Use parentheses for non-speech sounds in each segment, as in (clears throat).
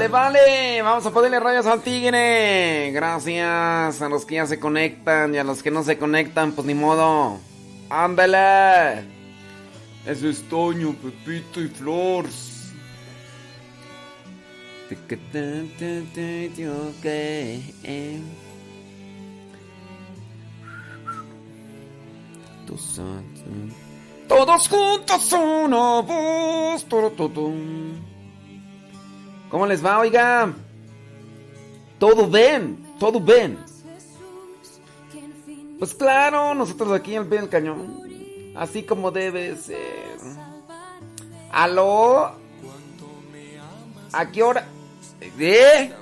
Sale, vale. Vamos a ponerle rayas al tigre. Gracias a los que ya se conectan y a los que no se conectan, pues ni modo. Ándale. Eso es Toño, Pepito y Flores. Todos juntos una voz. ¿Cómo les va, oiga? Todo bien, todo bien. Pues claro, nosotros aquí al pie del cañón. Así como debe ser. ¿Aló? ¿A qué hora? ¿Eh?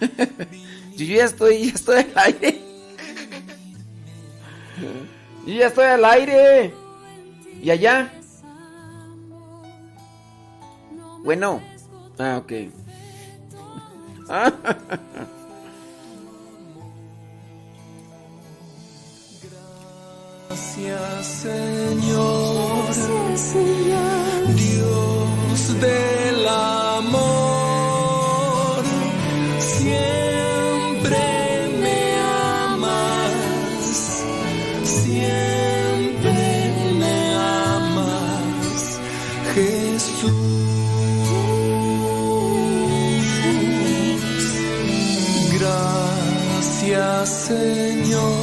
(laughs) Yo ya estoy, ya estoy al aire. (laughs) Yo ya estoy al aire. ¿Y allá? Bueno. Ah, ok. Gracias Señor, Gracias, Señor. Dios del amor, siempre me amas, siempre Señor.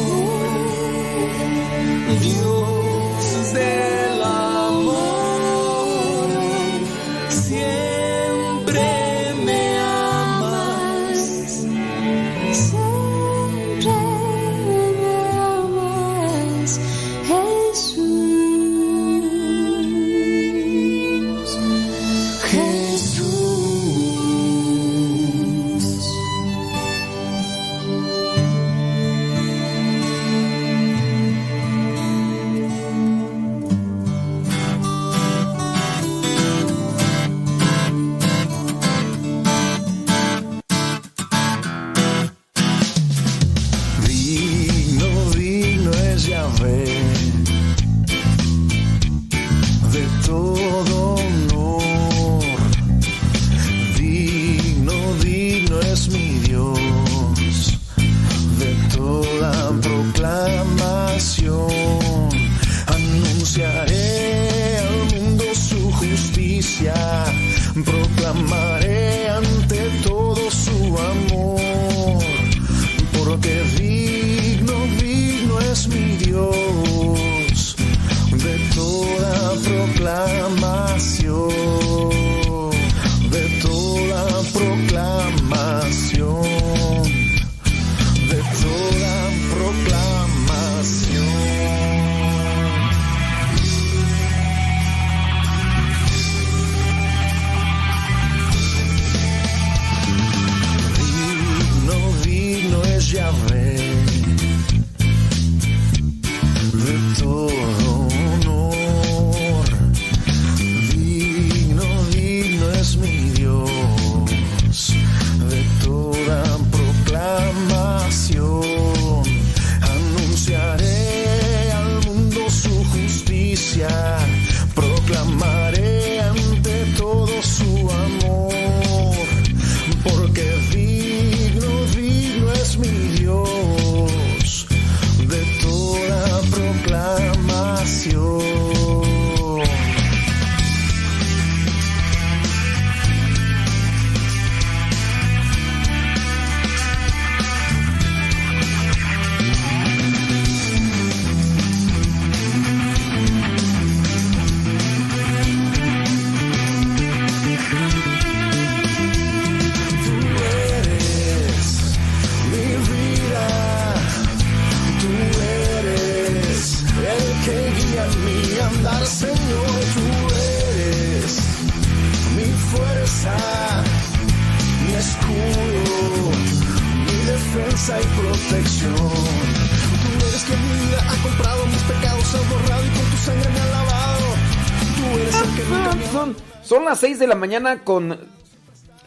de la mañana con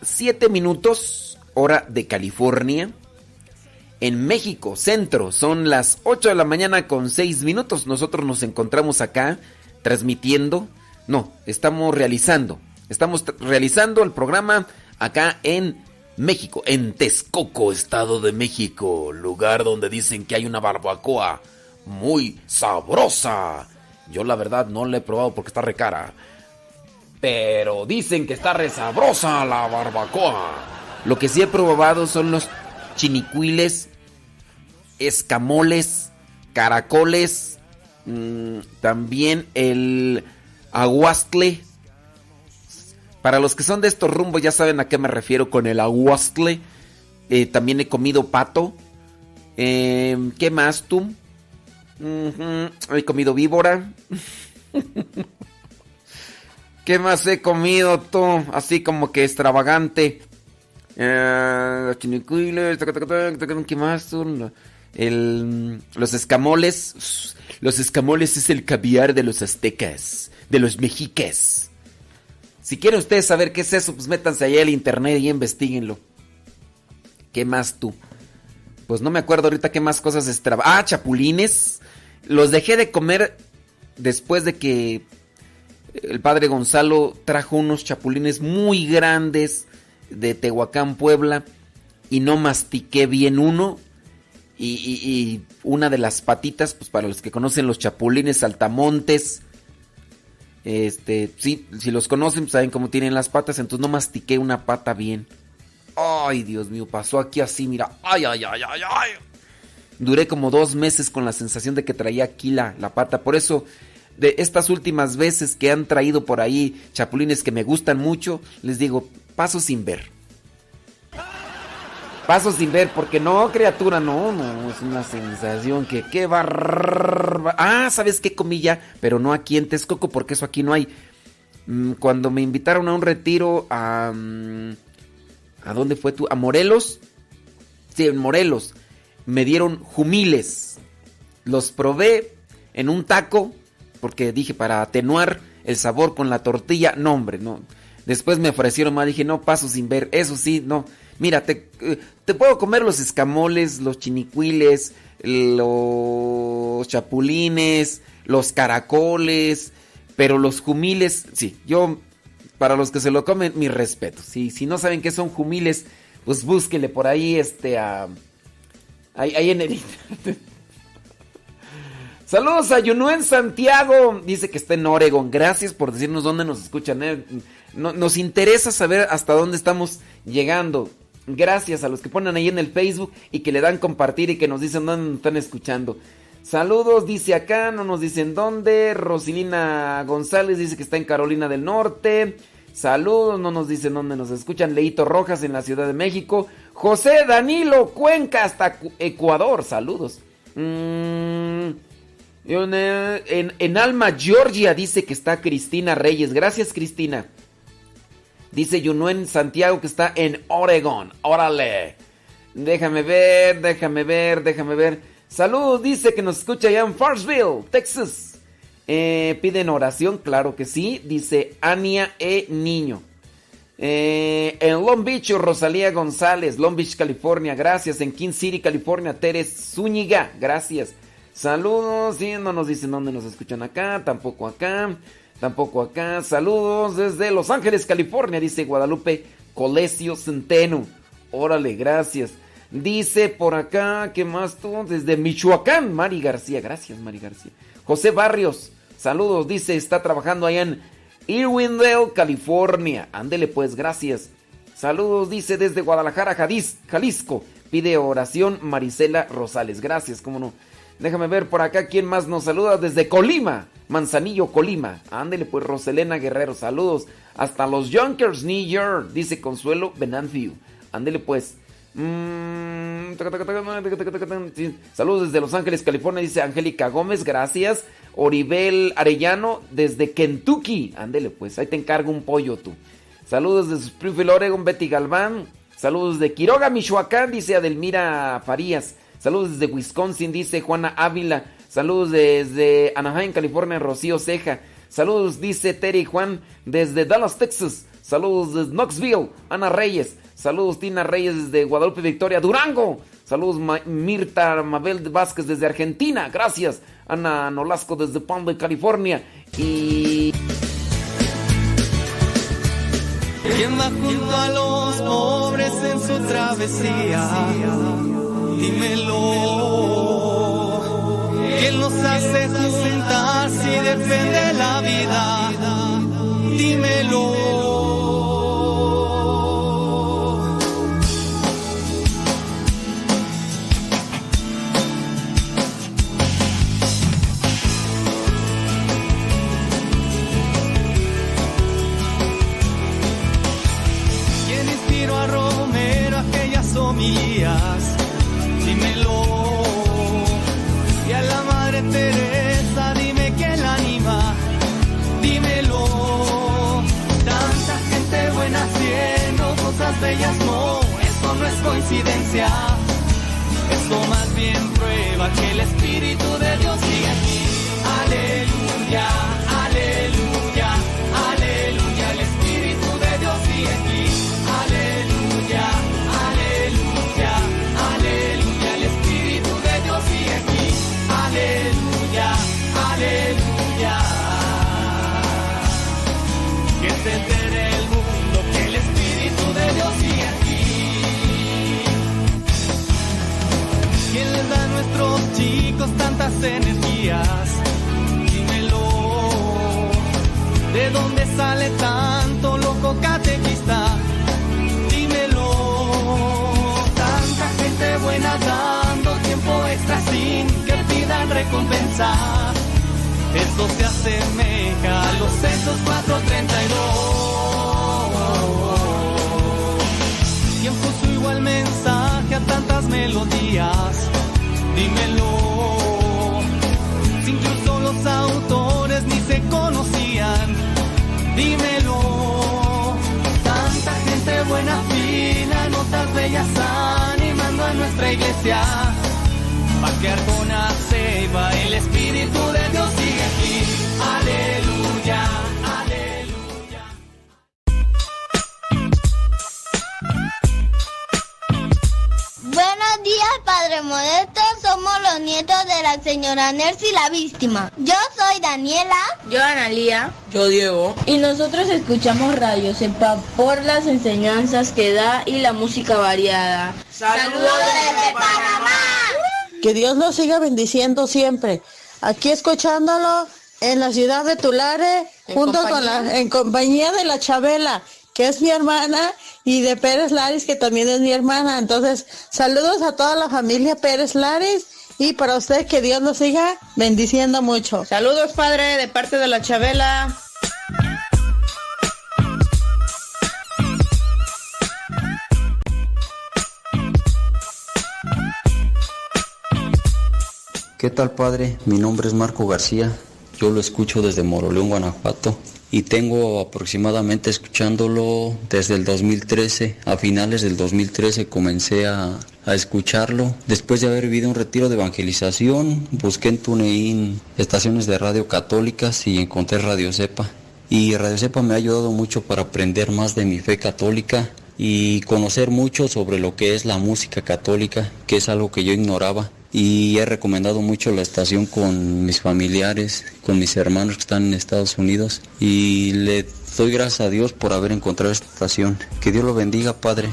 7 minutos, hora de California. En México, centro, son las 8 de la mañana con 6 minutos. Nosotros nos encontramos acá transmitiendo. No, estamos realizando. Estamos realizando el programa acá en México, en Texcoco, Estado de México, lugar donde dicen que hay una barbacoa muy sabrosa. Yo la verdad no la he probado porque está recara. Pero dicen que está resabrosa la barbacoa. Lo que sí he probado son los chinicuiles, escamoles, caracoles, mm, también el aguastle. Para los que son de estos rumbos ya saben a qué me refiero con el aguastle. Eh, también he comido pato. Eh, ¿Qué más tú? He comido víbora. (laughs) ¿Qué más he comido tú? Así como que extravagante. Eh, ¿qué más? El, los escamoles. Los escamoles es el caviar de los aztecas, de los mexiques. Si quieren ustedes saber qué es eso, pues métanse allá al internet y investiguenlo. ¿Qué más tú? Pues no me acuerdo ahorita qué más cosas extrava. Ah, chapulines. Los dejé de comer después de que el padre Gonzalo trajo unos chapulines muy grandes de Tehuacán, Puebla, y no mastiqué bien uno. Y, y- una de las patitas, pues para los que conocen los chapulines saltamontes, este, sí, si los conocen, pues saben cómo tienen las patas, entonces no mastiqué una pata bien. Ay, Dios mío, pasó aquí así, mira. Ay, ay, ay, ay, ay. Duré como dos meses con la sensación de que traía aquí la, la pata. Por eso, de estas últimas veces que han traído por ahí chapulines que me gustan mucho, les digo, paso sin ver. Paso sin ver, porque no, criatura, no, no, es una sensación que qué barba. Ah, ¿sabes qué comí ya? Pero no aquí en Texcoco, porque eso aquí no hay. Mm, Cuando me invitaron a un retiro a... mm, ¿A dónde fue tú? ¿A Morelos? Sí, en Morelos. Me dieron jumiles. Los probé en un taco, porque dije, para atenuar el sabor con la tortilla, no, hombre, no. Después me ofrecieron más, dije, no, paso sin ver, eso sí, no. Mira, te, eh, puedo comer los escamoles, los chinicuiles, los chapulines, los caracoles, pero los jumiles, sí, yo, para los que se lo comen, mi respeto. Sí, si no saben qué son jumiles, pues búsquenle por ahí, este, a... Ahí, en el. Saludos a Yunuen Santiago. Dice que está en Oregon. Gracias por decirnos dónde nos escuchan. eh. No- nos interesa saber hasta dónde estamos llegando. Gracias a los que ponen ahí en el Facebook y que le dan compartir y que nos dicen dónde nos están escuchando. Saludos, dice acá, no nos dicen dónde. Rosilina González dice que está en Carolina del Norte. Saludos, no nos dicen dónde nos escuchan. Leito Rojas en la Ciudad de México. José Danilo Cuenca hasta Cu- Ecuador. Saludos. Mm, en, Alma, Georgia, dice que está Cristina Reyes. Gracias, Cristina. Dice Yunuen Santiago que está en Oregon. Órale. Déjame ver, déjame ver, déjame ver. Saludos, dice que nos escucha allá en Farsville, Texas. Eh, piden oración, claro que sí. Dice Ania E. Niño. Eh, en Long Beach, Rosalía González, Long Beach, California, gracias. En King City, California, Teres Zúñiga, gracias. Saludos, y no nos dicen dónde nos escuchan acá, tampoco acá, tampoco acá. Saludos desde Los Ángeles, California, dice Guadalupe Colesio Centeno. Órale, gracias. Dice por acá, ¿qué más tú? Desde Michoacán, Mari García, gracias Mari García. José Barrios, saludos, dice, está trabajando allá en Irwindale, California. Ándele pues, gracias. Saludos, dice desde Guadalajara, Jalisco. Pide oración Marisela Rosales. Gracias, cómo no. Déjame ver por acá quién más nos saluda desde Colima, Manzanillo, Colima. Ándele pues, Roselena Guerrero, saludos. Hasta los Junkers, New York, dice Consuelo Benanfiu. Ándele pues. Mm, Saludos desde Los Ángeles, California, dice Angélica Gómez, gracias. Oribel Arellano desde Kentucky. Ándele pues, ahí te encargo un pollo tú. Saludos desde Springfield, Oregon, Betty Galván. Saludos de Quiroga, Michoacán, dice Adelmira Farías. Saludos desde Wisconsin, dice Juana Ávila. Saludos desde Anaheim, California, Rocío Ceja. Saludos, dice Terry Juan, desde Dallas, Texas. Saludos desde Knoxville, Ana Reyes. Saludos, Tina Reyes desde Guadalupe, Victoria, Durango. Saludos, Mirta Mabel Vázquez desde Argentina. Gracias. Ana Nolasco desde Palm de California. Y ¿Quién va junto a los en su travesía? Dímelo. ¿Quién los hace juntar si defiende la vida? Dímelo. ¿Quién cosas bellas, no, es coincidencia. Eso más bien prueba que el Espíritu de Dios sigue aquí. Aleluya, tanto loco catequista? Dímelo. Tanta gente buena dando tiempo extra sin que pidan recompensa. Esto se asemeja a los censos 432. ¿Quién puso igual mensaje a tantas melodías? Dímelo. Dímelo. Tanta gente buena, fina, notas bellas animando a nuestra iglesia. Pa' que Arjona se va, el Espíritu de Dios sigue aquí. Aleluya, aleluya. Buenos días, Padre Modesto. Somos los nietos de la señora Nercy la víctima. Yo soy Daniela. Yo, Analía. Yo, Diego. Y nosotros escuchamos Radio Sepa por las enseñanzas que da y la música variada. Saludos desde Panamá. Que Dios nos siga bendiciendo siempre. Aquí escuchándolo en la ciudad de Tulare, junto con la, en compañía de la Chabela, que es mi hermana, y de Pérez Laris, que también es mi hermana. Entonces, saludos a toda la familia Pérez Laris y para usted que Dios nos siga bendiciendo mucho. Saludos, padre, de parte de la Chabela. ¿Qué tal padre? Mi nombre es Marco García. Yo lo escucho desde Moroleón, Guanajuato. Y tengo aproximadamente escuchándolo desde el 2013. A finales del 2013 comencé a, escucharlo. Después de haber vivido un retiro de evangelización, busqué en TuneIn estaciones de radio católicas y encontré Radio Cepa. Y Radio Cepa me ha ayudado mucho para aprender más de mi fe católica y conocer mucho sobre lo que es la música católica, que es algo que yo ignoraba. Y he recomendado mucho la estación con mis familiares, con mis hermanos que están en Estados Unidos. Y le doy gracias a Dios por haber encontrado esta estación. Que Dios lo bendiga, Padre.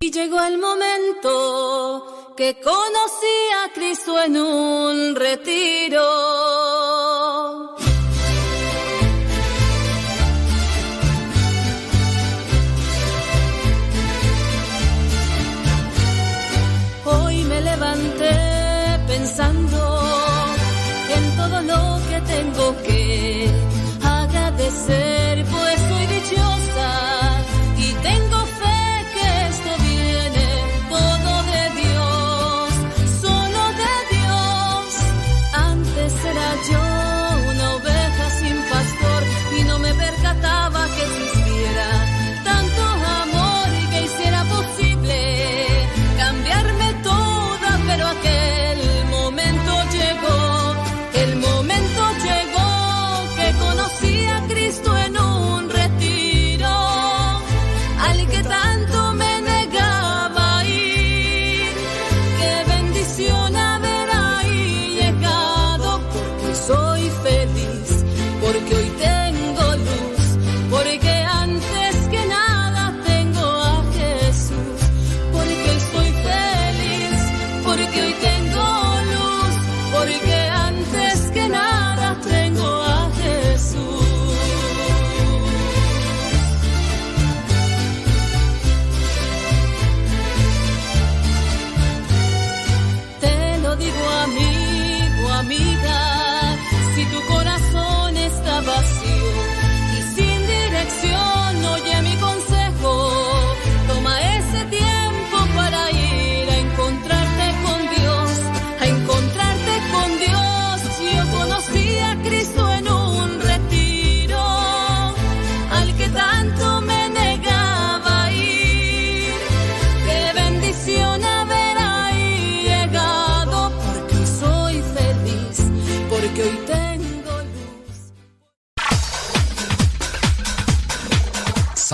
Y llegó el momento que conocí a Cristo en un retiro. Pensando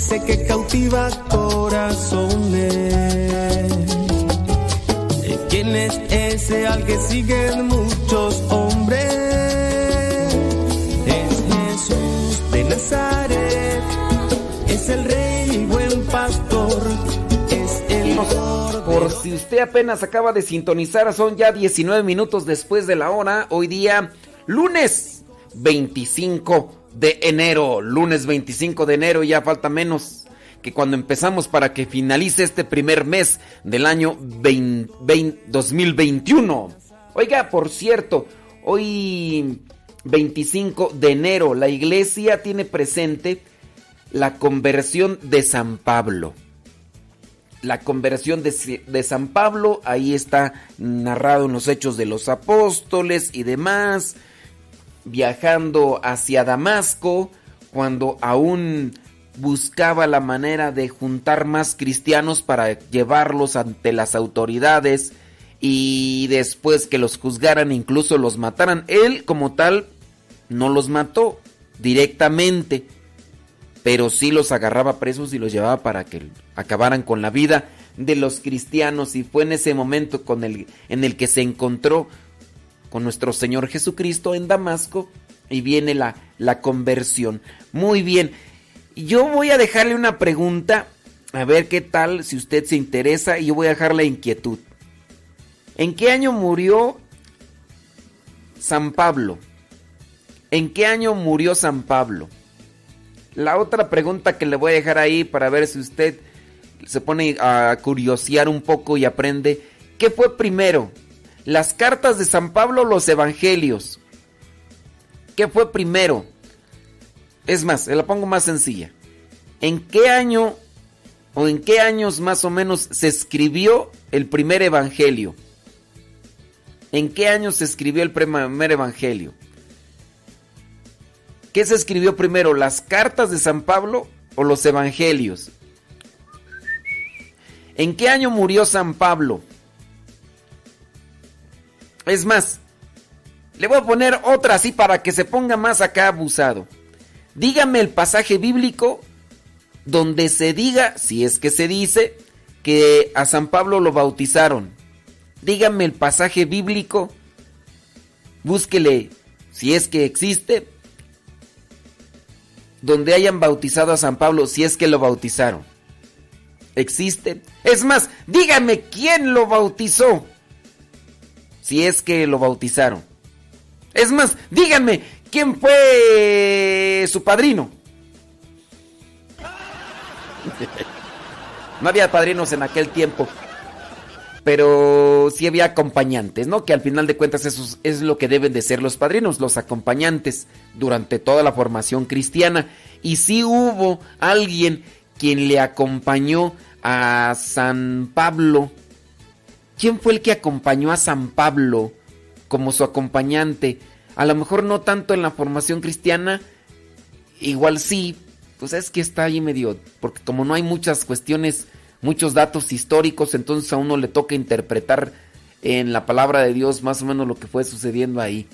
Ese que cautiva corazones? ¿Quién es ese al que siguen muchos hombres? Es Jesús de Nazaret, es el rey y buen pastor, es el Cordero. Por si usted apenas acaba de sintonizar, son ya 19 minutos después de la hora. Hoy día, lunes 25 de enero. Lunes 25 de enero, ya falta menos que cuando empezamos para que finalice este primer mes del año 20 20 2021. Oiga, por cierto, hoy 25 de enero la iglesia tiene presente la conversión de San Pablo la conversión de, de, San Pablo, ahí está narrado en los hechos de los apóstoles y demás, viajando hacia Damasco, cuando aún buscaba la manera de juntar más cristianos para llevarlos ante las autoridades y después que los juzgaran, incluso los mataran. Él como tal no los mató directamente, pero sí los agarraba presos y los llevaba para que acabaran con la vida de los cristianos y fue en ese momento con el, en el que se encontró con nuestro Señor Jesucristo en Damasco y viene la, la conversión. Muy bien, yo voy a dejarle una pregunta, a ver qué tal, si usted se interesa, y yo voy a dejar la inquietud. ¿En qué año murió San Pablo? ¿En qué año murió San Pablo? La otra pregunta que le voy a dejar ahí para ver si usted se pone a curiosear un poco y aprende, ¿qué fue primero? ¿Las cartas de San Pablo los evangelios? ¿Qué fue primero? Es más, se la pongo más sencilla. ¿En qué año o en qué años más o menos se escribió el primer evangelio? ¿En qué años se escribió el primer evangelio? ¿Qué se escribió primero, las cartas de San Pablo o los evangelios? ¿En qué año murió San Pablo? Es más, le voy a poner otra así para que se ponga más acá abusado. Dígame el pasaje bíblico donde se diga, si es que se dice, que a San Pablo lo bautizaron. Dígame el pasaje bíblico, búsquele, si es que existe, donde hayan bautizado a San Pablo, si es que lo bautizaron. ¿Existe? Es más, dígame quién lo bautizó, si es que lo bautizaron. Es más, díganme quién fue su padrino. (laughs) No había padrinos en aquel tiempo, pero sí había acompañantes, ¿no? Que al final de cuentas eso es lo que deben de ser los padrinos, los acompañantes durante toda la formación cristiana. Y sí hubo alguien quien le acompañó a San Pablo. ¿Quién fue el que acompañó a San Pablo como su acompañante? A lo mejor no tanto en la formación cristiana, igual sí, pues es que está ahí medio, porque como no hay muchas cuestiones, muchos datos históricos, entonces a uno le toca interpretar en la palabra de Dios más o menos lo que fue sucediendo ahí.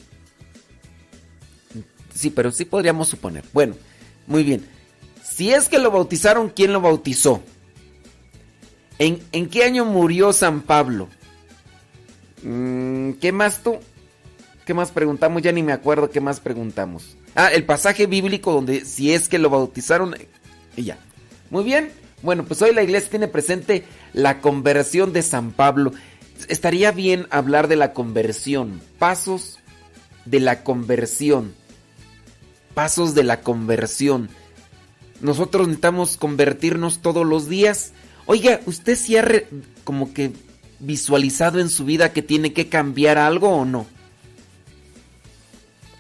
Sí, pero sí podríamos suponer. Bueno, muy bien. Si es que lo bautizaron, ¿quién lo bautizó? ¿En, en qué año murió San Pablo? Mm, ¿Qué más tú? ¿Qué más preguntamos? Ya ni me acuerdo qué más preguntamos. Ah, el pasaje bíblico donde si es que lo bautizaron y ya. Muy bien. Bueno, pues hoy la iglesia tiene presente la conversión de San Pablo. Estaría bien hablar de la conversión, pasos de la conversión. pasos de la conversión. Nosotros necesitamos convertirnos todos los días. Oiga, ¿usted ha como que visualizado en su vida que tiene que cambiar algo o no?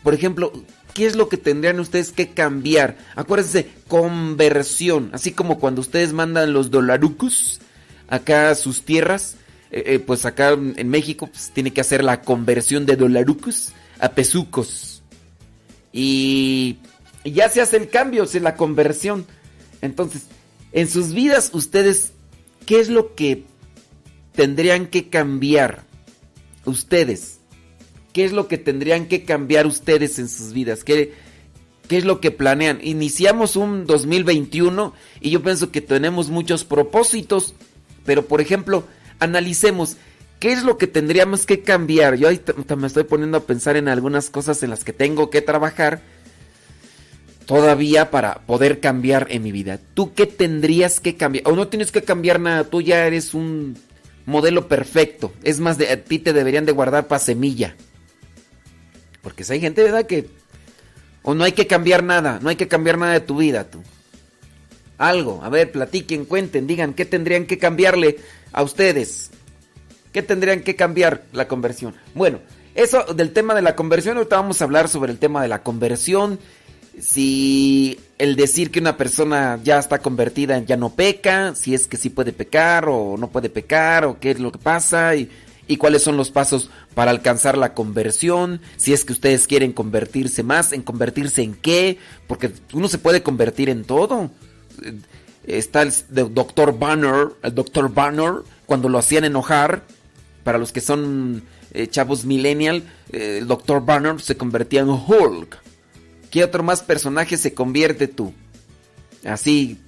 Por ejemplo, ¿qué es lo que tendrían ustedes que cambiar? Acuérdense, conversión. Así como cuando ustedes mandan los dolarucos acá a sus tierras, eh, eh, pues acá en México pues, tiene que hacer la conversión de dolarucos a pesucos. Y, ya se hace el cambio, o la conversión. Entonces, en sus vidas ustedes, ¿qué es lo que tendrían que cambiar? Ustedes. ¿Qué es lo que tendrían que cambiar ustedes en sus vidas? ¿Qué, ¿Qué es lo que planean? Iniciamos un 2021 y yo pienso que tenemos muchos propósitos, pero por ejemplo, analicemos qué es lo que tendríamos que cambiar. Yo ahí me estoy poniendo a pensar en algunas cosas en las que tengo que trabajar todavía para poder cambiar en mi vida. ¿Tú qué tendrías que cambiar? O no tienes que cambiar nada, tú ya eres un modelo perfecto. Es más, de, a ti te deberían de guardar para semilla. Porque si hay gente, ¿verdad? Que... O no hay que cambiar nada, no hay que cambiar nada de tu vida, tú. Algo, a ver, platiquen, cuenten, digan qué tendrían que cambiarle a ustedes. ¿Qué tendrían que cambiar la conversión? Bueno, eso del tema de la conversión, ahorita vamos a hablar sobre el tema de la conversión. Si el decir que una persona ya está convertida ya no peca, si es que sí puede pecar o no puede pecar, o qué es lo que pasa y, y cuáles son los pasos para alcanzar la conversión, si es que ustedes quieren convertirse más, en convertirse en qué, porque uno se puede convertir en todo está el doctor Banner, el doctor Banner, cuando lo hacían enojar, para los que son eh, chavos millennial, eh, el doctor Banner se convertía en Hulk. ¿Qué otro más personaje se convierte tú? Así.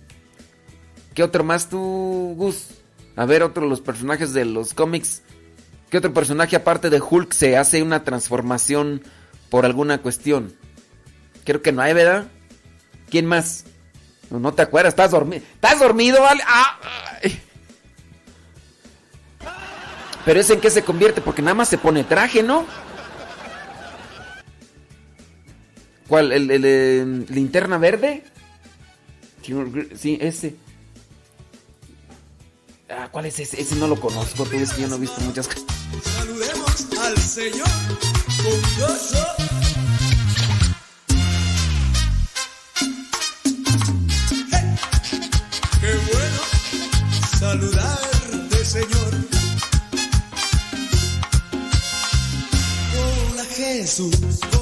¿Qué otro más tú, Gus? A ver, otro de los personajes de los cómics. ¿Qué otro personaje aparte de Hulk se hace una transformación por alguna cuestión? Creo que no hay, ¿verdad? ¿Quién más? No, te acuerdas, estás dormido. ¿Estás dormido, vale? Ah, Pero es en qué se convierte, porque nada más se pone traje, ¿no? ¿Cuál? ¿El, el, linterna verde? Sí, ese. Ah, ¿cuál es ese? Ese no lo conozco, pero es que yo no he visto muchas cosas. Saludemos al Señor con saludarte, Señor. Hola Jesús.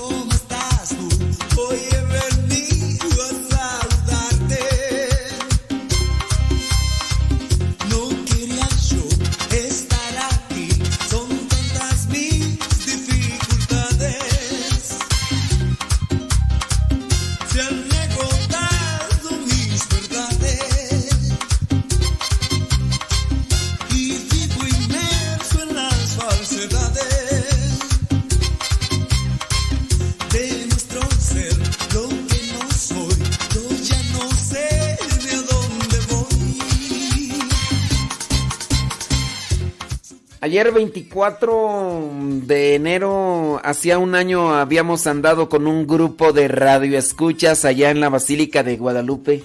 Ayer 24 de enero, hacía un año, habíamos andado con un grupo de radioescuchas allá en la Basílica de Guadalupe.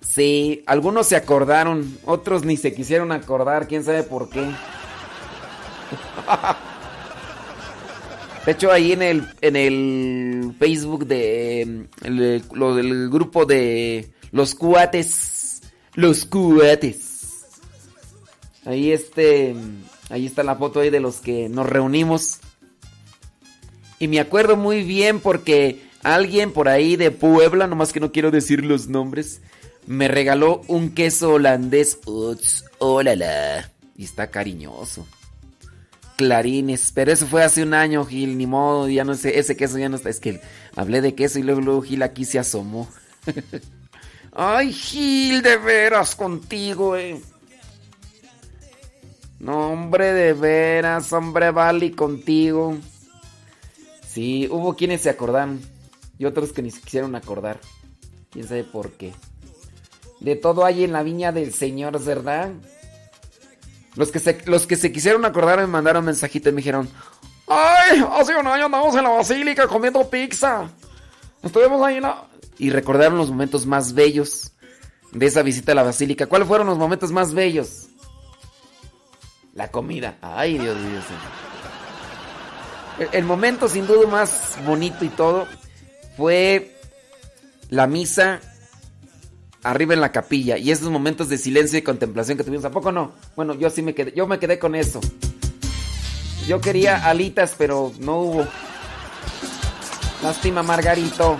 Sí, algunos se acordaron, otros ni se quisieron acordar, quién sabe por qué. De hecho, ahí en el, en el Facebook de lo del grupo de los cuates, los cuates Ahí este, ahí está la foto ahí de los que nos reunimos. Y me acuerdo muy bien porque alguien por ahí de Puebla, nomás que no quiero decir los nombres, me regaló un queso holandés. Uts, la Y está cariñoso. Clarines, pero eso fue hace un año, Gil, ni modo, ya no sé, ese queso ya no está. Es que hablé de queso y luego, luego Gil aquí se asomó. (laughs) Ay, Gil, de veras contigo, eh. No, hombre, de veras, hombre, vale contigo. Sí, hubo quienes se acordaron y otros que ni se quisieron acordar. Quién sabe por qué. De todo hay en la viña del Señor, ¿verdad? Los que se, los que se quisieron acordar me mandaron mensajito y me dijeron, Ay, hace un año andamos en la basílica comiendo pizza. Estuvimos ahí en la... Y recordaron los momentos más bellos de esa visita a la basílica. ¿Cuáles fueron los momentos más bellos? La comida. Ay, Dios mío. El, momento sin duda más bonito y todo fue la misa arriba en la capilla y esos momentos de silencio y contemplación que tuvimos. ¿A poco no? Bueno, yo sí me quedé, yo me quedé con eso. Yo quería alitas, pero no hubo. Lástima, Margarito.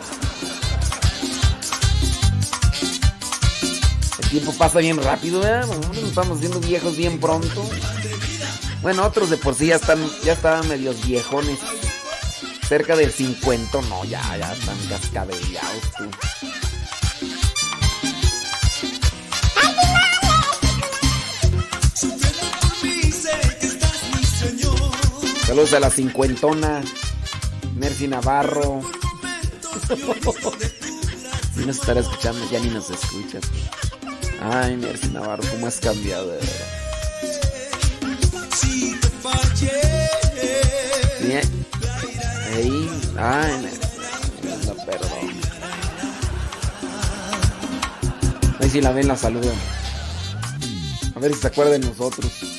El tiempo pasa bien rápido, nos estamos haciendo viejos bien pronto. Bueno, otros de por sí ya están, ya estaban medios viejones. Cerca del 50, no, ya, ya están cascabellados, tú. Saludos a la cincuentona, Mercy Navarro. (laughs) Si nos estará escuchando, ya ni nos escuchas. Ay, Mercy Navarro, cómo has cambiado de. Ahí, ay, Mercy, no, perdón. Ahí si la ven, la saludan. A ver si se acuerda de nosotros.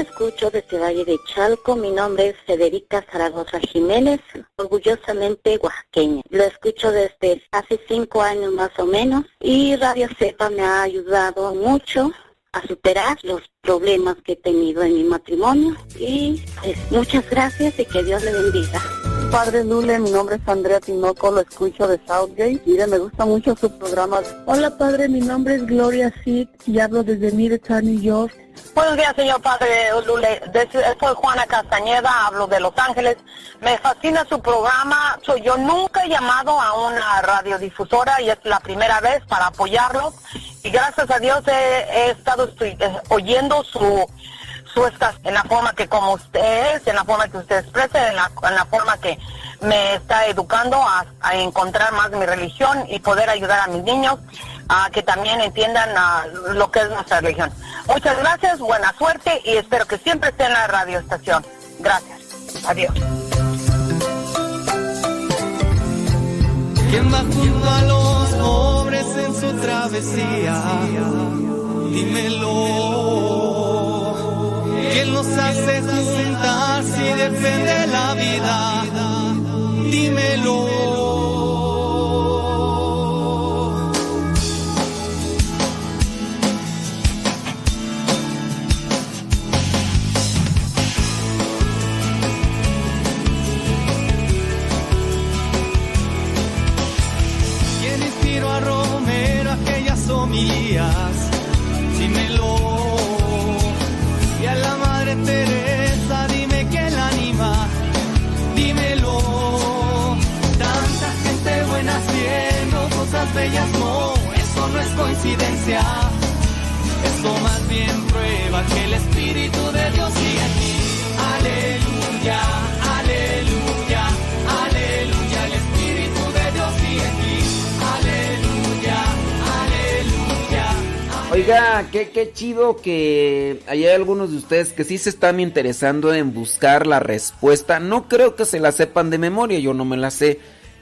Escucho desde Valle de Chalco. Mi nombre es Federica Zaragoza Jiménez, orgullosamente oaxaqueña. Lo escucho desde hace cinco años más o menos y Radio Cepa me ha ayudado mucho a superar los problemas que he tenido en mi matrimonio y pues, muchas gracias y que Dios le bendiga. Padre Lule, mi nombre es Andrea Tinoco, lo escucho de Southgate. Mire, me gusta mucho su programa. Hola padre, mi nombre es Gloria Sid y hablo desde Middletown, New York. Buenos días, señor padre Lule. Soy Juana Castañeda, hablo de Los Ángeles. Me fascina su programa. Soy- Yo nunca he llamado a una radiodifusora y es la primera vez para apoyarlos. Y gracias a Dios he, he estado eh, oyendo su su esta- en la forma que como usted es, en la forma que usted expresa, en la, en la forma que me está educando a, a encontrar más mi religión y poder ayudar a mis niños a que también entiendan ah, lo que es nuestra religión. Muchas gracias, buena suerte y espero que siempre esté en la radioestación. Gracias. Adiós. ¿Quién va a los pobres en su travesía? Dímelo. ¿Quién los hace juntar si defiende la vida? Dímelo. ¿Quién inspiró a Romero aquellas homilías? Dímelo. Madre Teresa, dime quién la anima. Dímelo. Tanta gente buena haciendo cosas bellas, no, eso no es coincidencia. Esto más bien prueba que el Espíritu de Dios sigue aquí. Aleluya, Oiga, qué, chido que hay algunos de ustedes que sí se están interesando en buscar la respuesta. No creo que se la sepan de memoria, yo no me la sé.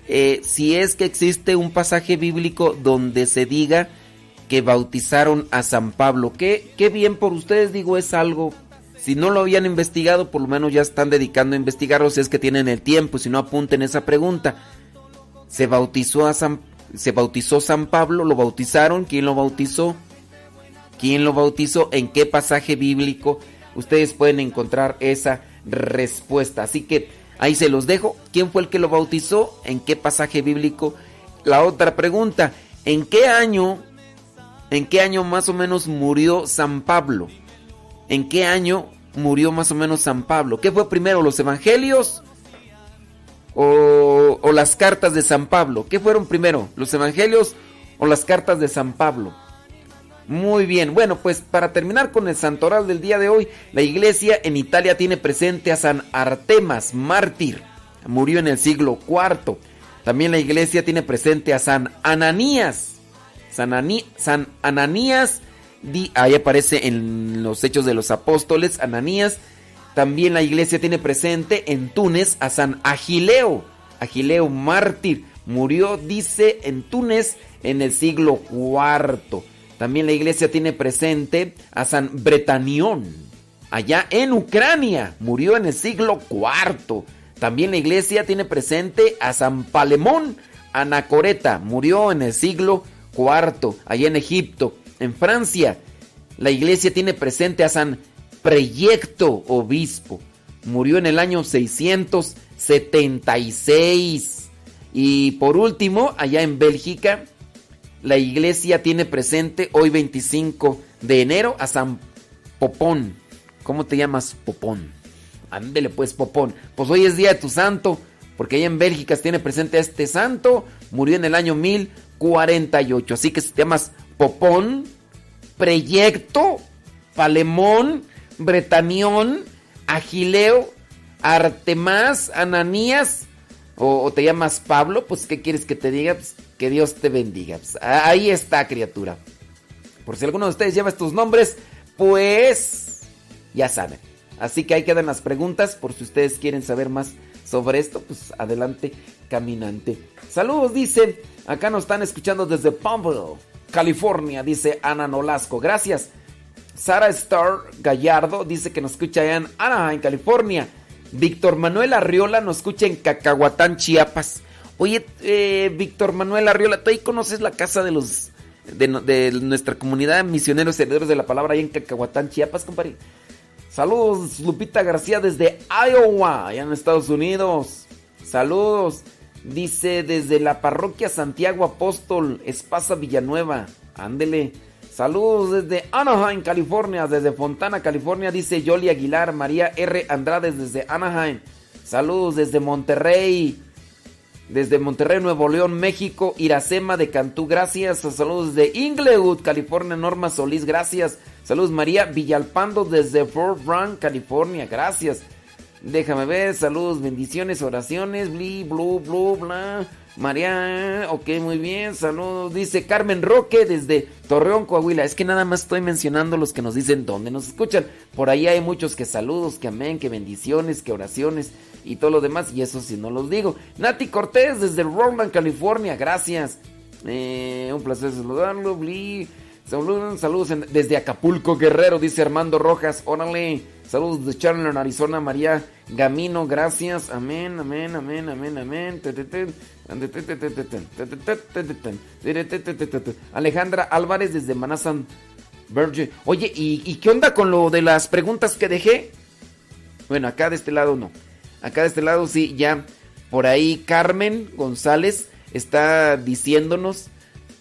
Eh, si es que existe un pasaje bíblico donde se diga que bautizaron a San Pablo. Qué, qué bien por ustedes, digo, es algo. Si no lo habían investigado, por lo menos ya están dedicando a investigarlo si es que tienen el tiempo, si no apunten esa pregunta. Se bautizó a San se bautizó San Pablo, lo bautizaron, ¿quién lo bautizó? ¿Quién lo bautizó? ¿En qué pasaje bíblico? Ustedes pueden encontrar esa respuesta. Así que ahí se los dejo. ¿Quién fue el que lo bautizó? ¿En qué pasaje bíblico? La otra pregunta, ¿en qué año, en qué año más o menos murió San Pablo? ¿En qué año murió más o menos San Pablo? ¿Qué fue primero, los evangelios o, o las cartas de San Pablo? ¿Qué fueron primero, los evangelios o las cartas de San Pablo? Muy bien, bueno, pues para terminar con el santoral del día de hoy, la iglesia en Italia tiene presente a San Artemas, mártir. Murió en el siglo IV. También la iglesia tiene presente a San Ananías. San, Ananías, ahí aparece en los Hechos de los Apóstoles, Ananías. También la iglesia tiene presente en Túnez a San Agileo. Agileo mártir murió, dice, en Túnez en el siglo IV. También la iglesia tiene presente a San Bretanión, allá en Ucrania, murió en el siglo IV. También la iglesia tiene presente a San Palemón Anacoreta, murió en el siglo IV, allá en Egipto. En Francia, la iglesia tiene presente a San Preyecto Obispo, murió en el año 676. Y por último, allá en Bélgica, la iglesia tiene presente hoy 25 de enero a San Popón. ¿Cómo te llamas Popón? Ándele pues Popón. Pues hoy es día de tu santo, porque allá en Bélgica se tiene presente a este santo. Murió en el año 1048. Así que si te llamas Popón, Preyecto, Palemón, Bretanión, Agileo, Artemás, Ananías, o, te llamas Pablo, pues ¿qué quieres que te diga? Pues, que Dios te bendiga. Ahí está, criatura. Por si alguno de ustedes lleva estos nombres, pues ya saben. Así que ahí quedan las preguntas. Por si ustedes quieren saber más sobre esto, pues adelante, caminante. Saludos, dice. Acá nos están escuchando desde Palmville, California, dice Ana Nolasco. Gracias. Sara Star Gallardo dice que nos escucha en Anaheim, California. Víctor Manuel Arriola nos escucha en Cacahuatán, Chiapas. Oye, eh, Víctor Manuel Arriola, ¿tú ahí conoces la casa de los de, nuestra comunidad misioneros herederos de la palabra ahí en Cacahuatán, Chiapas, compadre? Saludos, Lupita García desde Iowa, allá en Estados Unidos. Saludos. Dice desde la parroquia Santiago Apóstol, Espasa Villanueva. Ándele. Saludos desde Anaheim, California, desde Fontana, California, dice Yoli Aguilar, María R. Andrade desde Anaheim. Saludos desde Monterrey, desde Monterrey, Nuevo León, México, Iracema de Cantú, gracias. Saludos de Inglewood, California, Norma Solís, gracias. Saludos María Villalpando desde Fort Bragg, California, gracias. Déjame ver, saludos, bendiciones, oraciones, bli, blu, blu, bla. María, ok, muy bien, saludos. Dice Carmen Roque desde Torreón, Coahuila. Es que nada más estoy mencionando los que nos dicen dónde nos escuchan. Por ahí hay muchos que saludos, que amén, que bendiciones, que oraciones y todo lo demás. Y eso sí no los digo. Nati Cortés desde Roland, California. Gracias. Eh, un placer saludarlo. Saludos, desde Acapulco, Guerrero, dice Armando Rojas. Órale. Saludos de Chandler, Arizona, María Gamino, gracias. Amén, amén, amén, amén, amén. Alejandra Álvarez desde Manasan, Virgin. Oye, ¿y, qué onda con lo de las preguntas que dejé? Bueno, acá de este lado no. Acá de este lado sí, ya. Por ahí Carmen González está diciéndonos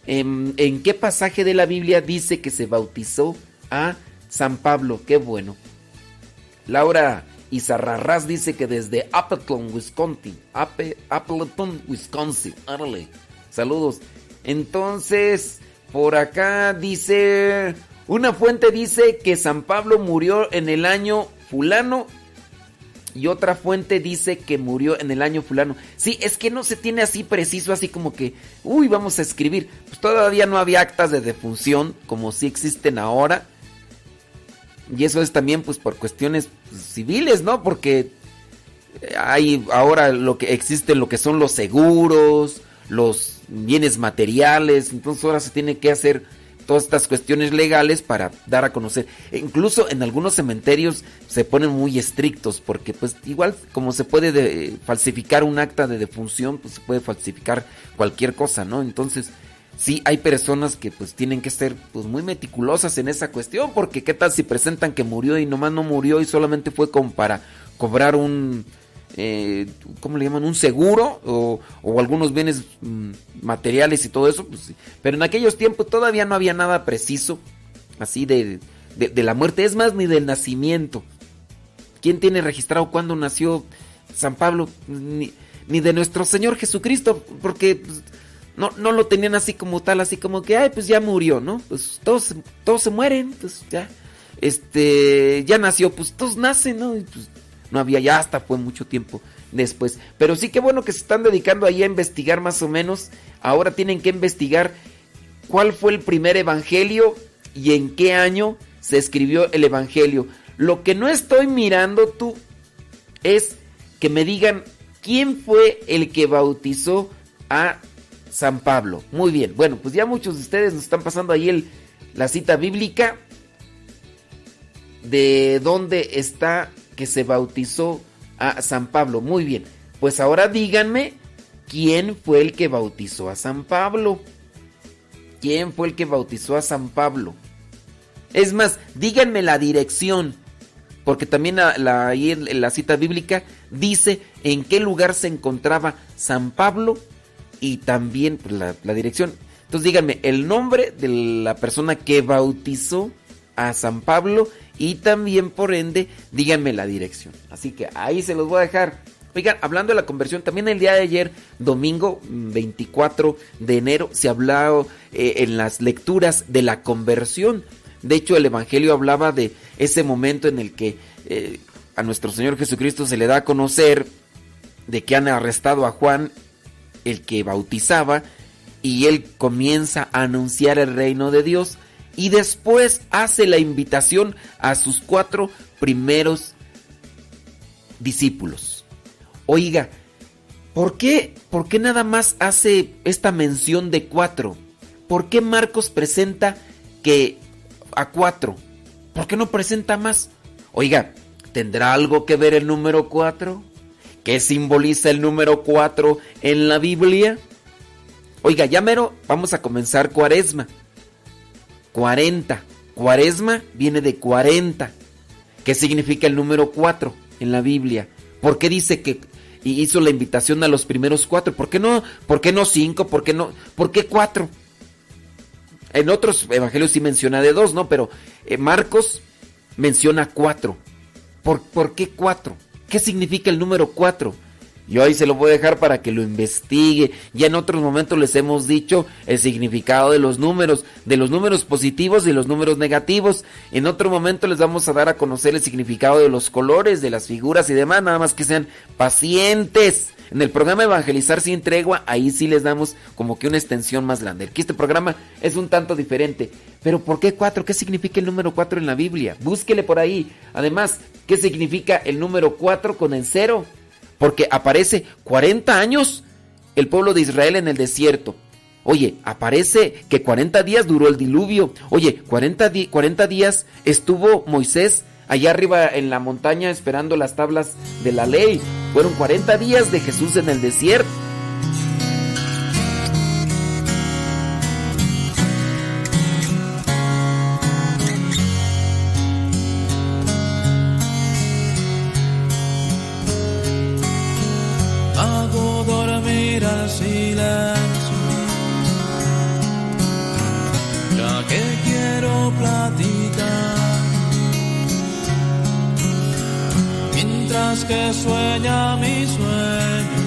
en, en qué pasaje de la Biblia dice que se bautizó a San Pablo. Qué bueno. Laura Izarrarras dice que desde Appleton, Wisconsin. Appleton, Wisconsin. Saludos. Entonces, por acá dice. Una fuente dice que San Pablo murió en el año fulano. Y otra fuente dice que murió en el año fulano. Sí, es que no se tiene así preciso, así como que, uy, vamos a escribir. Pues todavía no había actas de defunción como si existen ahora. Y eso es también pues por cuestiones civiles, ¿no? Porque hay ahora lo que existe lo que son los seguros, los bienes materiales, entonces ahora se tiene que hacer todas estas cuestiones legales para dar a conocer. E incluso en algunos cementerios se ponen muy estrictos porque pues igual como se puede falsificar un acta de defunción, pues se puede falsificar cualquier cosa, ¿no? Entonces, sí hay personas que pues tienen que ser pues muy meticulosas en esa cuestión, porque qué tal si presentan que murió y nomás no murió y solamente fue como para cobrar un, eh, ¿cómo le llaman? Un seguro o, o algunos bienes mm, materiales y todo eso, pues, pero en aquellos tiempos todavía no había nada preciso así de, de, la muerte, es más, ni del nacimiento. ¿Quién tiene registrado cuándo nació San Pablo? Ni, ni de nuestro Señor Jesucristo, porque... Pues, no, no lo tenían así como tal, así como que, ay, pues ya murió, ¿no? Pues todos, todos se mueren, pues ya. Este, ya nació, pues todos nacen, ¿no? Y pues no había, ya hasta fue mucho tiempo después. Pero sí que bueno que se están dedicando ahí a investigar más o menos. Ahora tienen que investigar cuál fue el primer evangelio y en qué año se escribió el evangelio. Lo que no estoy mirando tú es que me digan quién fue el que bautizó a San Pablo. Muy bien, bueno, pues ya muchos de ustedes nos están pasando ahí el, la cita bíblica de dónde está que se bautizó a San Pablo. Muy bien, pues ahora díganme quién fue el que bautizó a San Pablo. ¿Quién fue el que bautizó a San Pablo? Es más, díganme la dirección, porque también la, ahí en la cita bíblica dice en qué lugar se encontraba San Pablo y también pues, la, dirección. Entonces díganme el nombre de la persona que bautizó a San Pablo y también por ende díganme la dirección. Así que ahí se los voy a dejar. Oigan, hablando de la conversión, también el día de ayer, domingo 24 mm, de enero, se habló eh, en las lecturas de la conversión. De hecho, el Evangelio hablaba de ese momento en el que eh, a nuestro Señor Jesucristo se le da a conocer de que han arrestado a Juan, el que bautizaba, y él comienza a anunciar el reino de Dios y después hace la invitación a sus cuatro primeros discípulos. Oiga, ¿por qué, ¿por qué nada más hace esta mención de cuatro? ¿Por qué Marcos presenta que a cuatro? ¿Por qué no presenta más? Oiga, ¿tendrá algo que ver el número cuatro? ¿Qué simboliza el número cuatro en la Biblia? Oiga, ya mero, vamos a comenzar cuaresma. 40. Cuaresma viene de 40. ¿Qué significa el número 4 en la Biblia? ¿Por qué dice que hizo la invitación a los primeros cuatro? ¿Por qué no, por qué no cinco? ¿Por qué no? ¿Por qué cuatro? En otros evangelios sí menciona de dos, ¿no? Pero eh, Marcos menciona cuatro. ¿Por, ¿Por qué cuatro? ¿Qué significa el número cuatro? Yo ahí se lo voy a dejar para que lo investigue. Ya en otros momentos les hemos dicho el significado de los números, de los números positivos y los números negativos. En otro momento les vamos a dar a conocer el significado de los colores, de las figuras y demás, nada más que sean pacientes. En el programa Evangelizar sin tregua, ahí sí les damos como que una extensión más grande. Aquí este programa es un tanto diferente. Pero ¿por qué cuatro? ¿Qué significa el número cuatro en la Biblia? Búsquele por ahí. Además, ¿qué significa el número cuatro con el cero? Porque aparece 40 años el pueblo de Israel en el desierto. Oye, aparece que 40 días duró el diluvio. Oye, 40, 40 días estuvo Moisés allá arriba en la montaña esperando las tablas de la ley. Fueron 40 días de Jesús en el desierto. Mi sueño.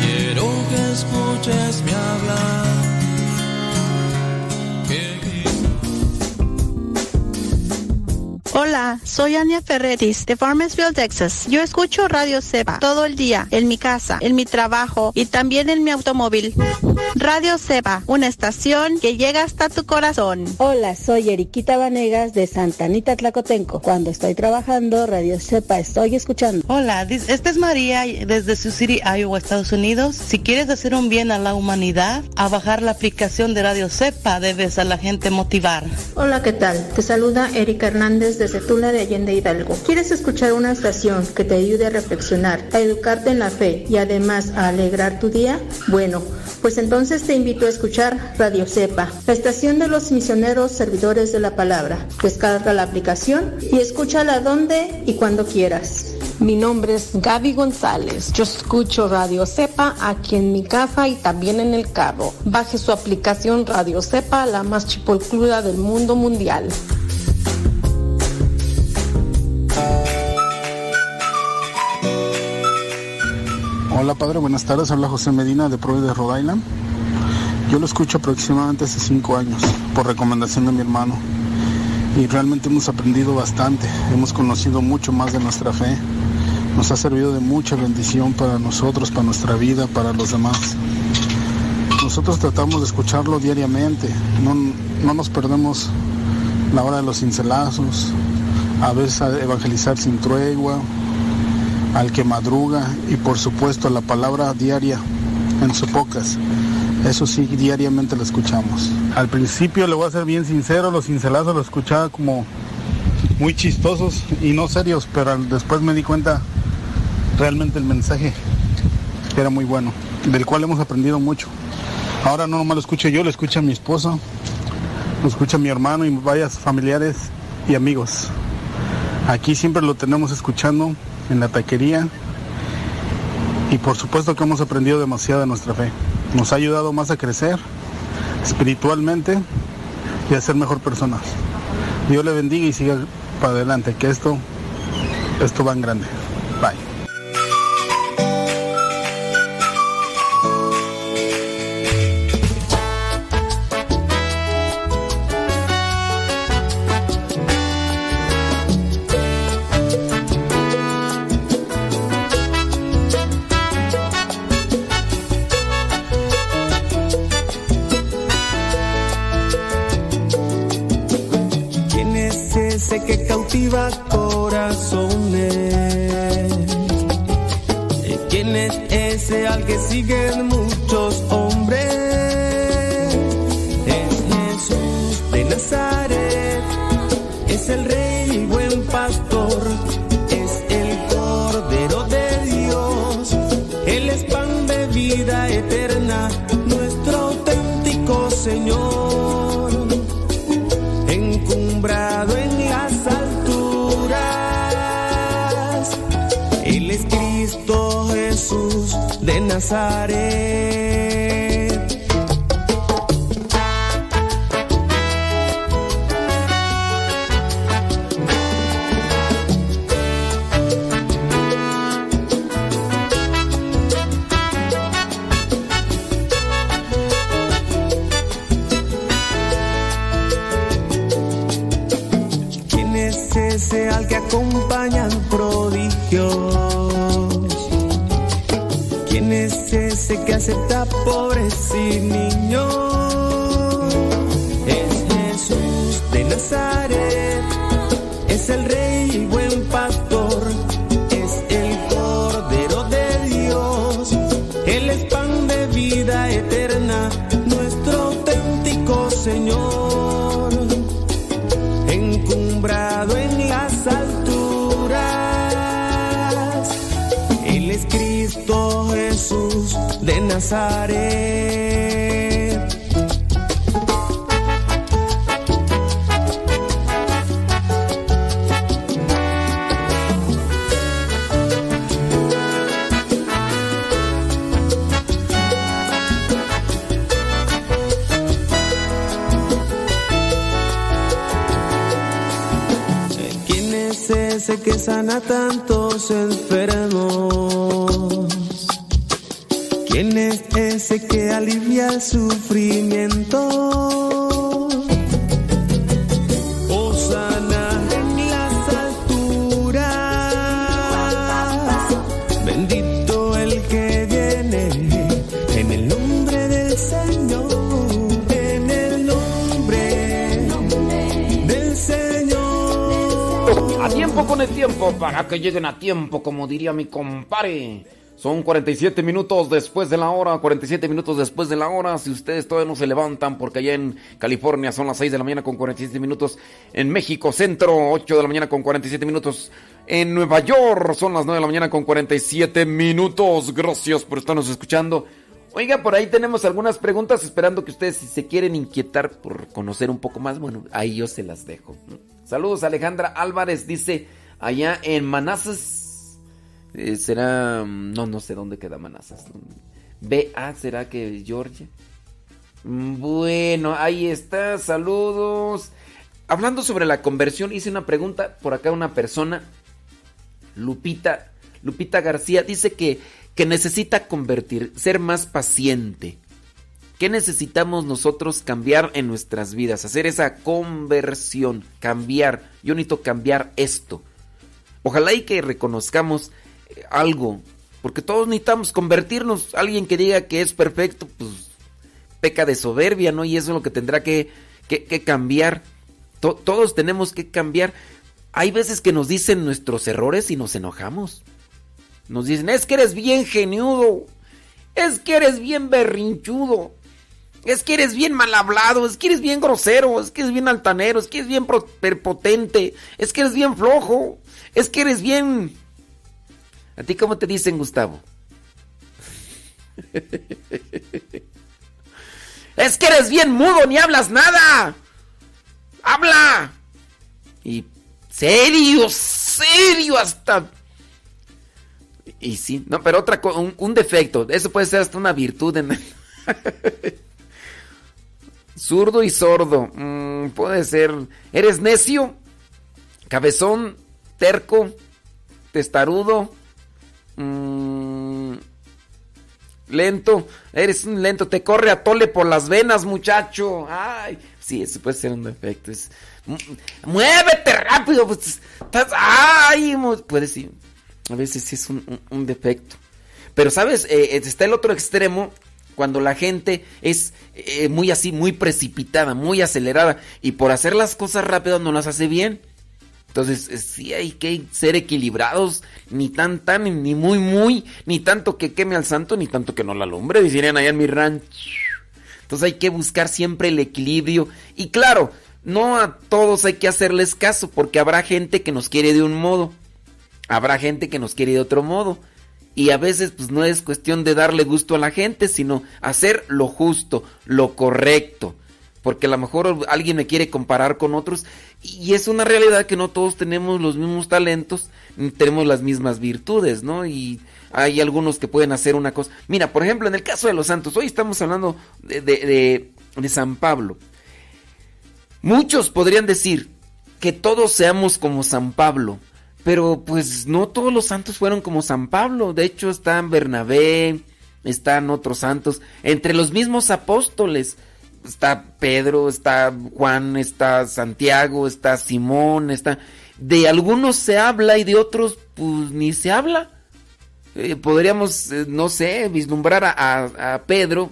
Quiero que escuches mi hablar. Hola, soy Ania Ferretis de Farmersville, Texas. Yo escucho Radio Cepa todo el día, en mi casa, en mi trabajo y también en mi automóvil. Radio Cepa, una estación que llega hasta tu corazón. Hola, soy Eriquita Vanegas de Santa Anita Tlacotenco. Cuando estoy trabajando, Radio Cepa estoy escuchando. Hola, esta es María desde Sioux City, Iowa, Estados Unidos. Si quieres hacer un bien a la humanidad, a bajar la aplicación de Radio Cepa debes a la gente motivar. Hola, ¿qué tal? Te saluda Erika Hernández de desde Tula de Allende Hidalgo. ¿Quieres escuchar una estación que te ayude a reflexionar, a educarte en la fe y además a alegrar tu día? Bueno, pues entonces te invito a escuchar Radio Cepa, la estación de los misioneros servidores de la palabra. Descarga la aplicación y escúchala donde y cuando quieras. Mi nombre es Gaby González. Yo escucho Radio Cepa aquí en mi casa y también en el carro. Baje su aplicación Radio Cepa, la más chipolcluda del mundo mundial. Hola padre, buenas tardes. Habla José Medina de Providence, Rhode Island. Yo lo escucho aproximadamente hace cinco años por recomendación de mi hermano y realmente hemos aprendido bastante. Hemos conocido mucho más de nuestra fe nos ha servido de mucha bendición para nosotros, para nuestra vida, para los demás. Nosotros tratamos de escucharlo diariamente, no, no nos perdemos la hora de los cincelazos, a veces evangelizar sin tregua, al que madruga y por supuesto la palabra diaria en su pocas. Eso sí, diariamente lo escuchamos. Al principio, le voy a ser bien sincero, los cincelazos los escuchaba como muy chistosos y no serios, pero después me di cuenta realmente el mensaje era muy bueno, del cual hemos aprendido mucho. Ahora no nomás lo escucho yo, lo escucha mi esposa, lo escucha mi hermano y varios familiares y amigos. Aquí siempre lo tenemos escuchando en la taquería y por supuesto que hemos aprendido demasiado de nuestra fe. Nos ha ayudado más a crecer espiritualmente y a ser mejor personas. Dios le bendiga y siga para adelante, que esto, esto va en grande. Bye. Lleguen a tiempo, como diría mi compare. Son 47 minutos después de la hora, 47 minutos después de la hora. Si ustedes todavía no se levantan, porque allá en California son las 6 de la mañana con 47 minutos. En México Centro, 8 de la mañana con 47 minutos. En Nueva York son las 9 de la mañana con 47 minutos. Gracias por estarnos escuchando. Oiga, por ahí tenemos algunas preguntas, esperando que ustedes si se quieren inquietar por conocer un poco más, bueno, ahí yo se las dejo. Saludos, Alejandra Álvarez dice, allá en Manassas, eh, será, mm, no, no sé dónde queda Manassas. BA, ¿será que Georgia? Mm, Bueno, ahí está, saludos. Hablando sobre la conversión, hice una pregunta por acá una persona, Lupita, Lupita García, dice que, que necesita convertir, ser más paciente. ¿Qué necesitamos nosotros cambiar en nuestras vidas? Hacer esa conversión, cambiar. Yo necesito cambiar esto. Ojalá y que reconozcamos eh, algo. Porque todos necesitamos convertirnos. Alguien que diga que es perfecto, pues peca de soberbia, ¿no? Y eso es lo que tendrá que, cambiar. To- todos tenemos que cambiar. Hay veces que nos dicen nuestros errores y nos enojamos. Nos dicen, es que eres bien geniudo. Es que eres bien berrinchudo. Es que eres bien mal hablado. Es que eres bien grosero. Es que eres bien altanero. Es que eres bien prepotente. Es que eres bien flojo. Es que eres bien... ¿A ti cómo te dicen, Gustavo? (laughs) es que eres bien mudo, ni hablas nada. Habla. Y serio, serio hasta... Y sí, no, pero otra un, un defecto, eso puede ser hasta una virtud en (laughs) Zurdo y sordo, mm, puede ser. ¿Eres necio? Cabezón, terco, testarudo, mm, lento. Eres un lento, te corre a tole por las venas, muchacho. Ay, sí, eso puede ser un defecto. Es, mm, muévete rápido, pues, estás, ay, puede sí. A veces es un, defecto. Pero, ¿sabes? Eh, está el otro extremo cuando la gente es eh, muy así, muy precipitada, muy acelerada y por hacer las cosas rápido no las hace bien. Entonces, eh, sí hay que ser equilibrados, ni tan tan, ni muy muy, ni tanto que queme al santo, ni tanto que no la alumbre, dirían allá en mi rancho. Entonces hay que buscar siempre el equilibrio. Y claro, no a todos hay que hacerles caso, porque habrá gente que nos quiere de un modo, habrá gente que nos quiere de otro modo. Y a veces pues no es cuestión de darle gusto a la gente, sino hacer lo justo, lo correcto. Porque a lo mejor alguien me quiere comparar con otros y es una realidad que no todos tenemos los mismos talentos, ni tenemos las mismas virtudes, ¿no? Y hay algunos que pueden hacer una cosa. Mira, por ejemplo, en el caso de los santos, hoy estamos hablando de, de, San Pablo. Muchos podrían decir que todos seamos como San Pablo, pero pues no todos los santos fueron como San Pablo. De hecho, están Bernabé, están otros santos, entre los mismos apóstoles. Está Pedro, está Juan, está Santiago, está Simón, está... De algunos se habla y de otros pues ni se habla. Eh, podríamos, eh, no sé, vislumbrar a, Pedro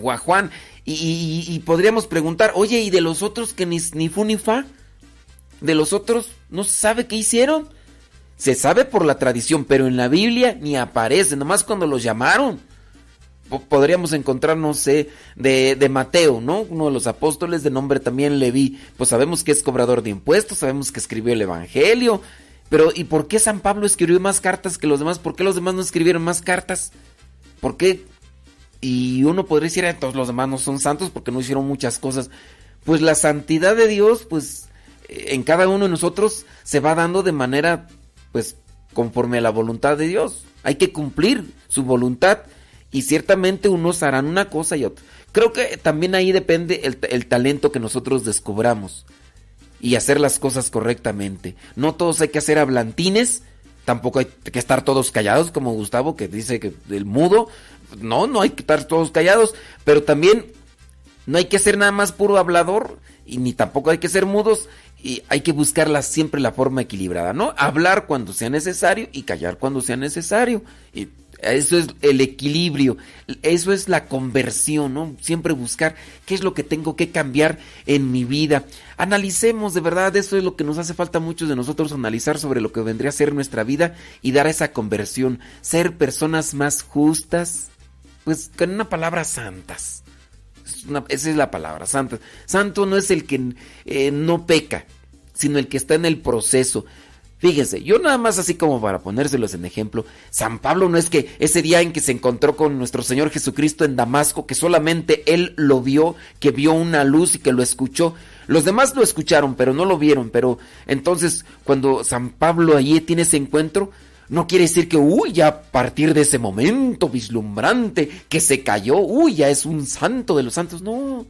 o a Juan y podríamos preguntar, oye, ¿y de los otros que ni, ni fu ni fa? De los otros no se sabe qué hicieron. Se sabe por la tradición, pero en la Biblia ni aparece, nomás cuando los llamaron. Po- Podríamos encontrar, no sé, de, Mateo, ¿no? Uno de los apóstoles de nombre también Leví. Pues sabemos que es cobrador de impuestos, sabemos que escribió el Evangelio. Pero ¿y por qué San Pablo escribió más cartas que los demás? ¿Por qué los demás no escribieron más cartas? ¿Por qué? Y uno podría decir, "Ah, todos los demás no son santos porque no hicieron muchas cosas. Pues la santidad de Dios, pues eh, en cada uno de nosotros se va dando de manera, pues, conforme a la voluntad de Dios. Hay que cumplir su voluntad y ciertamente unos harán una cosa y otra. Creo que también ahí depende el, el talento que nosotros descubramos y hacer las cosas correctamente. No todos hay que hacer hablantines, tampoco hay que estar todos callados como Gustavo que dice que el mudo, no, no hay que estar todos callados, pero también no hay que ser nada más puro hablador y ni tampoco hay que ser mudos y hay que buscar siempre la forma equilibrada, ¿no? Hablar cuando sea necesario y callar cuando sea necesario. Eso es el equilibrio, eso es la conversión, ¿no? Siempre buscar qué es lo que tengo que cambiar en mi vida. Analicemos, de verdad, eso es lo que nos hace falta a muchos de nosotros, analizar sobre lo que vendría a ser nuestra vida y dar esa conversión, ser personas más justas, pues con una palabra santas. Es esa es la palabra, santa. Santo no es el que eh, no peca, sino el que está en el proceso. Fíjense, yo nada más así como para ponérselos en ejemplo, San Pablo no es que ese día en que se encontró con nuestro Señor Jesucristo en Damasco, que solamente él lo vio, que vio una luz y que lo escuchó. Los demás lo escucharon, pero no lo vieron. Pero entonces, cuando San Pablo allí tiene ese encuentro, no quiere decir que, uy, ya a partir de ese momento vislumbrante que se cayó, uy, ya es un santo de los santos. No,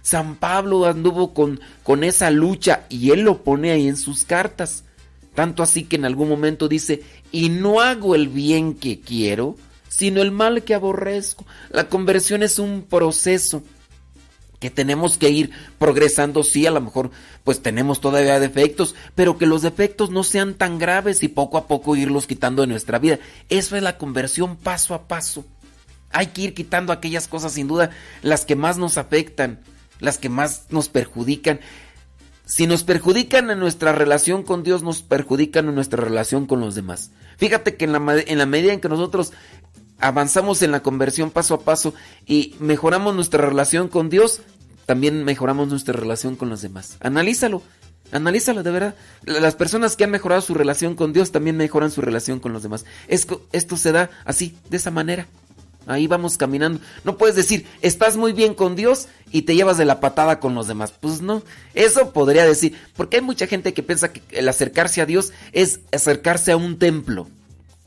San Pablo anduvo con, con esa lucha y él lo pone ahí en sus cartas. Tanto así que en algún momento dice, y no hago el bien que quiero, sino el mal que aborrezco. La conversión es un proceso que tenemos que ir progresando, sí, a lo mejor pues tenemos todavía defectos, pero que los defectos no sean tan graves y poco a poco irlos quitando de nuestra vida. Eso es la conversión paso a paso. Hay que ir quitando aquellas cosas sin duda, las que más nos afectan, las que más nos perjudican. Si nos perjudican en nuestra relación con Dios, nos perjudican en nuestra relación con los demás. Fíjate que en la, en la medida en que nosotros avanzamos en la conversión paso a paso y mejoramos nuestra relación con Dios, también mejoramos nuestra relación con los demás. Analízalo, analízalo de verdad. Las personas que han mejorado su relación con Dios también mejoran su relación con los demás. Esto, esto se da así, de esa manera. Ahí vamos caminando. No puedes decir, estás muy bien con Dios y te llevas de la patada con los demás. Pues no, eso podría decir, porque hay mucha gente que piensa que el acercarse a Dios es acercarse a un templo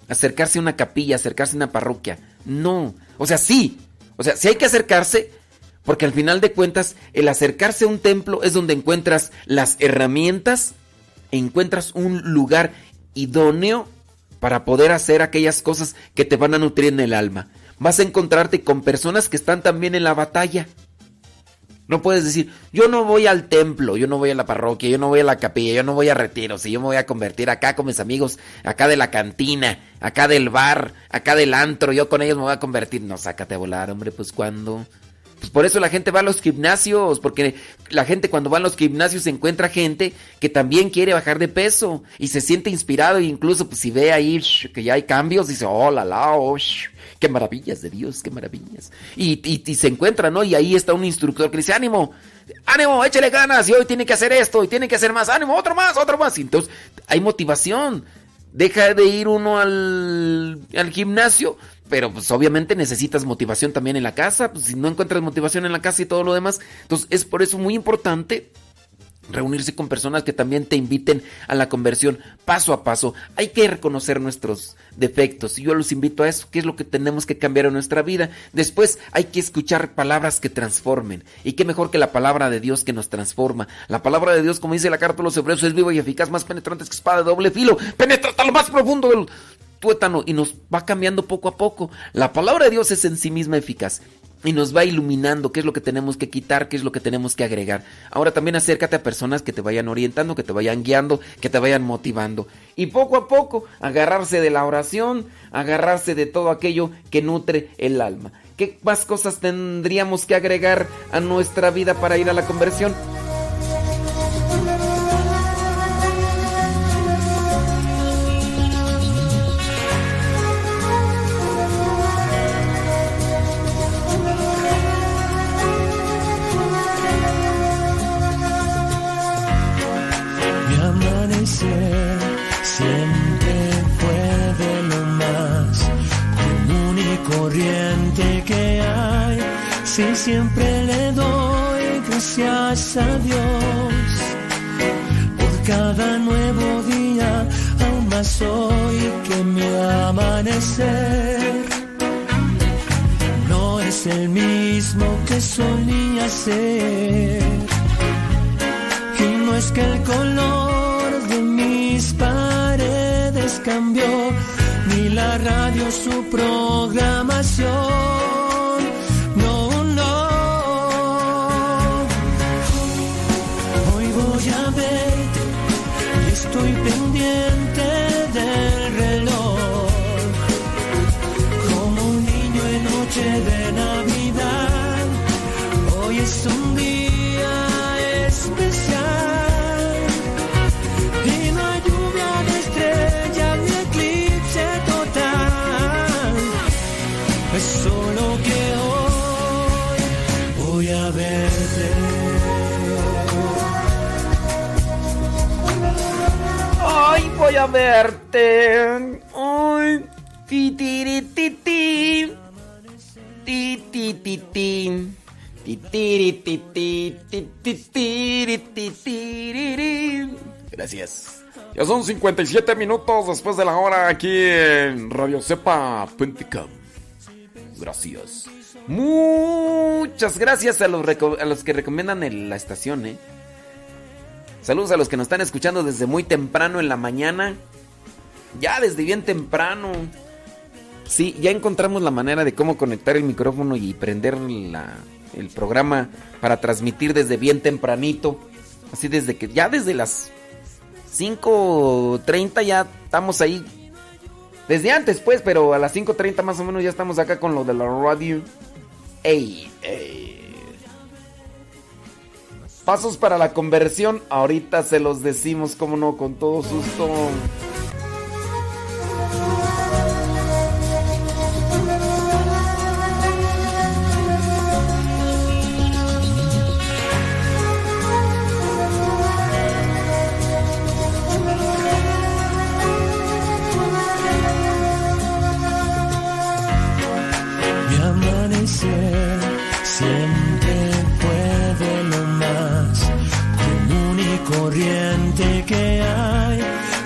acercarse a una capilla, acercarse a una parroquia. No, o sea, sí. O sea, sí hay que acercarse, porque al final de cuentas, el acercarse a un templo es donde encuentras las herramientas, encuentras un lugar idóneo para poder hacer aquellas cosas que te van a nutrir en el alma. Vas a encontrarte con personas que están también en la batalla. No puedes decir, yo no voy al templo, yo no voy a la parroquia, yo no voy a la capilla, yo no voy a retiros, y yo me voy a convertir acá con mis amigos, acá de la cantina, acá del bar, acá del antro, yo con ellos me voy a convertir. No, sácate a volar, hombre, pues cuando. Pues por eso la gente va a los gimnasios, porque la gente cuando va a los gimnasios encuentra gente que también quiere bajar de peso y se siente inspirado e incluso pues si ve ahí que ya hay cambios, dice, oh, la, la, oh, qué maravillas de Dios, qué maravillas. Y, y, se encuentra, ¿no? Y ahí está un instructor que dice, ánimo, ánimo, échale ganas, y hoy tiene que hacer esto, y tiene que hacer más, ánimo, otro más, otro más. Y entonces hay motivación. Deja de ir uno al, al gimnasio, pero pues obviamente necesitas motivación también en la casa. Pues si no encuentras motivación en la casa y todo lo demás, entonces es por eso muy importante reunirse con personas que también te inviten a la conversión paso a paso. Hay que reconocer nuestros defectos y yo los invito a eso, que es lo que tenemos que cambiar en nuestra vida. Después hay que escuchar palabras que transformen y qué mejor que la palabra de Dios que nos transforma. La palabra de Dios, como dice la carta de los hebreos, es viva y eficaz, más penetrante que espada de doble filo, penetra hasta lo más profundo del tuétano y nos va cambiando poco a poco. La palabra de Dios es en sí misma eficaz y nos va iluminando qué es lo que tenemos que quitar, qué es lo que tenemos que agregar. Ahora también acércate a personas que te vayan orientando, que te vayan guiando, que te vayan motivando. Y poco a poco agarrarse de la oración, agarrarse de todo aquello que nutre el alma. ¿Qué más cosas tendríamos que agregar a nuestra vida para ir a la conversión? Que hay. Si siempre le doy gracias a Dios por cada nuevo día, aún más hoy que mi amanecer. No es el mismo que solía ser. Y no es que el color paredes cambió, la radio su programación. Voy a verte. Ay, ti ti ti ti. Ti ti ti ti. Gracias. Ya son 57 minutos después de la hora aquí en Radio Cepa.com. Gracias. Muchas gracias a los, a los que recomiendan la estación, eh. Saludos a los que nos están escuchando desde muy temprano en la mañana. Ya desde bien temprano. Sí, ya encontramos la manera de cómo conectar el micrófono y prender la, el programa para transmitir desde bien tempranito. Así desde que ya desde las 5.30 ya estamos ahí. Desde antes pues, pero a las 5.30 más o menos ya estamos acá con lo de la radio. Ey, ey. Pasos para la conversión, ahorita se los decimos, como no, con todo susto.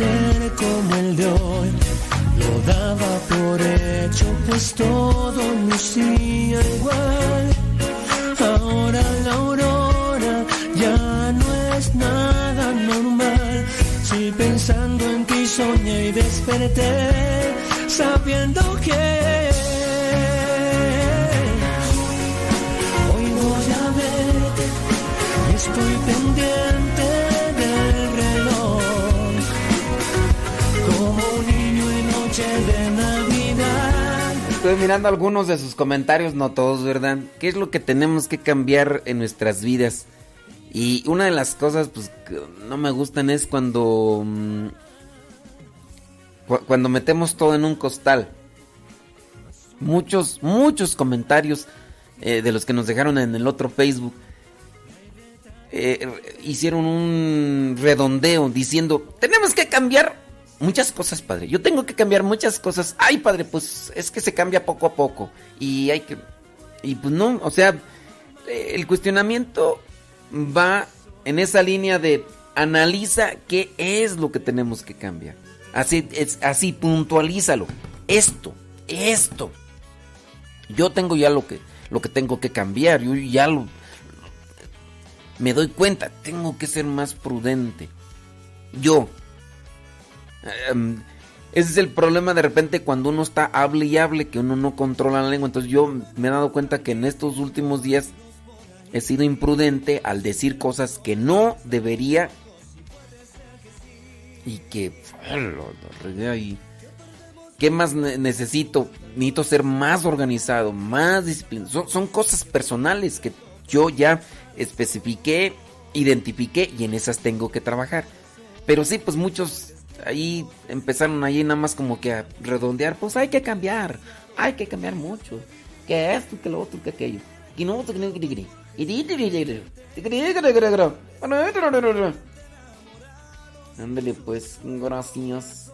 Amanecer como el de hoy lo daba por hecho, pues todo lucía igual. Ahora la aurora ya no es nada normal. Si pensando en ti soñé y desperté, sabiendo que hoy voy a verte estoy pendiente noche. Estoy mirando algunos de sus comentarios, no todos, ¿verdad? ¿Qué es lo que tenemos que cambiar en nuestras vidas? Y una de las cosas pues que no me gustan es cuando mm, cu- cuando metemos todo en un costal. Muchos muchos comentarios eh, de los que nos dejaron en el otro Facebook eh, hicieron un redondeo diciendo, tenemos que cambiar muchas cosas, padre. Yo tengo que cambiar muchas cosas. Ay, padre, pues es que se cambia poco a poco. Y hay que... Y pues no, o sea, eh, el cuestionamiento va en esa línea de analiza qué es lo que tenemos que cambiar. Así, es, así puntualízalo. Esto, esto. Yo tengo ya lo que, lo que tengo que cambiar. Yo ya lo, me doy cuenta, tengo que ser más prudente. Yo. Em, ese es el problema de repente cuando uno está hable y hable, que uno no controla la lengua. Entonces yo me he dado cuenta que en estos últimos días he sido imprudente al decir cosas que no debería y que. ¿Qué más ne- necesito? Necesito ser más organizado, más disciplinado. Son, son cosas personales que yo ya especifiqué, identifiqué y en esas tengo que trabajar. Pero sí, pues muchos ahí empezaron ahí nada más como que a redondear. Pues hay que cambiar, hay que cambiar mucho. Que esto, que lo otro, que aquello. Que no, que no, que. Ándale pues, gracias.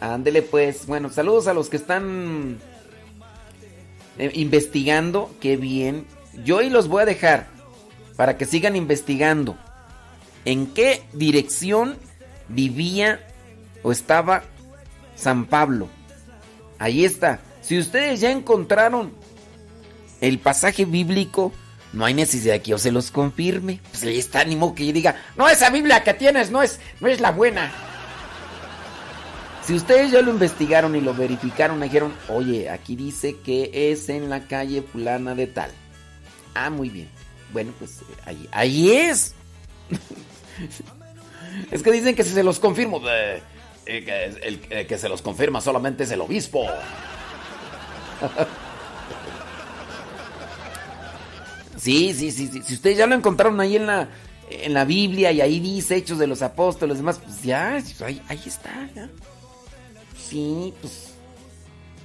Ándele pues, bueno, saludos a los que están eh, investigando, qué bien. Yo hoy los voy a dejar para que sigan investigando en qué dirección vivía o estaba San Pablo. Ahí está. Si ustedes ya encontraron el pasaje bíblico no hay necesidad que yo se los confirme. Pues ahí está, ni modo que yo diga, no, esa Biblia que tienes no es, no es la buena. Si ustedes ya lo investigaron y lo verificaron, me dijeron, oye, aquí dice que es en la calle fulana de tal. Ah, muy bien. Bueno, pues ahí, ahí es. (laughs) es que dicen que si se los confirmo, eh, el, el que se los confirma solamente es el obispo. (laughs) Sí, sí, sí, sí. Si ustedes ya lo encontraron ahí en la, en la Biblia y ahí dice Hechos de los Apóstoles, demás, pues ya, ahí, ahí está, ya. Sí, pues.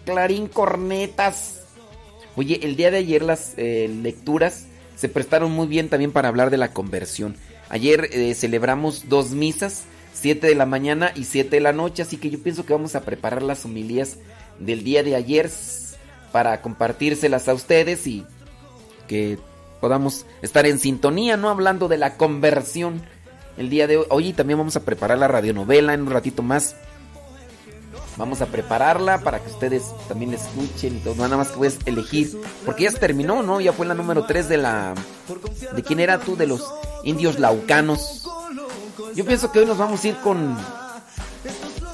Clarín Cornetas. Oye, el día de ayer las eh, lecturas se prestaron muy bien también para hablar de la conversión. Ayer eh, celebramos dos misas, 7 de la mañana y 7 de la noche, así que yo pienso que vamos a preparar las homilías del día de ayer para compartírselas a ustedes y que podamos estar en sintonía, ¿no? Hablando de la conversión el día de hoy. Oye, también vamos a preparar la radionovela en un ratito más. Vamos a prepararla para que ustedes también escuchen y todo. Nada más que puedes elegir. Porque ya se terminó, ¿no? Ya fue la número 3 de la. ¿De quién era tú? De los indios laucanos. Yo pienso que hoy nos vamos a ir con.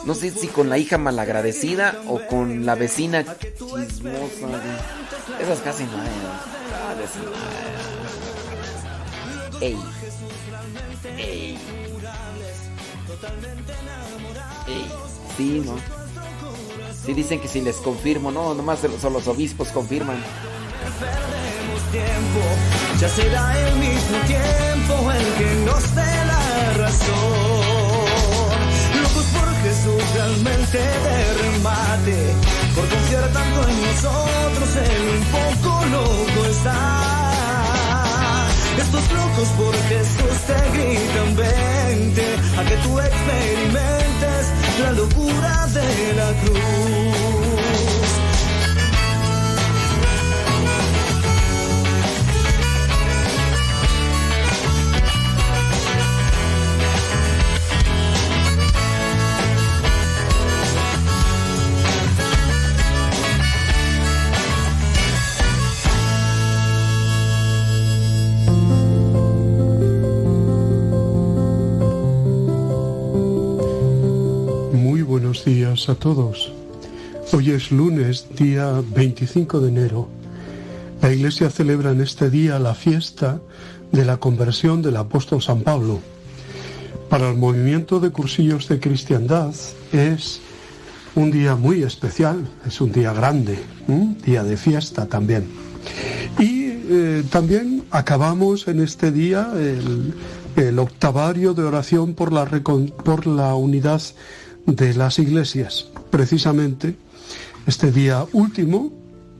No sé si con la hija malagradecida o con la vecina chismosa. Esas casi no hay. Ey. Ey. Ey. Sí, ¿no? Sí dicen que si les confirmo, no, nomás son los obispos confirman. Perdemos tiempo, ya será el mismo tiempo el que nos dé la razón. Locos por Jesús realmente de remate, por confiar tanto en nosotros, él un poco loco está. Estos locos por Jesús te gritan, vente, a que tú experimentes la locura de la cruz. Buenos días a todos. Hoy es lunes, día 25 de enero. La Iglesia celebra en este día la fiesta de la conversión del apóstol San Pablo. Para el movimiento de cursillos de cristiandad es un día muy especial, es un día grande, día de fiesta también. Y eh, también acabamos en este día el, el octavario de oración por la, por la unidad de las iglesias. Precisamente este día último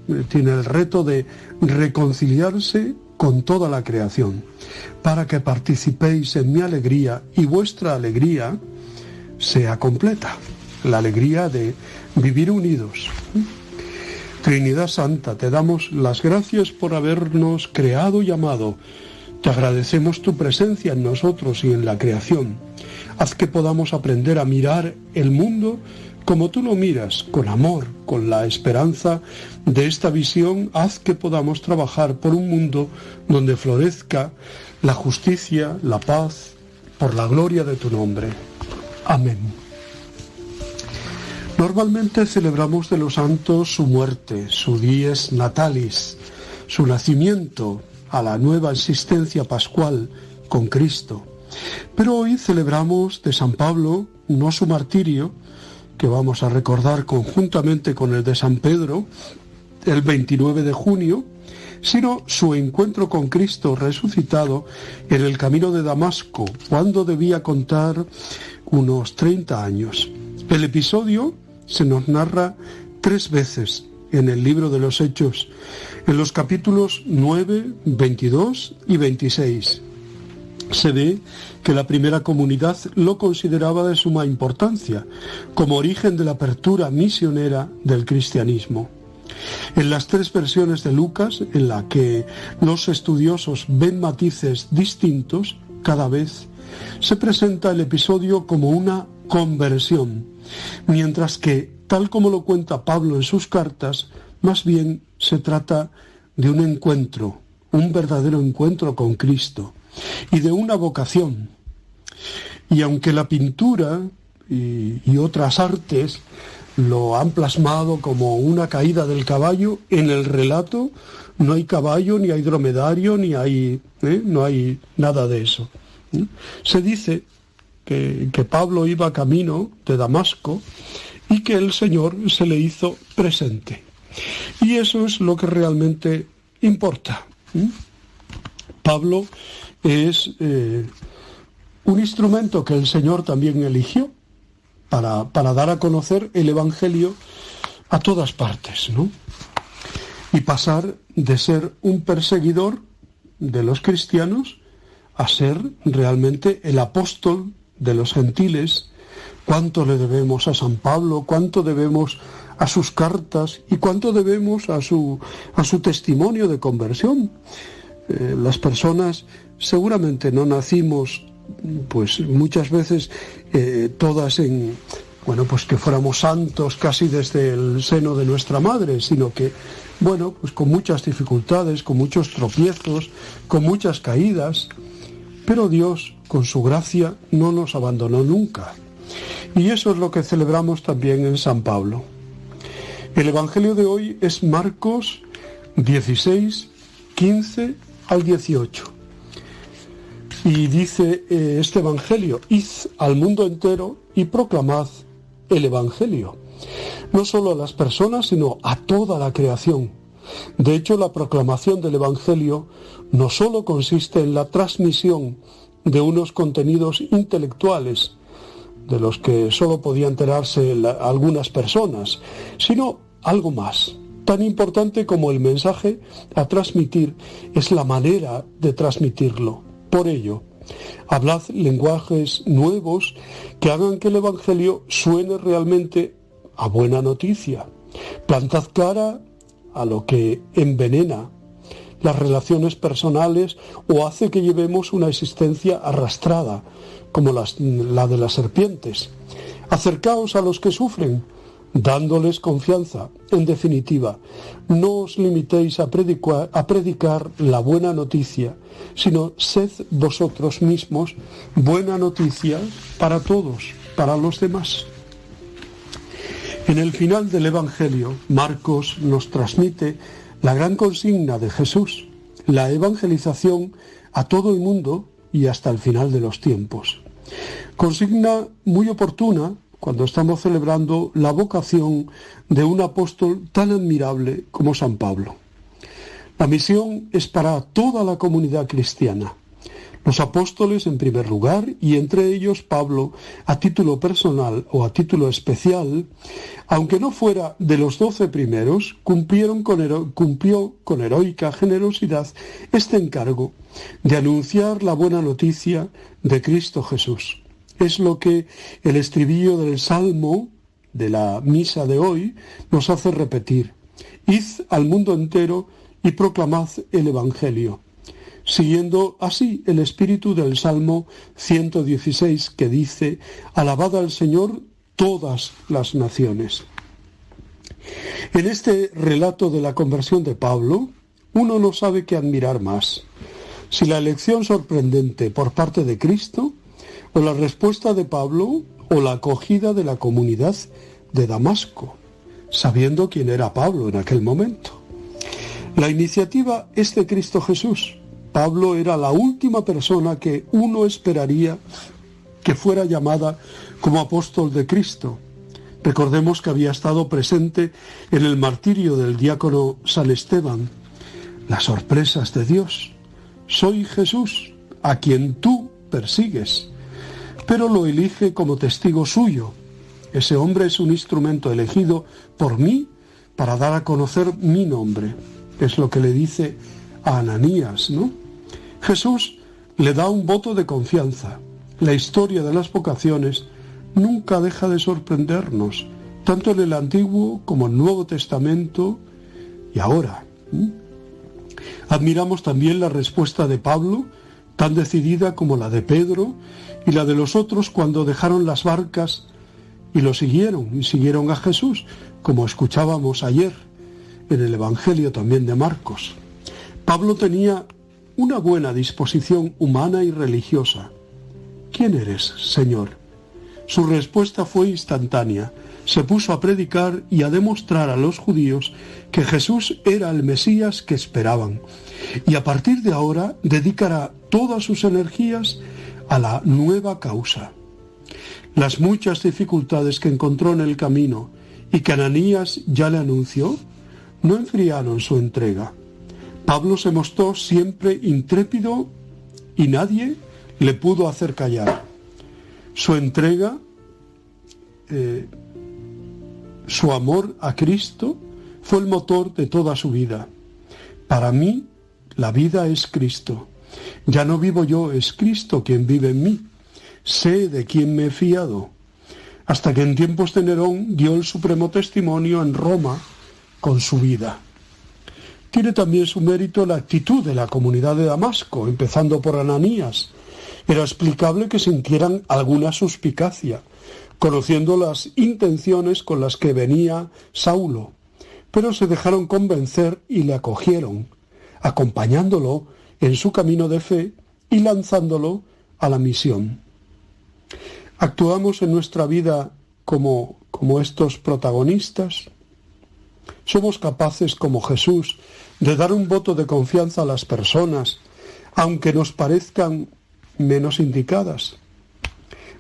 eh, tiene el reto de reconciliarse con toda la creación, para que participéis en mi alegría y vuestra alegría sea completa, la alegría de vivir unidos. Trinidad Santa, te damos las gracias por habernos creado y amado. Te agradecemos tu presencia en nosotros y en la creación. Haz que podamos aprender a mirar el mundo como tú lo miras, con amor, con la esperanza de esta visión. Haz que podamos trabajar por un mundo donde florezca la justicia, la paz, por la gloria de tu nombre. Amén. Normalmente celebramos de los santos su muerte, su dies natalis, su nacimiento a la nueva existencia pascual con Cristo. Pero hoy celebramos de San Pablo no su martirio, que vamos a recordar conjuntamente con el de San Pedro el 29 de junio, sino su encuentro con Cristo resucitado en el camino de Damasco, cuando debía contar unos 30 años. El episodio se nos narra tres veces en el libro de los Hechos, en los capítulos 9, 22 y 26. Se ve que la primera comunidad lo consideraba de suma importancia, como origen de la apertura misionera del cristianismo. En las tres versiones de Lucas, en la que los estudiosos ven matices distintos cada vez, se presenta el episodio como una conversión, mientras que, tal como lo cuenta Pablo en sus cartas, más bien se trata de un encuentro, un verdadero encuentro con Cristo y de una vocación. Y aunque la pintura y, otras artes lo han plasmado como una caída del caballo, en el relato no hay caballo, ni hay dromedario, ni hay, ¿eh? no hay nada de eso. ¿eh? Se dice que, Pablo iba camino de Damasco y que el Señor se le hizo presente. Y eso es lo que realmente importa. ¿eh? Pablo es un instrumento que el Señor también eligió para, para dar a conocer el Evangelio a todas partes, ¿no? Y pasar de ser un perseguidor de los cristianos a ser realmente el apóstol de los gentiles. ¿Cuánto le debemos a San Pablo? ¿Cuánto debemos a sus cartas? ¿Y cuánto debemos a su, a su testimonio de conversión? Eh, las personas seguramente no nacimos pues muchas veces eh, todas en, bueno, pues que fuéramos santos casi desde el seno de nuestra madre, sino que, bueno, pues con muchas dificultades, con muchos tropiezos, con muchas caídas, pero Dios, con su gracia, no nos abandonó nunca. Y eso es lo que celebramos también en San Pablo. El Evangelio de hoy es Marcos 16, 15 al 18. Y dice eh, este Evangelio, id al mundo entero y proclamad el Evangelio. No solo a las personas, sino a toda la creación. De hecho, la proclamación del Evangelio no solo consiste en la transmisión de unos contenidos intelectuales, de los que solo podían enterarse algunas personas, sino algo más. Tan importante como el mensaje a transmitir es la manera de transmitirlo. Por ello, hablad lenguajes nuevos que hagan que el Evangelio suene realmente a buena noticia. Plantad cara a lo que envenena las relaciones personales o hace que llevemos una existencia arrastrada, como la de las serpientes. Acercaos a los que sufren, dándoles confianza. En definitiva, no os limitéis a predicar, a predicar, la buena noticia, sino sed vosotros mismos buena noticia para todos, para los demás. En el final del Evangelio, Marcos nos transmite la gran consigna de Jesús, la evangelización a todo el mundo y hasta el final de los tiempos. Consigna muy oportuna cuando estamos celebrando la vocación de un apóstol tan admirable como San Pablo. La misión es para toda la comunidad cristiana. Los apóstoles en primer lugar y entre ellos Pablo a título personal o a título especial, aunque no fuera de los doce primeros, cumplieron con cumplió con heroica generosidad este encargo de anunciar la buena noticia de Cristo Jesús. Es lo que el estribillo del Salmo de la misa de hoy nos hace repetir. Id al mundo entero y proclamad el Evangelio, siguiendo así el espíritu del Salmo 116 que dice, Alabad al Señor todas las naciones. En este relato de la conversión de Pablo, uno no sabe qué admirar más. Si la elección sorprendente por parte de Cristo o la respuesta de Pablo o la acogida de la comunidad de Damasco, sabiendo quién era Pablo en aquel momento. La iniciativa es de Cristo Jesús. Pablo era la última persona que uno esperaría que fuera llamada como apóstol de Cristo. Recordemos que había estado presente en el martirio del diácono San Esteban. Las sorpresas de Dios. Soy Jesús, a quien tú persigues pero lo elige como testigo suyo. Ese hombre es un instrumento elegido por mí para dar a conocer mi nombre. Es lo que le dice a Ananías, ¿no? Jesús le da un voto de confianza. La historia de las vocaciones nunca deja de sorprendernos, tanto en el Antiguo como en el Nuevo Testamento y ahora. Admiramos también la respuesta de Pablo, tan decidida como la de Pedro y la de los otros cuando dejaron las barcas y lo siguieron, y siguieron a Jesús, como escuchábamos ayer en el Evangelio también de Marcos. Pablo tenía una buena disposición humana y religiosa. ¿Quién eres, Señor? Su respuesta fue instantánea. Se puso a predicar y a demostrar a los judíos que Jesús era el Mesías que esperaban. Y a partir de ahora dedicará todas sus energías a la nueva causa. Las muchas dificultades que encontró en el camino y que Ananías ya le anunció, no enfriaron su entrega. Pablo se mostró siempre intrépido y nadie le pudo hacer callar. Su entrega, eh, su amor a Cristo fue el motor de toda su vida. Para mí, la vida es Cristo. Ya no vivo yo, es Cristo quien vive en mí. Sé de quién me he fiado. Hasta que en tiempos de Nerón dio el supremo testimonio en Roma con su vida. Tiene también su mérito la actitud de la comunidad de Damasco, empezando por Ananías. Era explicable que sintieran alguna suspicacia, conociendo las intenciones con las que venía Saulo, pero se dejaron convencer y le acogieron, acompañándolo en su camino de fe y lanzándolo a la misión. ¿Actuamos en nuestra vida como, como estos protagonistas? ¿Somos capaces, como Jesús, de dar un voto de confianza a las personas, aunque nos parezcan menos indicadas?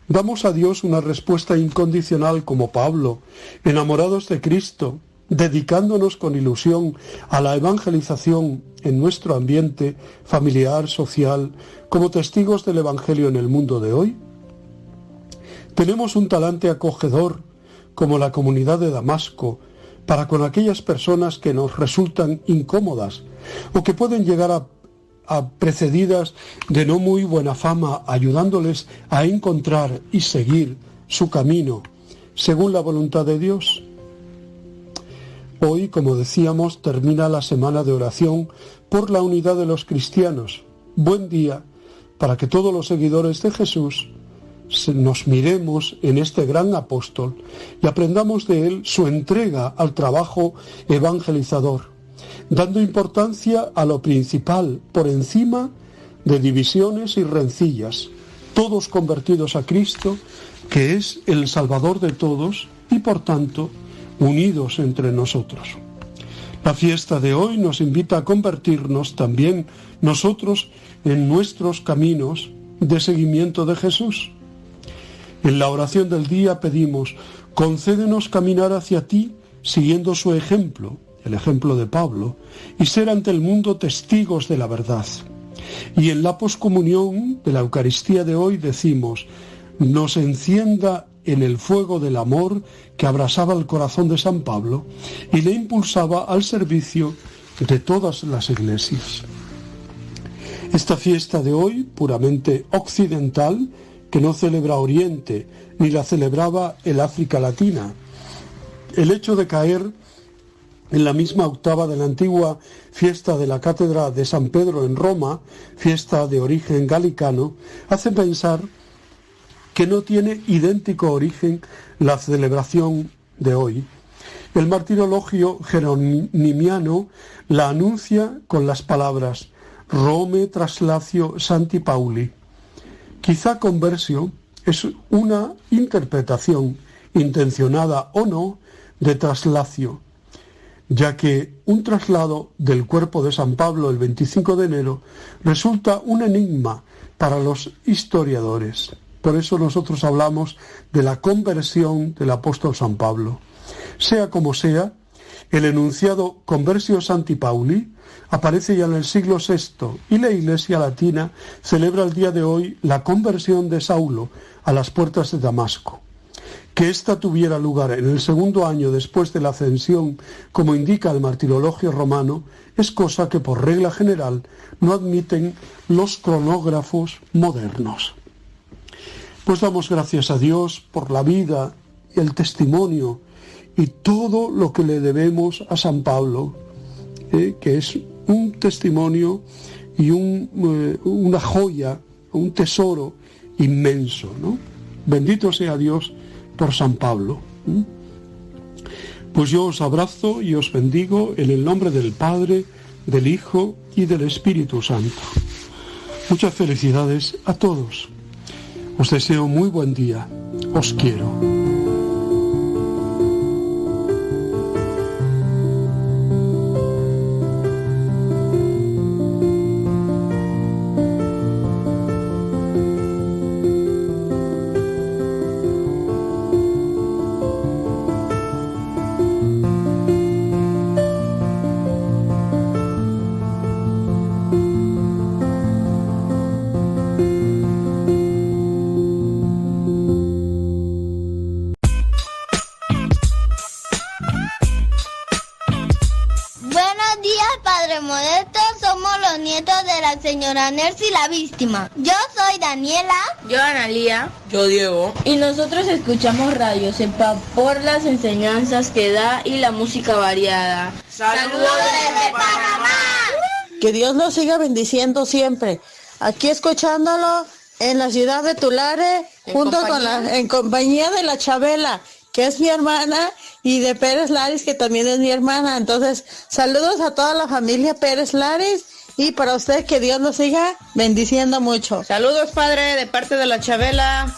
Damos a Dios una respuesta incondicional como Pablo, enamorados de Cristo, dedicándonos con ilusión a la evangelización en nuestro ambiente familiar, social, como testigos del Evangelio en el mundo de hoy? Tenemos un talante acogedor, como la comunidad de Damasco, para con aquellas personas que nos resultan incómodas o que pueden llegar a, a precedidas de no muy buena fama, ayudándoles a encontrar y seguir su camino según la voluntad de Dios. Hoy, como decíamos, termina la semana de oración por la unidad de los cristianos. Buen día para que todos los seguidores de Jesús nos miremos en este gran apóstol y aprendamos de él su entrega al trabajo evangelizador, dando importancia a lo principal por encima de divisiones y rencillas, todos convertidos a Cristo, que es el Salvador de todos y por tanto unidos entre nosotros. La fiesta de hoy nos invita a convertirnos también nosotros en nuestros caminos de seguimiento de Jesús. En la oración del día pedimos, concédenos caminar hacia ti siguiendo su ejemplo, el ejemplo de Pablo, y ser ante el mundo testigos de la verdad. Y en la poscomunión de la Eucaristía de hoy decimos, nos encienda en el fuego del amor que abrasaba el corazón de San Pablo y le impulsaba al servicio de todas las iglesias. Esta fiesta de hoy, puramente occidental, que no celebra Oriente, ni la celebraba el África Latina. El hecho de caer en la misma octava de la antigua fiesta de la Cátedra de San Pedro en Roma, fiesta de origen galicano, hace pensar que no tiene idéntico origen la celebración de hoy. El martirologio jeronimiano la anuncia con las palabras Rome traslacio Santi Pauli. Quizá conversio es una interpretación, intencionada o no, de traslacio, ya que un traslado del cuerpo de San Pablo el 25 de enero resulta un enigma para los historiadores. Por eso nosotros hablamos de la conversión del apóstol San Pablo. Sea como sea, el enunciado Conversio Santi Pauli aparece ya en el siglo VI y la Iglesia Latina celebra el día de hoy la conversión de Saulo a las puertas de Damasco. Que ésta tuviera lugar en el segundo año después de la ascensión, como indica el martirologio romano, es cosa que por regla general no admiten los cronógrafos modernos. Pues damos gracias a Dios por la vida, el testimonio y todo lo que le debemos a San Pablo, eh, que es un testimonio y un, eh, una joya, un tesoro inmenso. ¿no? Bendito sea Dios por San Pablo. Pues yo os abrazo y os bendigo en el nombre del Padre, del Hijo y del Espíritu Santo. Muchas felicidades a todos. Os deseo muy buen día. Os quiero. Yo soy Daniela. Yo Analía. Yo Diego. Y nosotros escuchamos Radio Sepa por las enseñanzas que da y la música variada. Saludos desde Panamá. Que Dios los siga bendiciendo siempre. Aquí escuchándolo en la ciudad de Tulare, junto con la, en compañía de la Chabela, que es mi hermana, y de Pérez Laris, que también es mi hermana. Entonces, saludos a toda la familia Pérez Laris y para usted que Dios los siga bendiciendo mucho. Saludos, padre, de parte de la Chabela.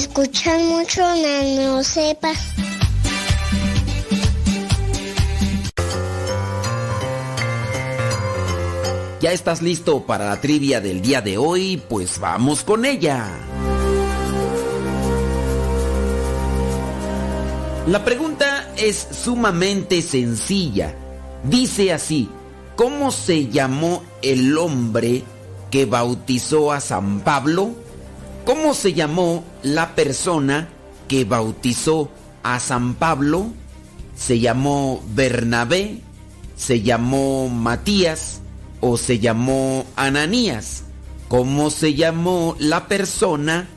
escuchan mucho Nano Sepa. ¿Ya estás listo para la trivia del día de hoy? Pues vamos con ella. La pregunta es sumamente sencilla. Dice así, ¿cómo se llamó el hombre que bautizó a San Pablo? ¿Cómo se llamó la persona que bautizó a San Pablo? ¿Se llamó Bernabé? ¿Se llamó Matías? ¿O se llamó Ananías? ¿Cómo se llamó la persona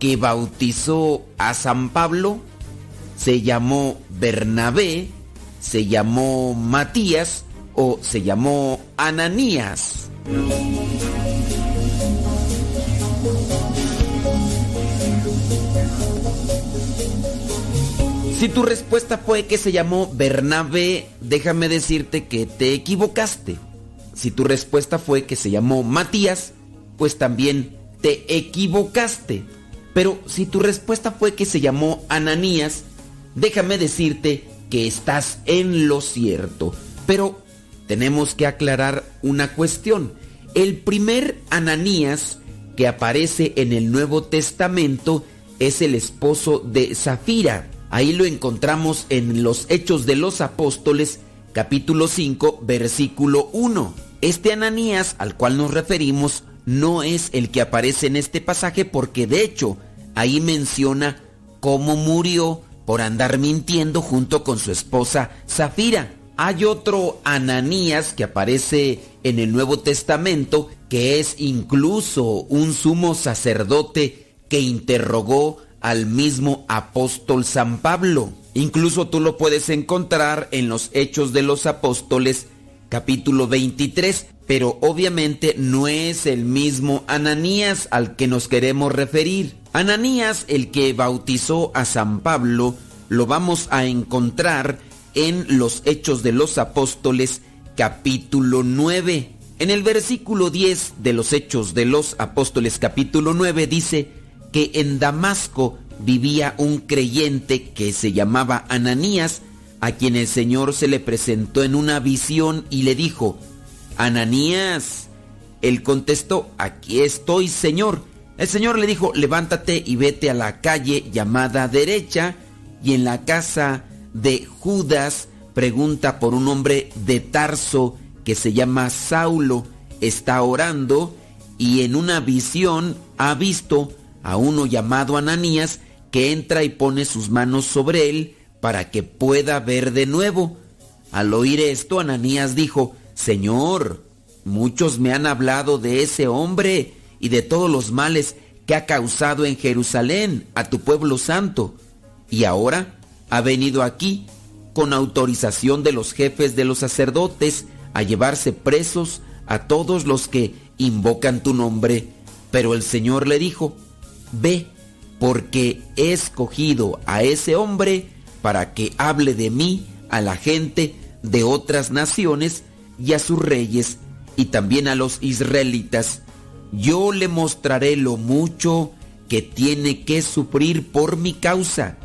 que bautizó a San Pablo? ¿Se llamó Bernabé? ¿Se llamó Matías? ¿O se llamó Ananías? Si tu respuesta fue que se llamó Bernabé, déjame decirte que te equivocaste. Si tu respuesta fue que se llamó Matías, pues también te equivocaste. Pero si tu respuesta fue que se llamó Ananías, déjame decirte que estás en lo cierto. Pero tenemos que aclarar una cuestión. El primer Ananías que aparece en el Nuevo Testamento es el esposo de Zafira. Ahí lo encontramos en los Hechos de los Apóstoles, capítulo 5, versículo 1. Este Ananías al cual nos referimos no es el que aparece en este pasaje porque de hecho ahí menciona cómo murió por andar mintiendo junto con su esposa Zafira. Hay otro Ananías que aparece en el Nuevo Testamento que es incluso un sumo sacerdote que interrogó al mismo apóstol San Pablo. Incluso tú lo puedes encontrar en los Hechos de los Apóstoles capítulo 23, pero obviamente no es el mismo Ananías al que nos queremos referir. Ananías, el que bautizó a San Pablo, lo vamos a encontrar en los Hechos de los Apóstoles capítulo 9. En el versículo 10 de los Hechos de los Apóstoles capítulo 9 dice que en Damasco vivía un creyente que se llamaba Ananías, a quien el Señor se le presentó en una visión y le dijo, Ananías. Él contestó, aquí estoy, Señor. El Señor le dijo, levántate y vete a la calle llamada derecha y en la casa de Judas pregunta por un hombre de Tarso que se llama Saulo. Está orando y en una visión ha visto a uno llamado Ananías que entra y pone sus manos sobre él para que pueda ver de nuevo. Al oír esto, Ananías dijo, Señor, muchos me han hablado de ese hombre y de todos los males que ha causado en Jerusalén a tu pueblo santo. Y ahora ha venido aquí con autorización de los jefes de los sacerdotes a llevarse presos a todos los que invocan tu nombre. Pero el Señor le dijo, ve, porque he escogido a ese hombre para que hable de mí a la gente de otras naciones y a sus reyes y también a los israelitas. Yo le mostraré lo mucho que tiene que sufrir por mi causa.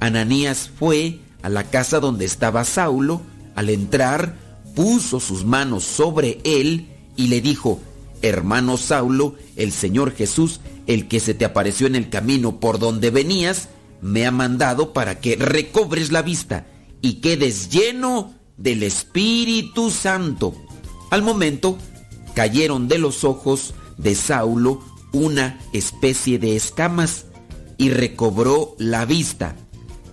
Ananías fue a la casa donde estaba Saulo, al entrar puso sus manos sobre él y le dijo, hermano Saulo, el Señor Jesús, el que se te apareció en el camino por donde venías, me ha mandado para que recobres la vista y quedes lleno del Espíritu Santo. Al momento cayeron de los ojos de Saulo una especie de escamas y recobró la vista.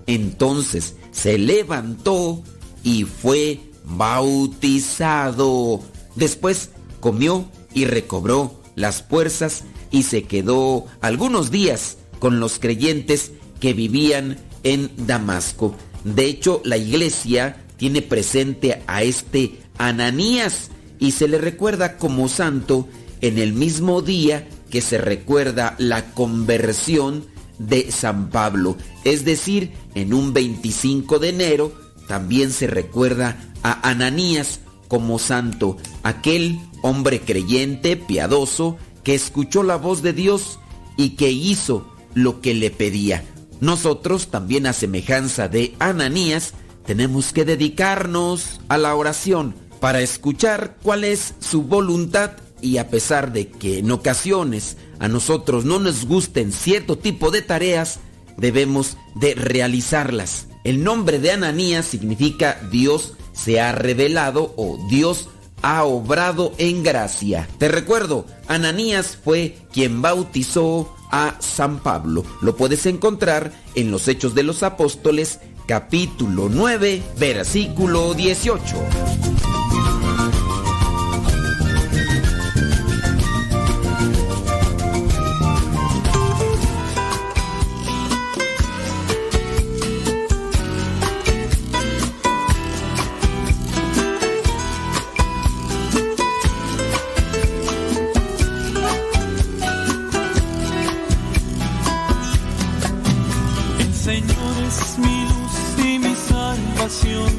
Entonces se levantó y fue bautizado. Después comió y recobró las fuerzas y se quedó algunos días con los creyentes que vivían en Damasco. De hecho, la iglesia tiene presente a este Ananías y se le recuerda como santo en el mismo día que se recuerda la conversión de San Pablo. Es decir, en un 25 de enero también se recuerda a Ananías como santo, aquel hombre creyente, piadoso, que escuchó la voz de Dios y que hizo lo que le pedía. Nosotros también a semejanza de Ananías tenemos que dedicarnos a la oración, para escuchar cuál es su voluntad y a pesar de que en ocasiones a nosotros no nos gusten cierto tipo de tareas, debemos de realizarlas. El nombre de Ananías significa Dios se ha revelado o Dios ha obrado en gracia. Te recuerdo, Ananías fue quien bautizó a San Pablo. Lo puedes encontrar en los Hechos de los Apóstoles, capítulo 9, versículo 18. canción.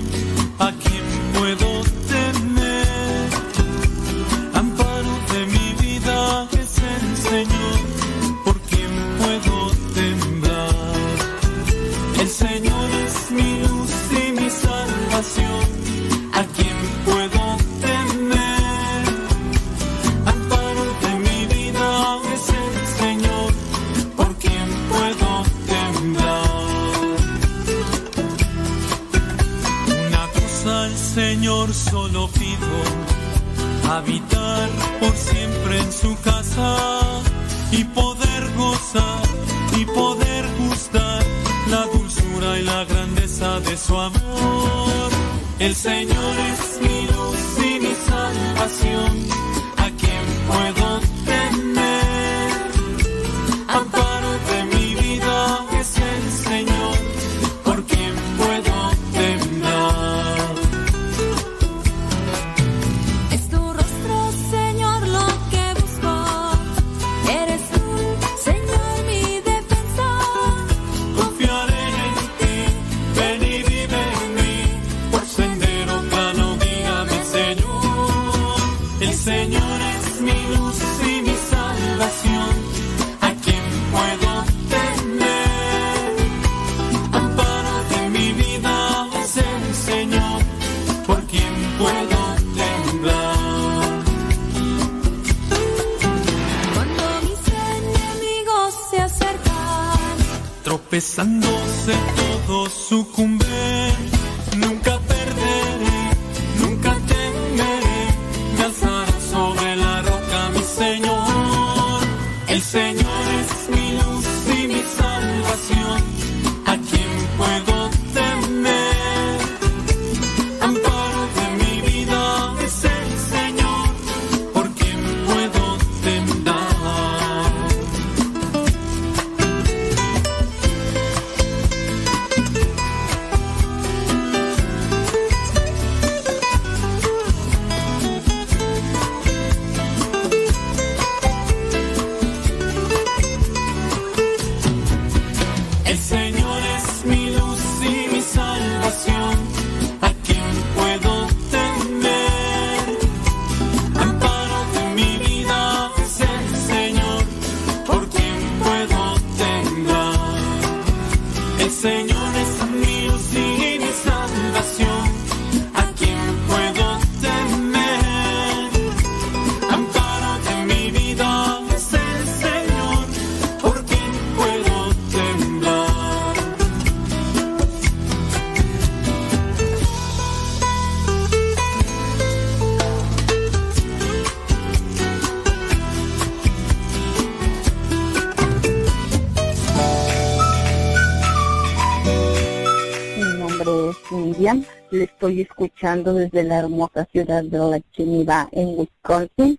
Estoy escuchando desde la hermosa ciudad de La Chinita en Wisconsin.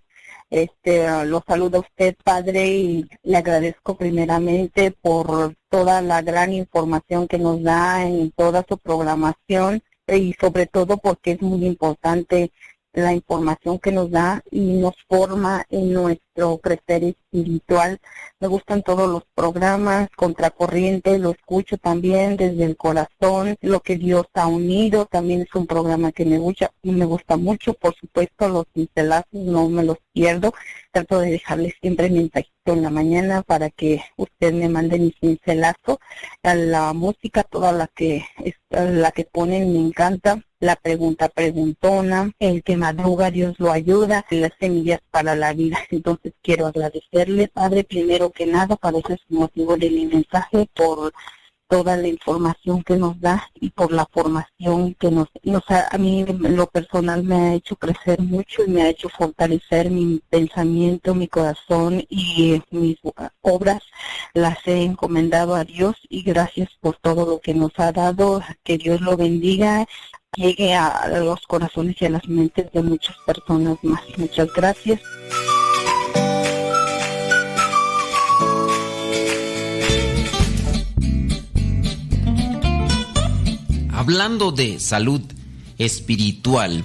Este, lo saluda usted, padre, y le agradezco primeramente por toda la gran información que nos da en toda su programación y sobre todo porque es muy importante la información que nos da y nos forma en nuestro crecer espiritual. Me gustan todos los programas, Contracorriente, lo escucho también desde el corazón, lo que Dios ha unido, también es un programa que me gusta, me gusta mucho, por supuesto los pincelazos no me los pierdo, trato de dejarles siempre mensajito en la mañana para que usted me mande mi pincelazo, la música, toda la que, la que ponen me encanta, la pregunta preguntona, el que madruga Dios lo ayuda, las semillas para la vida. Entonces quiero agradecerle, Padre, primero que nada, para ese motivo de mi mensaje, por toda la información que nos da y por la formación que nos, nos ha, a mí lo personal me ha hecho crecer mucho y me ha hecho fortalecer mi pensamiento, mi corazón y mis obras las he encomendado a Dios y gracias por todo lo que nos ha dado, que Dios lo bendiga llegue a los corazones y a las mentes de muchas personas más. Muchas gracias. Hablando de salud espiritual,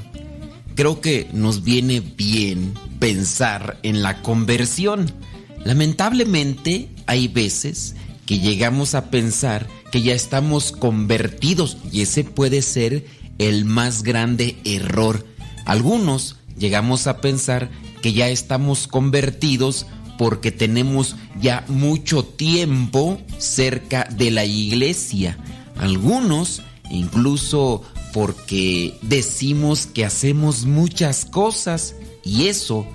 creo que nos viene bien pensar en la conversión. Lamentablemente hay veces que llegamos a pensar que ya estamos convertidos y ese puede ser el más grande error. Algunos llegamos a pensar que ya estamos convertidos porque tenemos ya mucho tiempo cerca de la iglesia. Algunos incluso porque decimos que hacemos muchas cosas y eso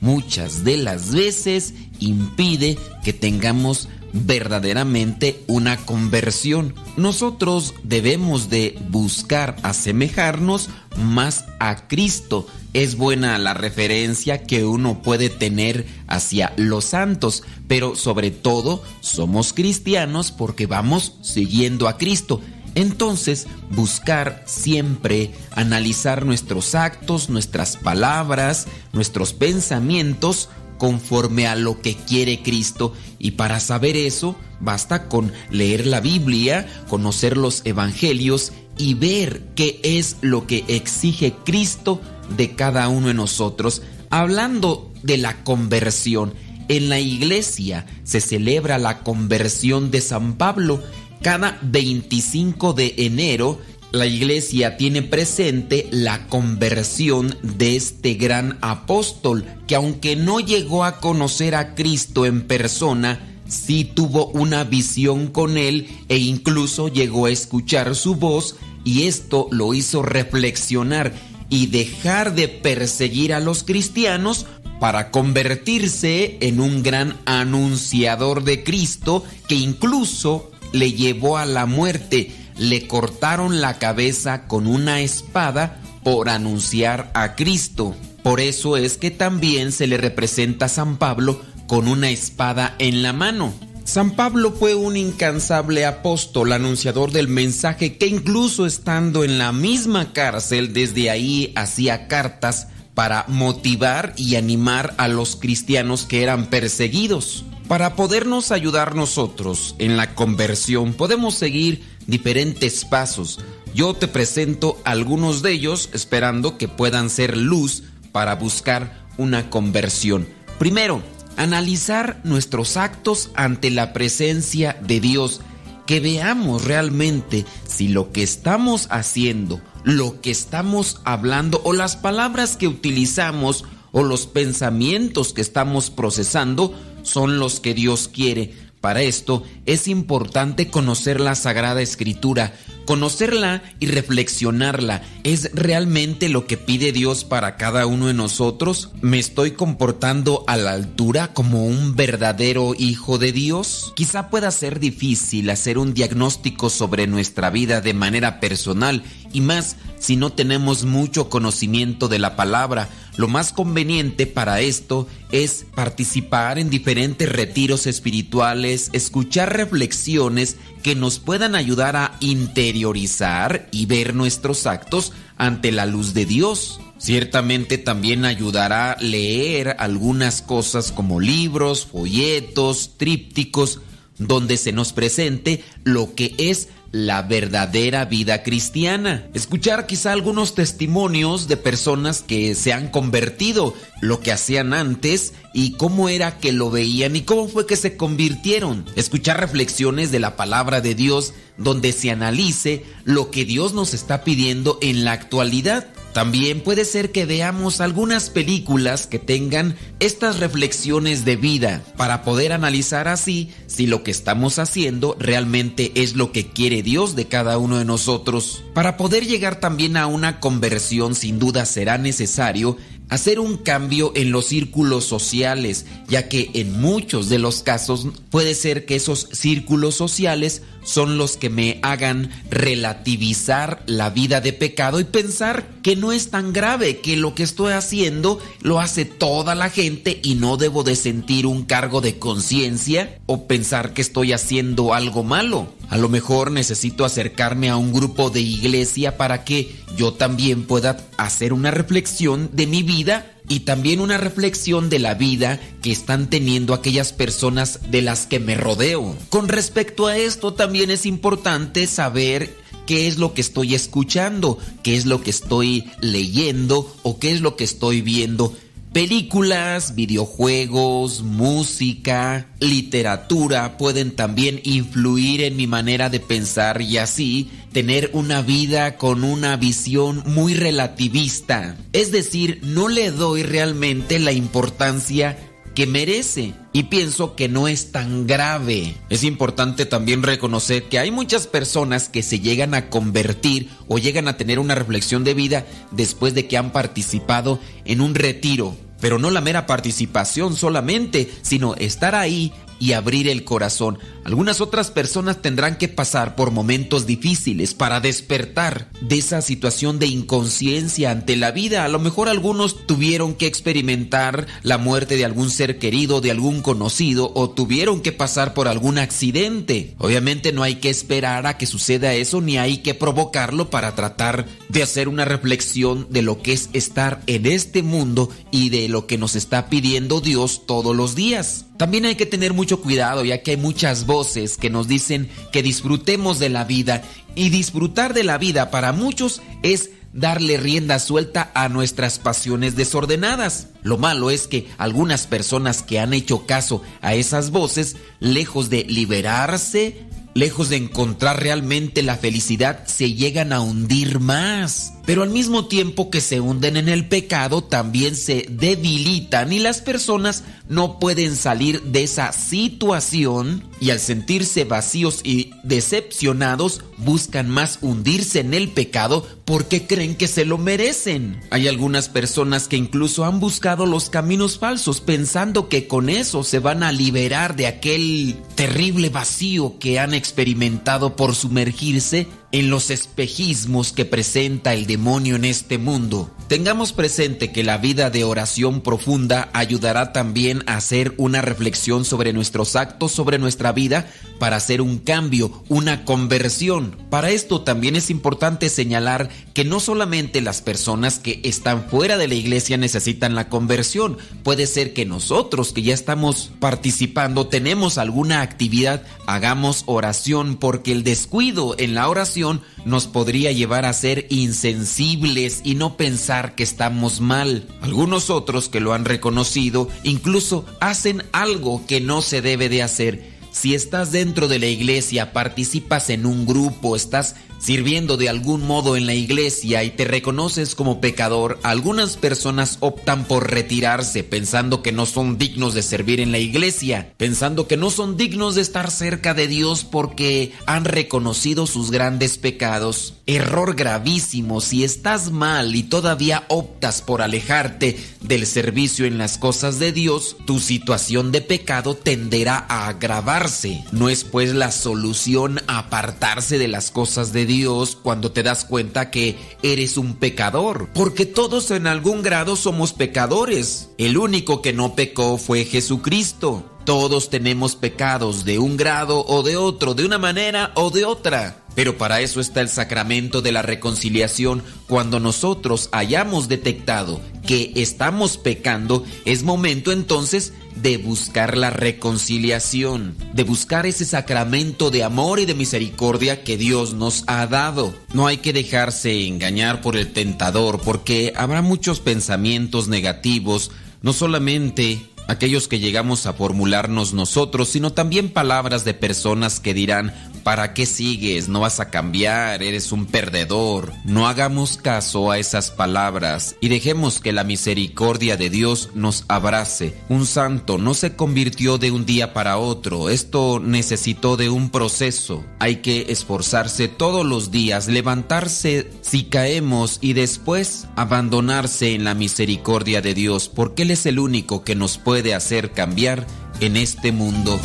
muchas de las veces impide que tengamos verdaderamente una conversión. Nosotros debemos de buscar asemejarnos más a Cristo. Es buena la referencia que uno puede tener hacia los santos, pero sobre todo somos cristianos porque vamos siguiendo a Cristo. Entonces, buscar siempre analizar nuestros actos, nuestras palabras, nuestros pensamientos, conforme a lo que quiere Cristo y para saber eso basta con leer la Biblia, conocer los evangelios y ver qué es lo que exige Cristo de cada uno de nosotros. Hablando de la conversión, en la iglesia se celebra la conversión de San Pablo cada 25 de enero la iglesia tiene presente la conversión de este gran apóstol, que aunque no llegó a conocer a Cristo en persona, sí tuvo una visión con él e incluso llegó a escuchar su voz y esto lo hizo reflexionar y dejar de perseguir a los cristianos para convertirse en un gran anunciador de Cristo que incluso le llevó a la muerte le cortaron la cabeza con una espada por anunciar a Cristo. Por eso es que también se le representa a San Pablo con una espada en la mano. San Pablo fue un incansable apóstol, anunciador del mensaje que incluso estando en la misma cárcel desde ahí hacía cartas para motivar y animar a los cristianos que eran perseguidos. Para podernos ayudar nosotros en la conversión podemos seguir diferentes pasos. Yo te presento algunos de ellos esperando que puedan ser luz para buscar una conversión. Primero, analizar nuestros actos ante la presencia de Dios, que veamos realmente si lo que estamos haciendo, lo que estamos hablando o las palabras que utilizamos o los pensamientos que estamos procesando son los que Dios quiere para esto es importante conocer la Sagrada Escritura. Conocerla y reflexionarla es realmente lo que pide Dios para cada uno de nosotros. ¿Me estoy comportando a la altura como un verdadero hijo de Dios? Quizá pueda ser difícil hacer un diagnóstico sobre nuestra vida de manera personal y más si no tenemos mucho conocimiento de la palabra lo más conveniente para esto es participar en diferentes retiros espirituales, escuchar reflexiones que nos puedan ayudar a interiorizar y ver nuestros actos ante la luz de Dios. Ciertamente también ayudará leer algunas cosas como libros, folletos, trípticos, donde se nos presente lo que es la verdadera vida cristiana. Escuchar quizá algunos testimonios de personas que se han convertido, lo que hacían antes y cómo era que lo veían y cómo fue que se convirtieron. Escuchar reflexiones de la palabra de Dios donde se analice lo que Dios nos está pidiendo en la actualidad. También puede ser que veamos algunas películas que tengan estas reflexiones de vida para poder analizar así si lo que estamos haciendo realmente es lo que quiere Dios de cada uno de nosotros. Para poder llegar también a una conversión sin duda será necesario hacer un cambio en los círculos sociales, ya que en muchos de los casos puede ser que esos círculos sociales son los que me hagan relativizar la vida de pecado y pensar que no es tan grave, que lo que estoy haciendo lo hace toda la gente y no debo de sentir un cargo de conciencia o pensar que estoy haciendo algo malo. A lo mejor necesito acercarme a un grupo de iglesia para que yo también pueda hacer una reflexión de mi vida y también una reflexión de la vida que están teniendo aquellas personas de las que me rodeo. Con respecto a esto también es importante saber qué es lo que estoy escuchando, qué es lo que estoy leyendo o qué es lo que estoy viendo Películas, videojuegos, música, literatura pueden también influir en mi manera de pensar y así tener una vida con una visión muy relativista. Es decir, no le doy realmente la importancia que merece y pienso que no es tan grave. Es importante también reconocer que hay muchas personas que se llegan a convertir o llegan a tener una reflexión de vida después de que han participado en un retiro. Pero no la mera participación solamente, sino estar ahí y abrir el corazón. Algunas otras personas tendrán que pasar por momentos difíciles para despertar de esa situación de inconsciencia ante la vida. A lo mejor algunos tuvieron que experimentar la muerte de algún ser querido, de algún conocido, o tuvieron que pasar por algún accidente. Obviamente no hay que esperar a que suceda eso, ni hay que provocarlo para tratar de hacer una reflexión de lo que es estar en este mundo y de lo que nos está pidiendo Dios todos los días. También hay que tener mucho cuidado ya que hay muchas voces que nos dicen que disfrutemos de la vida y disfrutar de la vida para muchos es darle rienda suelta a nuestras pasiones desordenadas. Lo malo es que algunas personas que han hecho caso a esas voces, lejos de liberarse, lejos de encontrar realmente la felicidad, se llegan a hundir más. Pero al mismo tiempo que se hunden en el pecado, también se debilitan y las personas no pueden salir de esa situación y al sentirse vacíos y decepcionados buscan más hundirse en el pecado porque creen que se lo merecen. Hay algunas personas que incluso han buscado los caminos falsos pensando que con eso se van a liberar de aquel terrible vacío que han experimentado por sumergirse en los espejismos que presenta el demonio en este mundo. Tengamos presente que la vida de oración profunda ayudará también a hacer una reflexión sobre nuestros actos, sobre nuestra vida, para hacer un cambio, una conversión. Para esto también es importante señalar que no solamente las personas que están fuera de la iglesia necesitan la conversión, puede ser que nosotros que ya estamos participando, tenemos alguna actividad, hagamos oración porque el descuido en la oración nos podría llevar a ser insensibles y no pensar que estamos mal. Algunos otros que lo han reconocido incluso hacen algo que no se debe de hacer. Si estás dentro de la iglesia, participas en un grupo, estás sirviendo de algún modo en la iglesia y te reconoces como pecador, algunas personas optan por retirarse pensando que no son dignos de servir en la iglesia, pensando que no son dignos de estar cerca de Dios porque han reconocido sus grandes pecados. Error gravísimo, si estás mal y todavía optas por alejarte del servicio en las cosas de Dios, tu situación de pecado tenderá a agravarse. No es pues la solución apartarse de las cosas de Dios Dios cuando te das cuenta que eres un pecador, porque todos en algún grado somos pecadores. El único que no pecó fue Jesucristo. Todos tenemos pecados de un grado o de otro, de una manera o de otra. Pero para eso está el sacramento de la reconciliación. Cuando nosotros hayamos detectado que estamos pecando, es momento entonces de buscar la reconciliación, de buscar ese sacramento de amor y de misericordia que Dios nos ha dado. No hay que dejarse engañar por el tentador porque habrá muchos pensamientos negativos, no solamente aquellos que llegamos a formularnos nosotros, sino también palabras de personas que dirán, ¿para qué sigues? No vas a cambiar, eres un perdedor. No hagamos caso a esas palabras y dejemos que la misericordia de Dios nos abrace. Un santo no se convirtió de un día para otro, esto necesitó de un proceso. Hay que esforzarse todos los días, levantarse si caemos y después abandonarse en la misericordia de Dios, porque Él es el único que nos puede hacer cambiar en este mundo.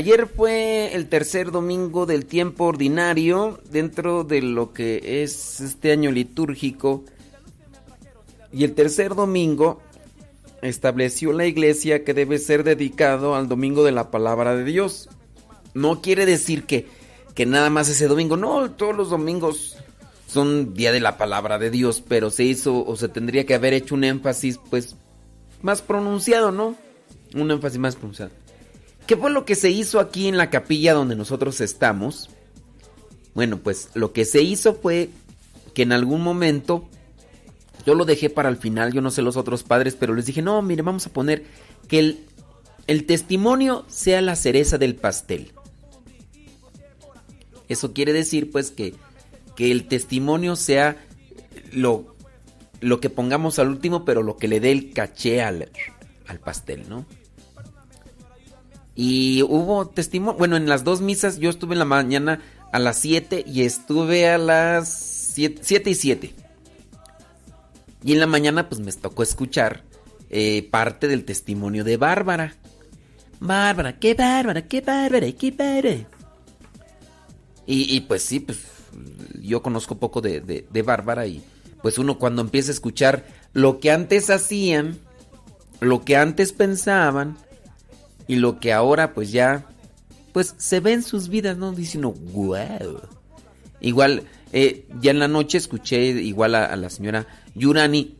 Ayer fue el tercer domingo del tiempo ordinario dentro de lo que es este año litúrgico. Y el tercer domingo estableció la iglesia que debe ser dedicado al domingo de la palabra de Dios. No quiere decir que, que nada más ese domingo, no, todos los domingos son día de la palabra de Dios, pero se hizo o se tendría que haber hecho un énfasis pues más pronunciado, ¿no? Un énfasis más pronunciado. ¿Qué fue lo que se hizo aquí en la capilla donde nosotros estamos? Bueno, pues lo que se hizo fue que en algún momento yo lo dejé para el final, yo no sé los otros padres, pero les dije, no, mire, vamos a poner que el, el testimonio sea la cereza del pastel. Eso quiere decir pues que, que el testimonio sea lo, lo que pongamos al último, pero lo que le dé el caché al, al pastel, ¿no? Y hubo testimonio, bueno, en las dos misas yo estuve en la mañana a las 7 y estuve a las 7 y 7. Y en la mañana pues me tocó escuchar eh, parte del testimonio de Bárbara. Bárbara, qué bárbara, qué bárbara, qué bárbara. Y, y, pues sí, pues yo conozco poco de, de, de Bárbara y pues uno cuando empieza a escuchar lo que antes hacían, lo que antes pensaban y lo que ahora pues ya pues se ve en sus vidas, ¿no? Dice uno, wow. Igual, eh, ya en la noche escuché igual a, la señora Yurani.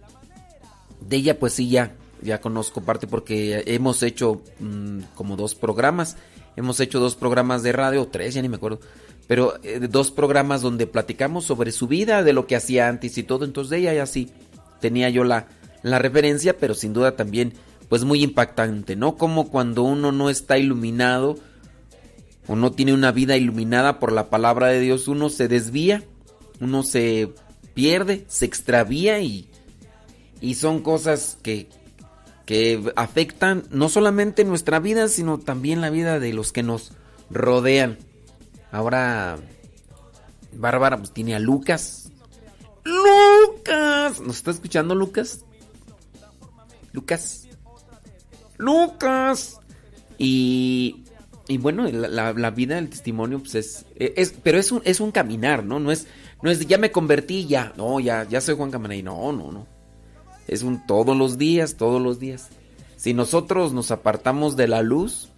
De ella pues sí ya, ya conozco parte porque hemos hecho mmm, como dos programas. Hemos hecho dos programas de radio, tres, ya ni me acuerdo. Pero eh, dos programas donde platicamos sobre su vida, de lo que hacía antes y todo. Entonces de ella ya sí tenía yo la, la referencia, pero sin duda también pues muy impactante, ¿no? Como cuando uno no está iluminado o no tiene una vida iluminada por la palabra de Dios, uno se desvía, uno se pierde, se extravía y, y son cosas que, que afectan no solamente nuestra vida, sino también la vida de los que nos rodean. Ahora, Bárbara pues, tiene a Lucas. Lucas. ¿Nos está escuchando Lucas? Lucas. Lucas. Y, y bueno, la, vida, el testimonio, pues es, es pero es un, es un caminar, ¿no? No es, no es ya me convertí, ya, no, ya, ya soy Juan Camaney, no, no, no. Es un todos los días, todos los días. Si nosotros nos apartamos de la luz,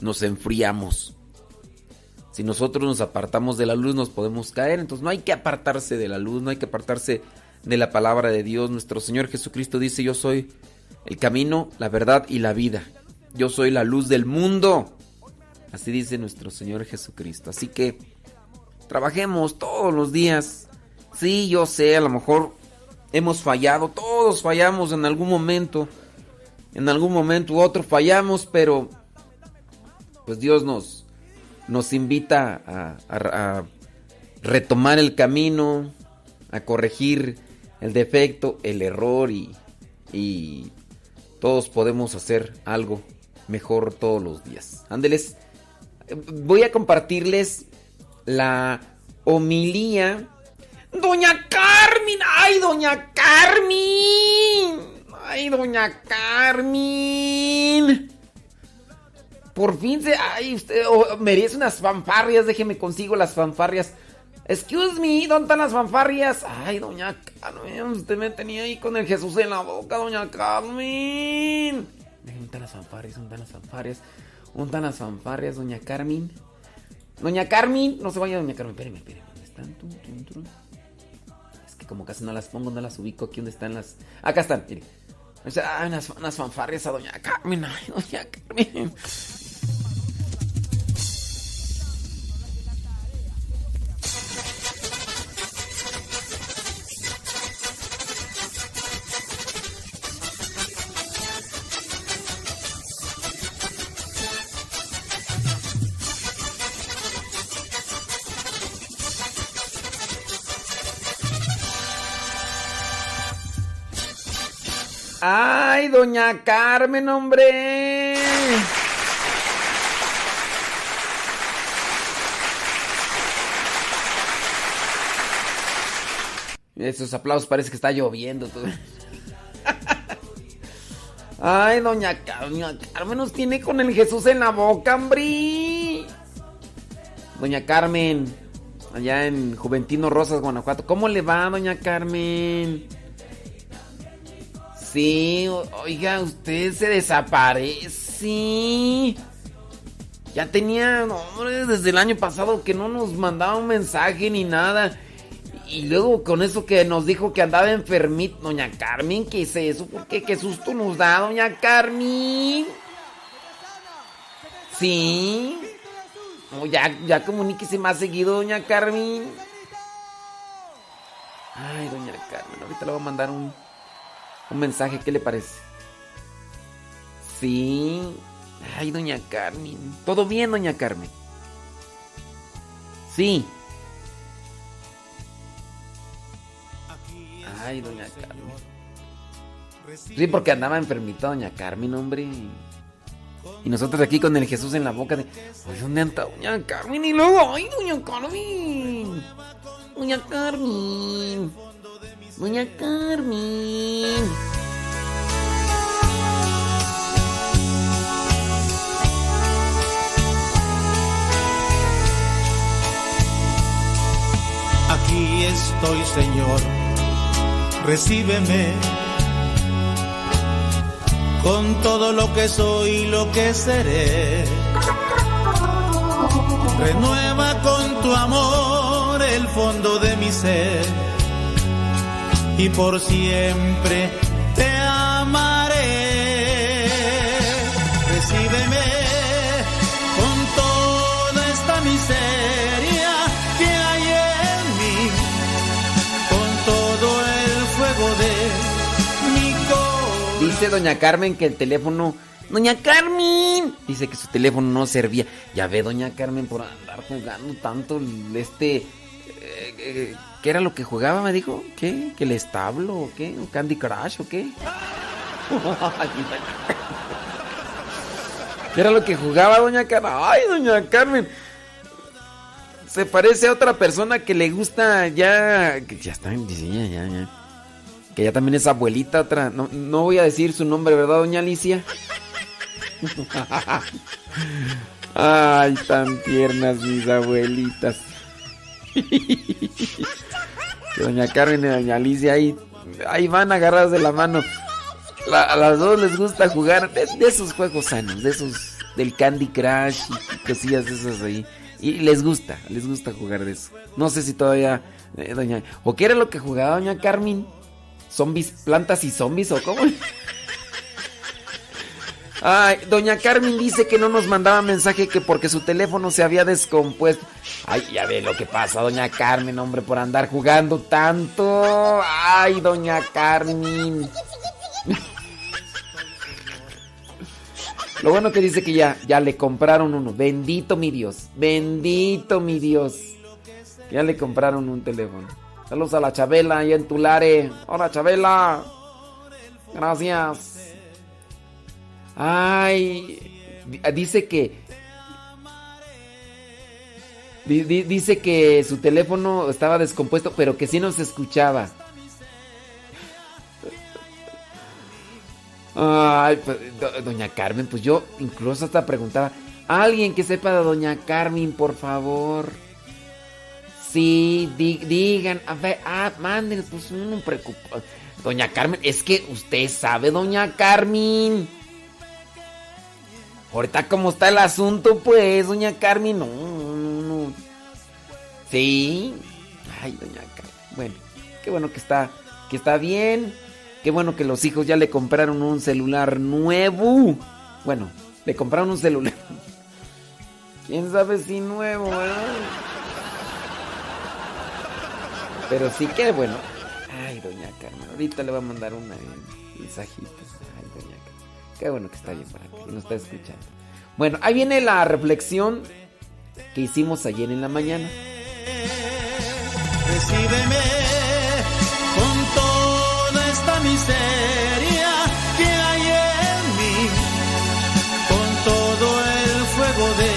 nos enfriamos. Si nosotros nos apartamos de la luz, nos podemos caer. Entonces no hay que apartarse de la luz, no hay que apartarse de la palabra de Dios. Nuestro Señor Jesucristo dice, yo soy el camino, la verdad y la vida. Yo soy la luz del mundo. Así dice nuestro Señor Jesucristo. Así que trabajemos todos los días. Sí, yo sé, a lo mejor hemos fallado, todos fallamos en algún momento. En algún momento u otro fallamos, pero pues Dios nos, nos invita a, retomar el camino, a corregir el defecto, el error y, y todos podemos hacer algo mejor todos los días. Ándeles, voy a compartirles la homilía. Doña Carmen, ay, doña Carmen, ay, doña Carmen. Por fin se, ay, usted oh, merece unas fanfarrias, déjeme consigo las fanfarrias. Excuse me, ¿dónde están las fanfarrias? Ay, doña Carmen, usted me tenía ahí con el Jesús en la boca, doña Carmen. ¿Dónde están las fanfarrias? ¿Dónde están las fanfarrias? ¿Dónde están las fanfarrias, doña Carmen? Doña Carmen, no se vaya, doña Carmen, espéreme, espéreme. ¿Dónde están? Es que como casi no las pongo, no las ubico aquí, ¿dónde están las...? Acá están, mire. Ay, unas, unas fanfarrias a doña Carmen, ay, doña Carmen. ¡Ay, doña Carmen, hombre! Esos aplausos parece que está lloviendo. Ay, doña, doña Carmen nos tiene con el Jesús en la boca, hombre. Doña Carmen, allá en Juventino Rosas, Guanajuato. ¿Cómo le va, doña Carmen? Sí, oiga, usted se desaparece. Ya tenía, hombre, desde el año pasado que no nos mandaba un mensaje ni nada. Y luego con eso que nos dijo que andaba enfermito, doña Carmen, ¿qué es eso? ¿Por qué? ¿Qué susto nos da, doña Carmen? Sí. Oh, ya, ya comuníquese más seguido, doña Carmen. Ay, doña Carmen, ahorita le voy a mandar un, un mensaje, ¿qué le parece? Sí. Ay, doña Carmen. ¿Todo bien, doña Carmen? Sí. Ay, doña Carmen. Sí, porque andaba enfermita doña Carmen, hombre. Y nosotros aquí con el Jesús en la boca de... Ay, ¿dónde anda doña Carmen? Y luego, ay, doña Carmen. Doña Carmen. Doña Carmen. Aquí estoy, Señor, recíbeme con todo lo que soy y lo que seré. Renueva con tu amor el fondo de mi ser y por siempre te amaré. Recíbeme con toda esta miseria que hay en mí, con todo el fuego de mi corazón. Dice doña Carmen que el teléfono... Doña Carmen. Dice que su teléfono no servía. Ya ve, doña Carmen, por andar jugando tanto este... eh, eh, ¿Qué era lo que jugaba? Me dijo. ¿Qué? ¿Que el establo o qué? ¿Un Candy Crush o qué? (laughs) ¿Qué era lo que jugaba doña Carmen? ¡Ay, doña Carmen! Se parece a otra persona que le gusta ya... Ya está ya, ya, ya. Que ya también es abuelita otra. No, no voy a decir su nombre, ¿verdad, doña Alicia? (laughs) Ay, tan tiernas mis abuelitas. (laughs) Doña Carmen y doña Alicia ahí, ahí van agarradas de la mano. A las dos les gusta jugar de, esos juegos sanos, de esos del Candy Crush y cosillas esas ahí. Y les gusta, les gusta jugar de eso. No sé si todavía, eh, doña... ¿O qué era lo que jugaba doña Carmen? ¿Zombies, plantas y zombies o cómo? Ay, doña Carmen dice que no nos mandaba mensaje que porque su teléfono se había descompuesto. Ay, ya ve lo que pasa, doña Carmen, hombre, por andar jugando tanto. Ay, doña Carmen. Lo bueno que dice que ya, ya le compraron uno. Bendito mi Dios. Bendito mi Dios. Ya le compraron un teléfono. Saludos a la Chabela ahí en Tulare. Hola Chabela. Gracias. Ay, dice que dice que su teléfono estaba descompuesto, pero que sí nos escuchaba. Ay, pues, doña Carmen, pues yo incluso hasta preguntaba, alguien que sepa de doña Carmen, por favor. Sí, digan, a ah, manden, pues no preocupa. Doña Carmen, es que usted sabe, doña Carmen. Ahorita cómo está el asunto, pues, doña Carmen, no, no, no. Sí. Ay, doña Carmen. Bueno, qué bueno que está, que está bien. Qué bueno que los hijos ya le compraron un celular nuevo. Bueno, le compraron un celular. (laughs) ¿Quién sabe si nuevo, verdad? Pero sí que bueno. Ay, doña Carmen, ahorita le voy a mandar una mensajito. Qué bueno que está bien para aquí, nos está escuchando. Bueno, ahí viene la reflexión que hicimos ayer en la mañana. Recíbeme miseria que hay en mí, con todo el fuego de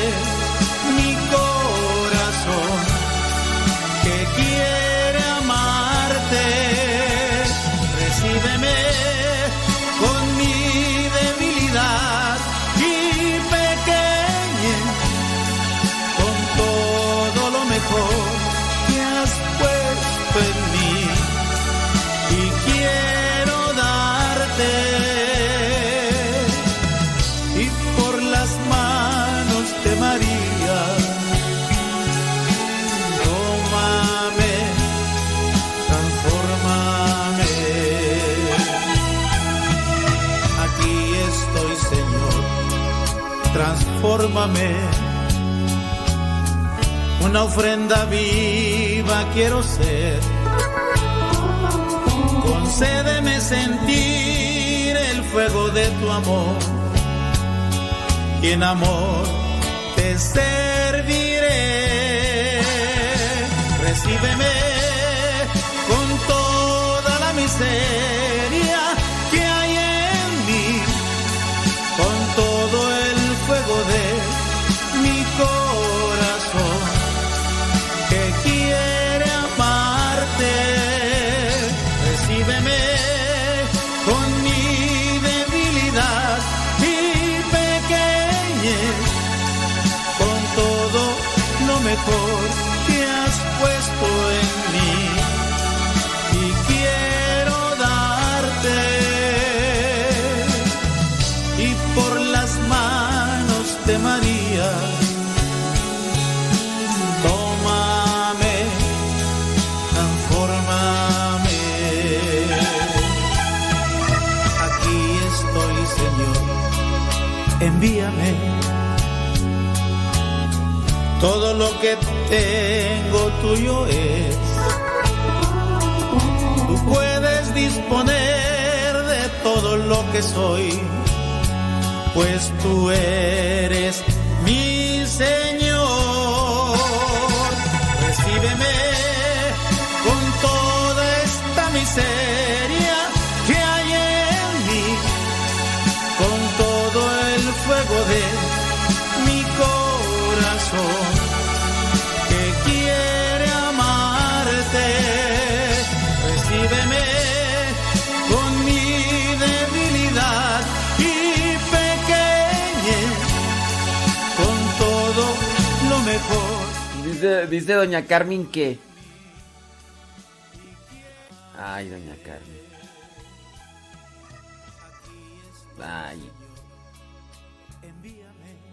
Una ofrenda viva quiero ser concédeme sentir el fuego de tu amor y en amor te serviré. Recíbeme Todo lo que tengo tuyo es. Tú puedes disponer de todo lo que soy, pues tú eres Dice, doña Carmen que... Ay, doña Carmen. Ay.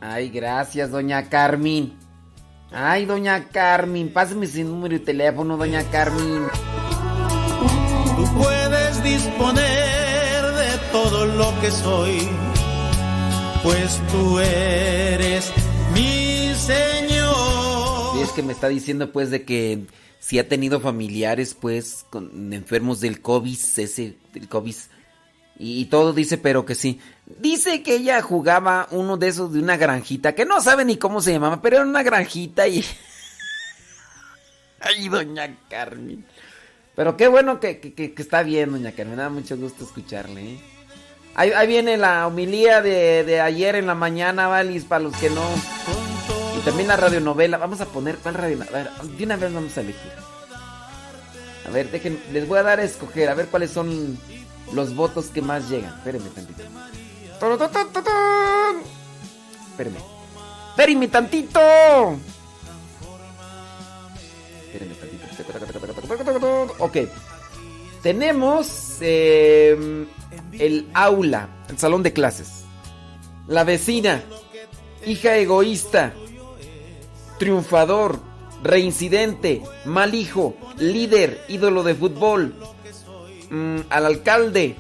Ay, gracias, doña Carmen. Ay, doña Carmen, pásame su número de teléfono, doña Carmen. Tú puedes disponer de todo lo que soy, pues tú eres mi Señor. Es que me está diciendo pues de que si ha tenido familiares pues con enfermos del COVID, ese del COVID y, todo dice pero que sí. Dice que ella jugaba uno de esos de una granjita que no sabe ni cómo se llamaba, pero era una granjita y (laughs) Ay, doña Carmen. Pero qué bueno que, que- que- está bien, doña Carmen. Me da mucho gusto escucharle. ¿eh? Ahí, ahí viene la homilía de, de ayer en la mañana, Valis, para los que no. También la radionovela. Vamos a poner. ¿Cuál radionovela? A ver, de una vez vamos a elegir. A ver, dejen, les voy a dar a escoger, a ver cuáles son los votos que más llegan. Espérenme tantito. Espérenme. ¡Espérenme tantito! Espérenme tantito. Ok. Tenemos eh, el aula, el salón de clases. La vecina, hija egoísta, triunfador, reincidente, mal hijo, líder, ídolo de fútbol, mm, al alcalde,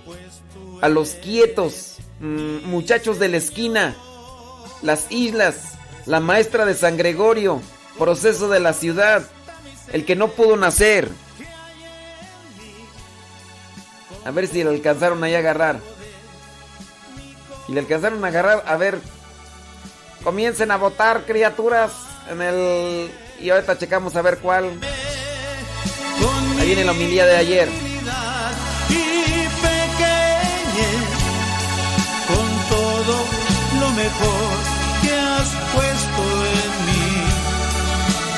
a los quietos, mm, muchachos de la esquina, las islas, la maestra de San Gregorio, proceso de la ciudad, el que no pudo nacer. A ver si le alcanzaron ahí a agarrar. Y le alcanzaron a agarrar, a ver. Comiencen a votar, criaturas, en el... Y ahorita checamos a ver cuál. Ahí viene la homilía de ayer. y pequeñez con todo lo mejor que has puesto en mí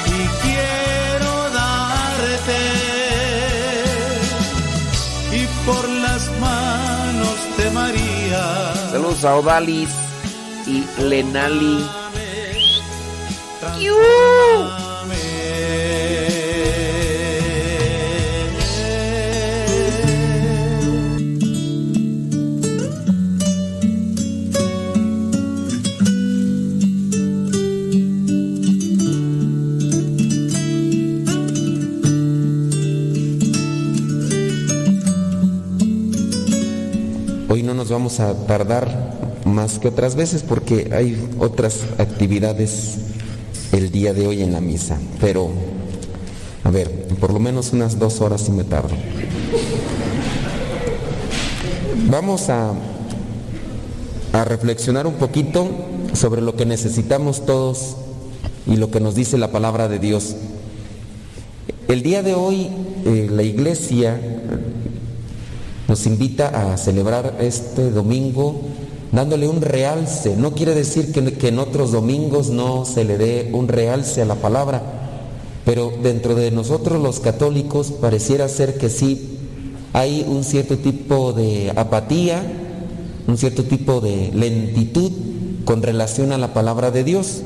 y quiero darte y por las manos de María Saludos a Odalis y Lenali. Hoy no nos vamos a tardar más que otras veces porque hay otras actividades el día de hoy en la misa. Pero, a ver, por lo menos unas dos horas sí me tardo. Vamos a, a reflexionar un poquito sobre lo que necesitamos todos y lo que nos dice la palabra de Dios. El día de hoy eh, la iglesia nos invita a celebrar este domingo dándole un realce. No quiere decir que, que en otros domingos no se le dé un realce a la palabra, pero dentro de nosotros los católicos pareciera ser que sí hay un cierto tipo de apatía, un cierto tipo de lentitud con relación a la palabra de Dios.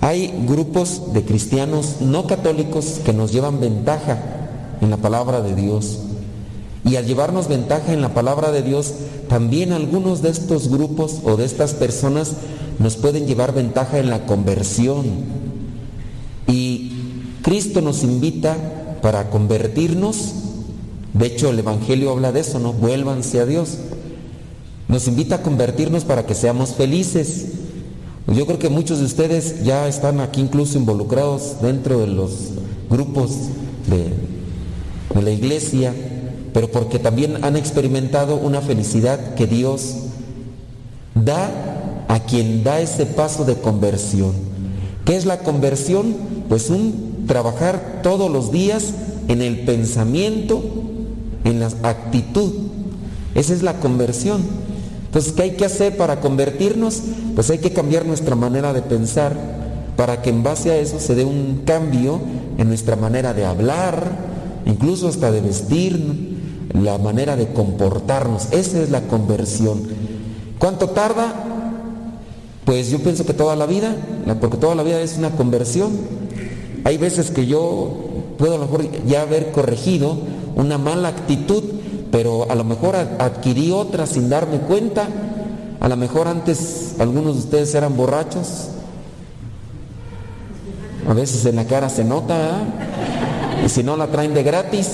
Hay grupos de cristianos no católicos que nos llevan ventaja en la palabra de Dios. Y al llevarnos ventaja en la palabra de Dios, también algunos de estos grupos o de estas personas nos pueden llevar ventaja en la conversión. Y Cristo nos invita para convertirnos. De hecho, el Evangelio habla de eso, ¿no? Vuélvanse a Dios. Nos invita a convertirnos para que seamos felices. Yo creo que muchos de ustedes ya están aquí incluso involucrados dentro de los grupos de, de la iglesia, pero porque también han experimentado una felicidad que Dios da a quien da ese paso de conversión. ¿Qué es la conversión? Pues un trabajar todos los días en el pensamiento, en la actitud. Esa es la conversión. Entonces, ¿qué hay que hacer para convertirnos? Pues hay que cambiar nuestra manera de pensar para que en base a eso se dé un cambio en nuestra manera de hablar, incluso hasta de vestir, la manera de comportarnos. Esa es la conversión. ¿Cuánto tarda? Pues yo pienso que toda la vida, porque toda la vida es una conversión. Hay veces que yo puedo a lo mejor ya haber corregido una mala actitud, pero a lo mejor adquirí otra sin darme cuenta. A lo mejor antes algunos de ustedes eran borrachos. A veces en la cara se nota, y si no la traen de gratis.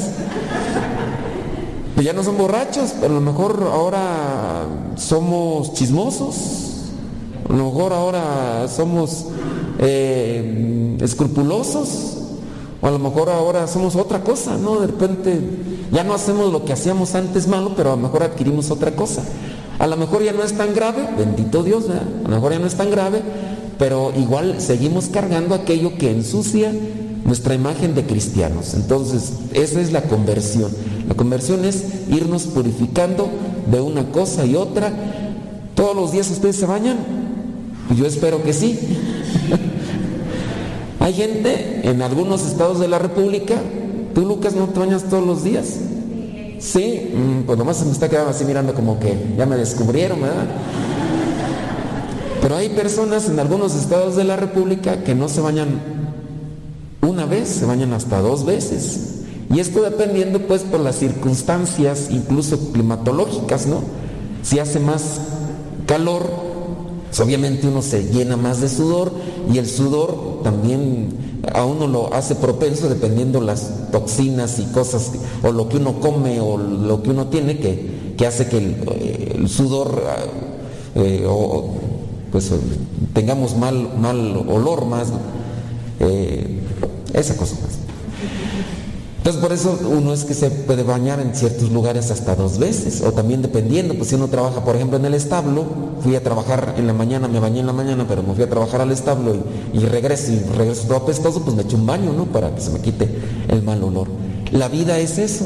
Pues ya no son borrachos, pero a lo mejor ahora somos chismosos. A lo mejor ahora somos eh, escrupulosos. O a lo mejor ahora somos otra cosa, ¿no? De repente ya no hacemos lo que hacíamos antes malo, pero a lo mejor adquirimos otra cosa. A lo mejor ya no es tan grave, bendito Dios, ¿verdad? a lo mejor ya no es tan grave, pero igual seguimos cargando aquello que ensucia nuestra imagen de cristianos. Entonces, esa es la conversión. La conversión es irnos purificando de una cosa y otra. ¿Todos los días ustedes se bañan? Yo espero que sí. (laughs) Hay gente en algunos estados de la República, tú Lucas no te bañas todos los días. Sí, mm, pues nomás se me está quedando así mirando como que ya me descubrieron, ¿verdad? Pero hay personas en algunos estados de la República que no se bañan una vez, se bañan hasta dos veces. Y esto dependiendo pues por las circunstancias, incluso climatológicas, ¿no? Si hace más calor, pues, obviamente uno se llena más de sudor y el sudor también a uno lo hace propenso dependiendo las toxinas y cosas o lo que uno come o lo que uno tiene que, que hace que el, sudor eh, o, pues tengamos mal, mal olor más, eh, esa cosa más. Entonces por eso uno es que se puede bañar en ciertos lugares hasta dos veces, o también dependiendo, pues si uno trabaja, por ejemplo, en el establo, fui a trabajar en la mañana, me bañé en la mañana, pero me fui a trabajar al establo y, y regreso y regreso todo apestoso, pues me echo un baño, ¿no? Para que se me quite el mal olor. La vida es eso,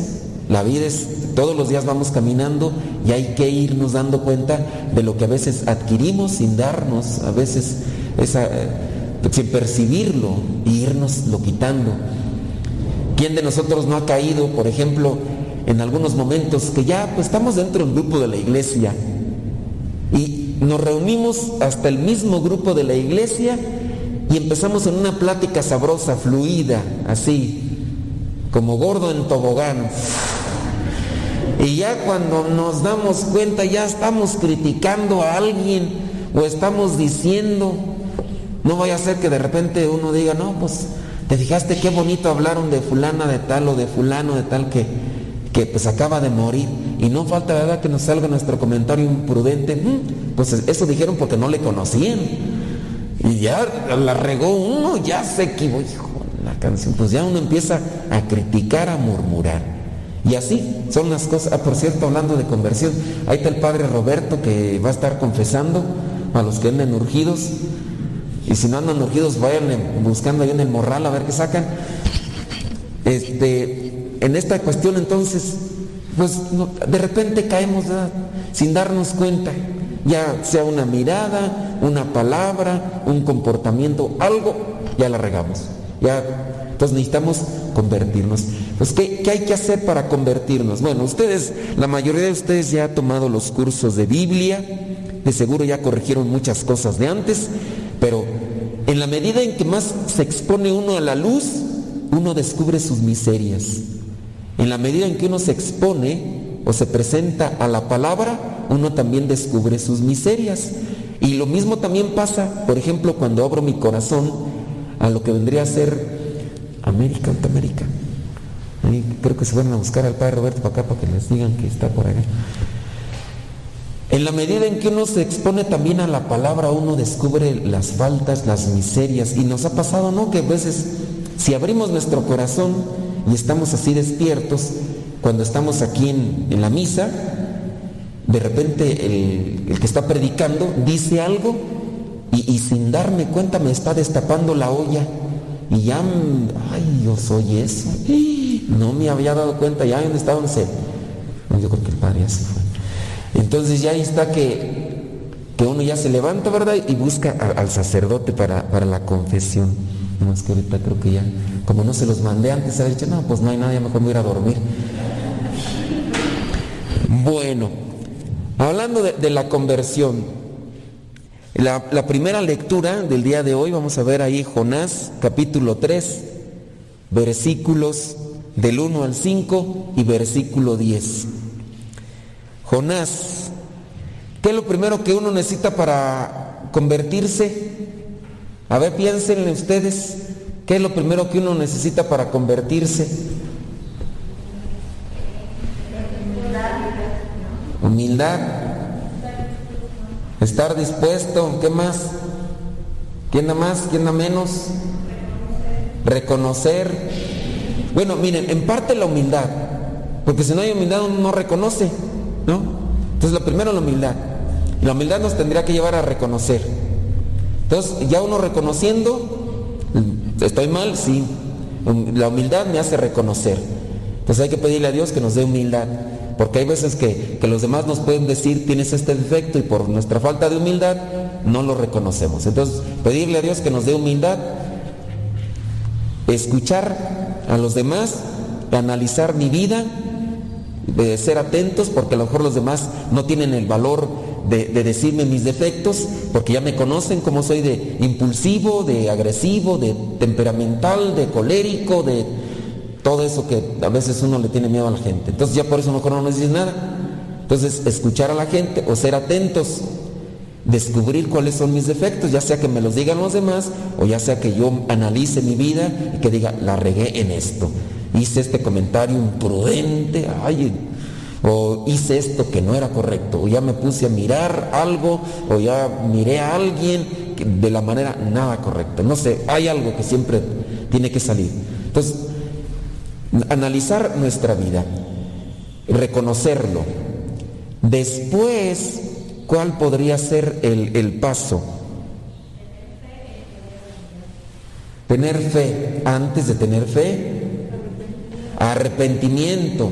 la vida es, todos los días vamos caminando y hay que irnos dando cuenta de lo que a veces adquirimos sin darnos, a veces esa, eh, sin percibirlo y irnos lo quitando. ¿Quién de nosotros no ha caído, por ejemplo, en algunos momentos que ya pues, estamos dentro del grupo de la iglesia y nos reunimos hasta el mismo grupo de la iglesia y empezamos en una plática sabrosa, fluida, así, como gordo en tobogán. Y ya cuando nos damos cuenta ya estamos criticando a alguien o estamos diciendo, no vaya a ser que de repente uno diga, no, pues ¿Te fijaste qué bonito hablaron de fulana de tal o de fulano de tal que, que pues acaba de morir? Y no falta, ¿verdad?, que nos salga nuestro comentario imprudente. Mm, pues eso dijeron porque no le conocían. Y ya la regó uno, ya se equivocó. La canción, pues ya uno empieza a criticar, a murmurar. Y así son las cosas. Ah, por cierto, hablando de conversión, ahí está el padre Roberto que va a estar confesando a los que anden urgidos. Y si no andan urgidos, vayan buscando ahí en el morral a ver qué sacan. Este, en esta cuestión entonces, pues de repente caemos sin darnos cuenta, ya sea una mirada, una palabra, un comportamiento, algo, ya la regamos. Ya, entonces necesitamos convertirnos. Pues, ¿qué, ¿qué, hay que hacer para convertirnos? Bueno, ustedes, la mayoría de ustedes ya ha tomado los cursos de Biblia, de seguro ya corrigieron muchas cosas de antes, pero en la medida en que más se expone uno a la luz, uno descubre sus miserias. En la medida en que uno se expone o se presenta a la palabra, uno también descubre sus miserias. Y lo mismo también pasa, por ejemplo, cuando abro mi corazón a lo que vendría a ser América, América. creo que se van a buscar al Padre Roberto para acá para que les digan que está por allá. En la medida en que uno se expone también a la palabra, uno descubre las faltas, las miserias. Y nos ha pasado, ¿no? Que a veces, si abrimos nuestro corazón y estamos así despiertos, cuando estamos aquí en, la misa, de repente el, que está predicando dice algo y, sin darme cuenta me está destapando la olla. Y ya, ay, yo soy eso. (gasps) No me había dado cuenta, ya en estado, no sé. yo creo que el padre ya fue. Entonces ya ahí está que, que uno ya se levanta, ¿verdad? Y busca al sacerdote para, la confesión. No más que ahorita creo que ya, como no se los mandé antes, ha dicho, no, pues no hay nadie, mejor me voy a ir a dormir. Bueno, hablando de, la conversión, la, la, primera lectura del día de hoy, vamos a ver ahí Jonás capítulo 3, versículos del 1 al 5 y versículo 10. Jonás, ¿qué es lo primero que uno necesita para convertirse? A ver, piensen ustedes, ¿qué es lo primero que uno necesita para convertirse? Humildad. Estar dispuesto, ¿qué más? ¿Quién da más? ¿Quién da menos? Reconocer. Bueno, miren, en parte la humildad, porque si no hay humildad uno no reconoce. ¿No? Entonces lo primero la humildad. la humildad nos tendría que llevar a reconocer. Entonces ya uno reconociendo, estoy mal, sí. La humildad me hace reconocer. Entonces hay que pedirle a Dios que nos dé humildad. Porque hay veces que, que, los demás nos pueden decir tienes este defecto y por nuestra falta de humildad no lo reconocemos. Entonces pedirle a Dios que nos dé humildad, escuchar a los demás, analizar mi vida, de ser atentos porque a lo mejor los demás no tienen el valor de, de, decirme mis defectos porque ya me conocen como soy de impulsivo, de agresivo, de temperamental, de colérico, de todo eso que a veces uno le tiene miedo a la gente. Entonces ya por eso mejor no nos dice nada. Entonces escuchar a la gente o ser atentos, descubrir cuáles son mis defectos, ya sea que me los digan los demás o ya sea que yo analice mi vida y que diga, la regué en esto. Hice este comentario imprudente, ay, o hice esto que no era correcto, o ya me puse a mirar algo, o ya miré a alguien de la manera nada correcta. No sé, hay algo que siempre tiene que salir. Entonces, analizar nuestra vida, reconocerlo. Después, ¿cuál podría ser el, el paso? Tener fe. Antes de tener fe, arrepentimiento.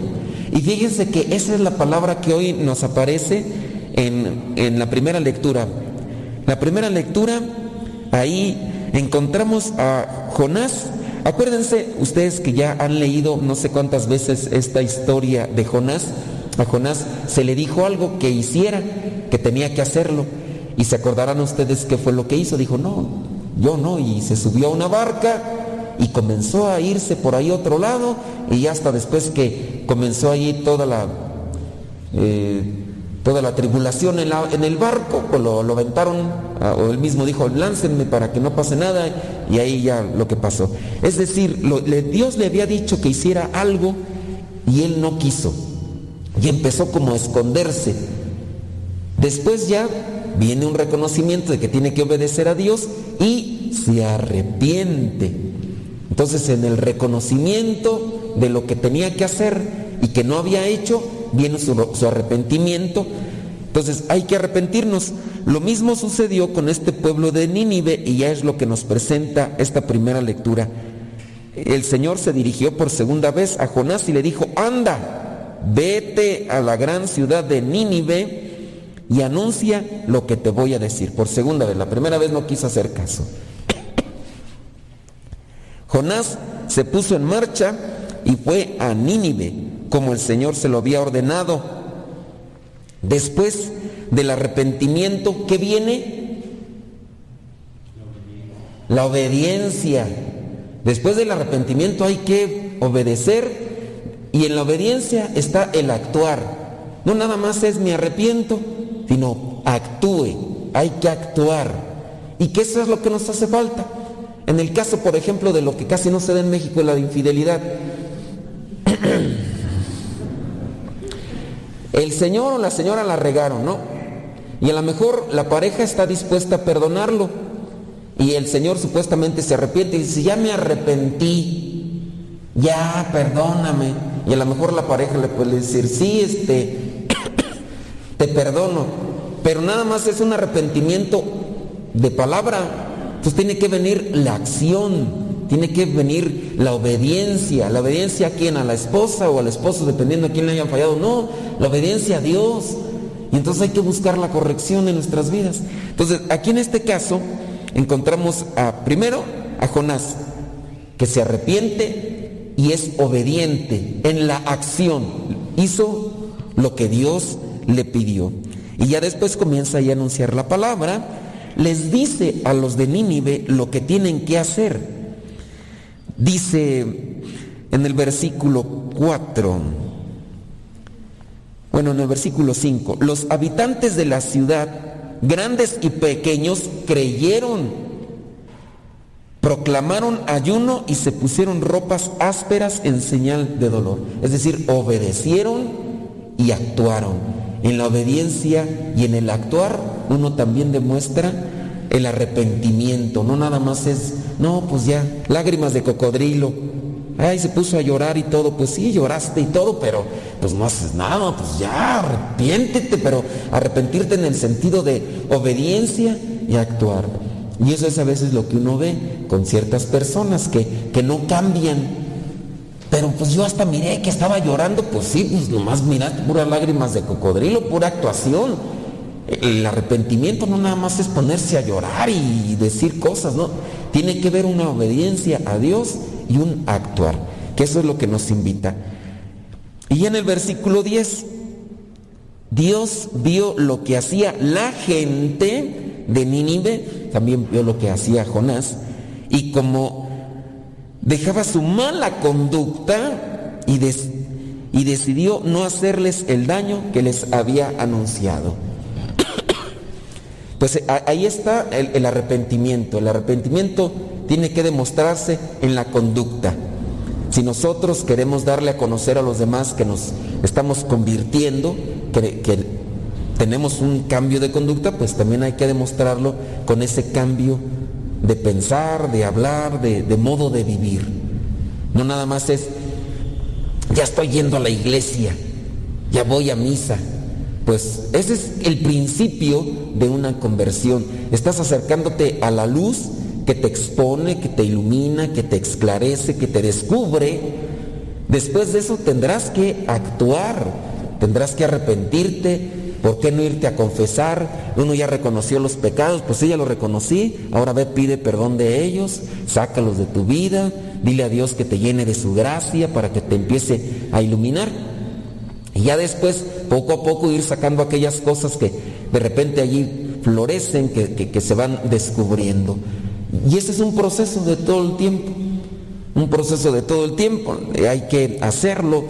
Y fíjense que esa es la palabra que hoy nos aparece en, en la primera lectura. La primera lectura, ahí encontramos a Jonás Acuérdense ustedes que ya han leído no sé cuántas veces esta historia de Jonás. A Jonás se le dijo algo que hiciera, que tenía que hacerlo. Y se acordarán ustedes qué fue lo que hizo. Dijo, no, yo no. Y se subió a una barca y comenzó a irse por ahí otro lado. Y hasta después que comenzó ahí toda la... Eh, toda la tribulación en, el barco, pues lo, lo aventaron, o él mismo dijo, láncenme para que no pase nada, y ahí ya lo que pasó. Es decir, Dios le había dicho que hiciera algo y él no quiso, y empezó como a esconderse. Después ya viene un reconocimiento de que tiene que obedecer a Dios y se arrepiente. Entonces en el reconocimiento de lo que tenía que hacer y que no había hecho, viene su, su, arrepentimiento. Entonces hay que arrepentirnos. Lo mismo sucedió con este pueblo de Nínive y ya es lo que nos presenta esta primera lectura. El Señor se dirigió por segunda vez a Jonás y le dijo, anda, vete a la gran ciudad de Nínive y anuncia lo que te voy a decir. Por segunda vez, la primera vez no quiso hacer caso. Jonás se puso en marcha y fue a Nínive como el Señor se lo había ordenado. Después del arrepentimiento, ¿qué viene? La obediencia. Después del arrepentimiento hay que obedecer y en la obediencia está el actuar. No nada más es me arrepiento, sino actúe, hay que actuar. Y que eso es lo que nos hace falta. En el caso, por ejemplo, de lo que casi no se da en México, la de infidelidad. El señor o la señora la regaron, ¿no? Y a lo mejor la pareja está dispuesta a perdonarlo. Y el señor supuestamente se arrepiente y dice, ya me arrepentí, ya perdóname. Y a lo mejor la pareja le puede decir, sí, este, (coughs) te perdono. Pero nada más es un arrepentimiento de palabra. Entonces tiene que venir la acción. Tiene que venir la obediencia. ¿La obediencia a quién? ¿A la esposa o al esposo? Dependiendo a quién le hayan fallado. No, la obediencia a Dios. Y entonces hay que buscar la corrección en nuestras vidas. Entonces, aquí en este caso encontramos a, primero a Jonás, que se arrepiente y es obediente en la acción. Hizo lo que Dios le pidió. Y ya después comienza a anunciar la palabra. Les dice a los de Nínive lo que tienen que hacer. Dice en el versículo 4, bueno, en el versículo 5, los habitantes de la ciudad, grandes y pequeños, creyeron, proclamaron ayuno y se pusieron ropas ásperas en señal de dolor. Es decir, obedecieron y actuaron. En la obediencia y en el actuar uno también demuestra el arrepentimiento, no nada más es, no, pues ya, lágrimas de cocodrilo. Ay, se puso a llorar y todo, pues sí, lloraste y todo, pero pues no haces nada, pues ya, arrepiéntete, pero arrepentirte en el sentido de obediencia y actuar. Y eso es a veces lo que uno ve, con ciertas personas que, que no cambian. Pero pues yo hasta miré que estaba llorando, pues sí, pues nomás miraste puras lágrimas de cocodrilo, pura actuación. El arrepentimiento no nada más es ponerse a llorar y decir cosas, ¿no? Tiene que ver una obediencia a Dios y un actuar, que eso es lo que nos invita. Y en el versículo 10, Dios vio lo que hacía la gente de Nínive, también vio lo que hacía Jonás, y como dejaba su mala conducta y, y decidió no hacerles el daño que les había anunciado. Pues ahí está el, arrepentimiento. El arrepentimiento tiene que demostrarse en la conducta. Si nosotros queremos darle a conocer a los demás que nos estamos convirtiendo, que, tenemos un cambio de conducta, pues también hay que demostrarlo con ese cambio de pensar, de hablar, de modo de vivir. No nada más es, ya estoy yendo a la iglesia, ya voy a misa. Pues ese es el principio de una conversión. Estás acercándote a la luz que te expone, que te ilumina, que te esclarece, que te descubre. Después de eso tendrás que actuar, tendrás que arrepentirte. ¿Por qué no irte a confesar? Uno ya reconoció los pecados, pues sí, ya lo reconocí. Ahora ve, pide perdón de ellos, sácalos de tu vida, dile a Dios que te llene de su gracia para que te empiece a iluminar. Y ya después, poco a poco, ir sacando aquellas cosas que de repente allí florecen, que, que, se van descubriendo. Y ese es un proceso de todo el tiempo, un proceso de todo el tiempo. Hay que hacerlo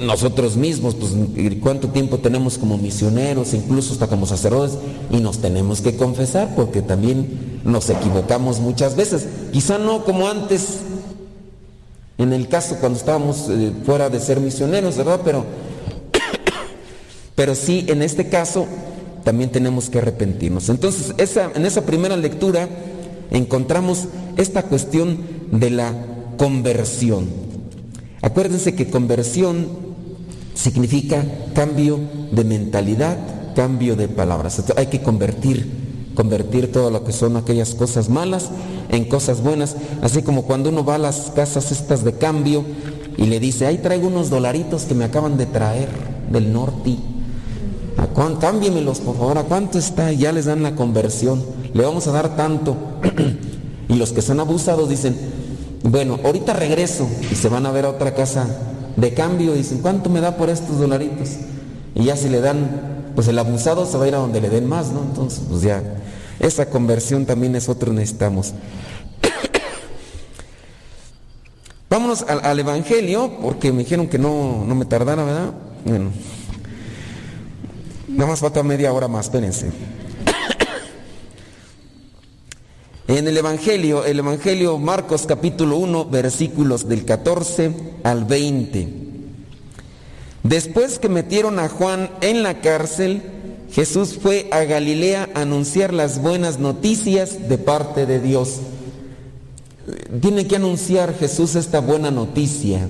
nosotros mismos, pues cuánto tiempo tenemos como misioneros, incluso hasta como sacerdotes, y nos tenemos que confesar porque también nos equivocamos muchas veces. Quizá no como antes, en el caso cuando estábamos eh, fuera de ser misioneros, ¿verdad? Pero, pero sí, en este caso también tenemos que arrepentirnos. Entonces, en esa primera lectura, encontramos esta cuestión de la conversión. Acuérdense que conversión significa cambio de mentalidad, cambio de palabras. hay que convertir, convertir todo lo que son aquellas cosas malas en cosas buenas, así como cuando uno va a las casas estas de cambio y le dice, ahí traigo unos dolaritos que me acaban de traer del norte. Cámbiemelos, por favor, ¿a cuánto está? Y ya les dan la conversión. Le vamos a dar tanto. (clears throat) y los que son abusados dicen, bueno, ahorita regreso y se van a ver a otra casa de cambio dicen, ¿cuánto me da por estos dolaritos? Y ya si le dan, pues el abusado se va a ir a donde le den más, ¿no? Entonces, pues ya, esa conversión también es otro necesitamos. (clears throat) Vámonos al, al, Evangelio, porque me dijeron que no, no me tardara, ¿verdad? Bueno, nada más falta media hora más, espérense. En el Evangelio, el Evangelio Marcos capítulo 1, versículos del 14 al 20. Después que metieron a Juan en la cárcel, Jesús fue a Galilea a anunciar las buenas noticias de parte de Dios. Tiene que anunciar Jesús esta buena noticia.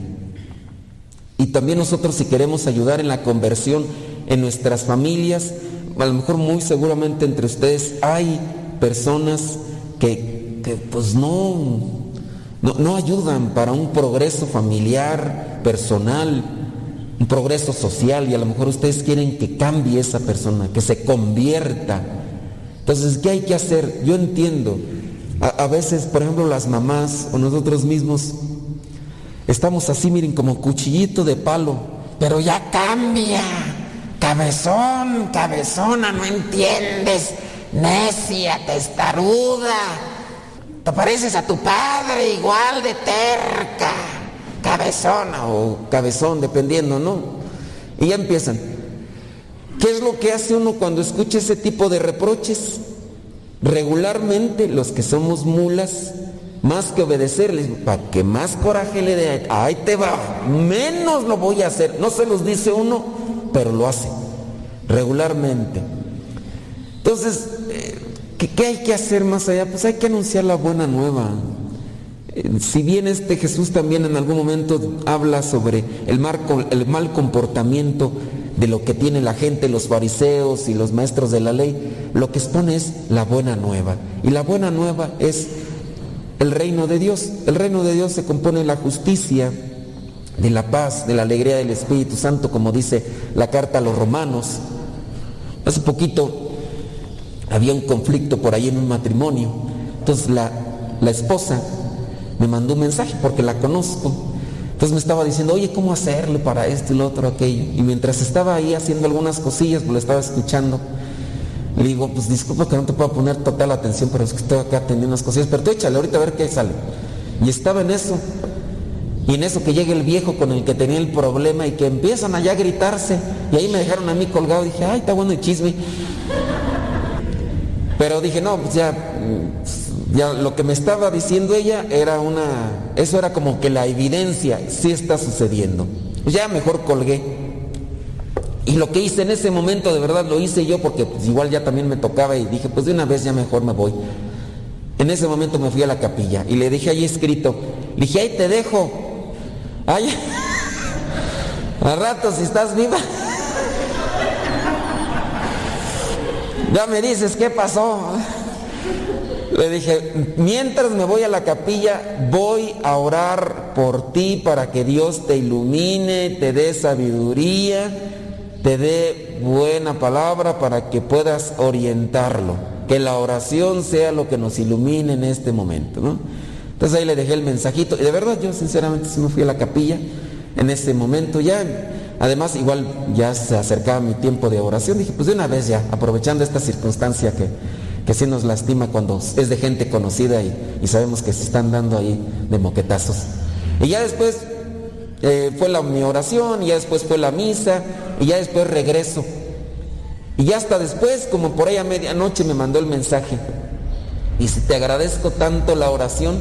Y también nosotros si queremos ayudar en la conversión en nuestras familias, a lo mejor muy seguramente entre ustedes hay personas que, que pues no, no, ayudan para un progreso familiar, personal, un progreso social y a lo mejor ustedes quieren que cambie esa persona, que se convierta. Entonces, ¿qué hay que hacer? Yo entiendo. A, veces, por ejemplo, las mamás o nosotros mismos estamos así, miren, como cuchillito de palo, pero ya cambia. Cabezón, cabezona, no entiendes necia, testaruda. Te pareces a tu padre igual de terca, cabezona o cabezón, dependiendo, ¿no? Y ya empiezan. ¿Qué es lo que hace uno cuando escucha ese tipo de reproches? Regularmente los que somos mulas, más que obedecerles, para que más coraje le dé, ahí te va, menos lo voy a hacer. No se los dice uno, pero lo hace regularmente. Entonces, ¿qué, ¿qué, hay que hacer más allá? Pues hay que anunciar la buena nueva. Si bien este Jesús también en algún momento habla sobre el, el mal comportamiento de lo que tiene la gente, los fariseos y los maestros de la ley, lo que expone es la buena nueva. Y la buena nueva es el reino de Dios. El reino de Dios se compone de la justicia, de la paz, de la alegría del Espíritu Santo, como dice la carta a los romanos. Hace poquito había un conflicto por ahí en un matrimonio. Entonces la, la esposa me mandó un mensaje porque la conozco. Entonces me estaba diciendo, oye, ¿cómo hacerle para esto y lo otro, aquello? Y mientras estaba ahí haciendo algunas cosillas, pues lo estaba escuchando, le digo, pues disculpa que no te puedo poner total atención, pero es que estoy acá atendiendo unas cosillas, pero tú échale ahorita a ver qué sale. Y estaba en eso. Y en eso que llega el viejo con el que tenía el problema y que empiezan allá a gritarse. Y ahí me dejaron a mí colgado. Dije, ay, está bueno el chisme. Pero dije, no, pues ya, ya lo que me estaba diciendo ella era una, eso era como que la evidencia, sí está sucediendo. Pues ya mejor colgué. Y lo que hice en ese momento, de verdad lo hice yo porque pues, igual ya también me tocaba y dije, pues de una vez ya mejor me voy. En ese momento me fui a la capilla y le dije ahí escrito, le dije, ahí te dejo. Ay, a rato si estás viva. Ya me dices qué pasó. Le dije, mientras me voy a la capilla, voy a orar por ti para que Dios te ilumine, te dé sabiduría, te dé buena palabra para que puedas orientarlo. Que la oración sea lo que nos ilumine en este momento, ¿no? Entonces ahí le dejé el mensajito y de verdad yo sinceramente sí me fui a la capilla en ese momento ya. Además igual ya se acercaba mi tiempo de oración. Dije pues de una vez ya, aprovechando esta circunstancia que, que sí nos lastima cuando es de gente conocida y, y sabemos que se están dando ahí de moquetazos. Y ya después eh, fue la, mi oración, y ya después fue la misa y ya después regreso. Y ya hasta después, como por ahí a medianoche, me mandó el mensaje. Y si te agradezco tanto la oración,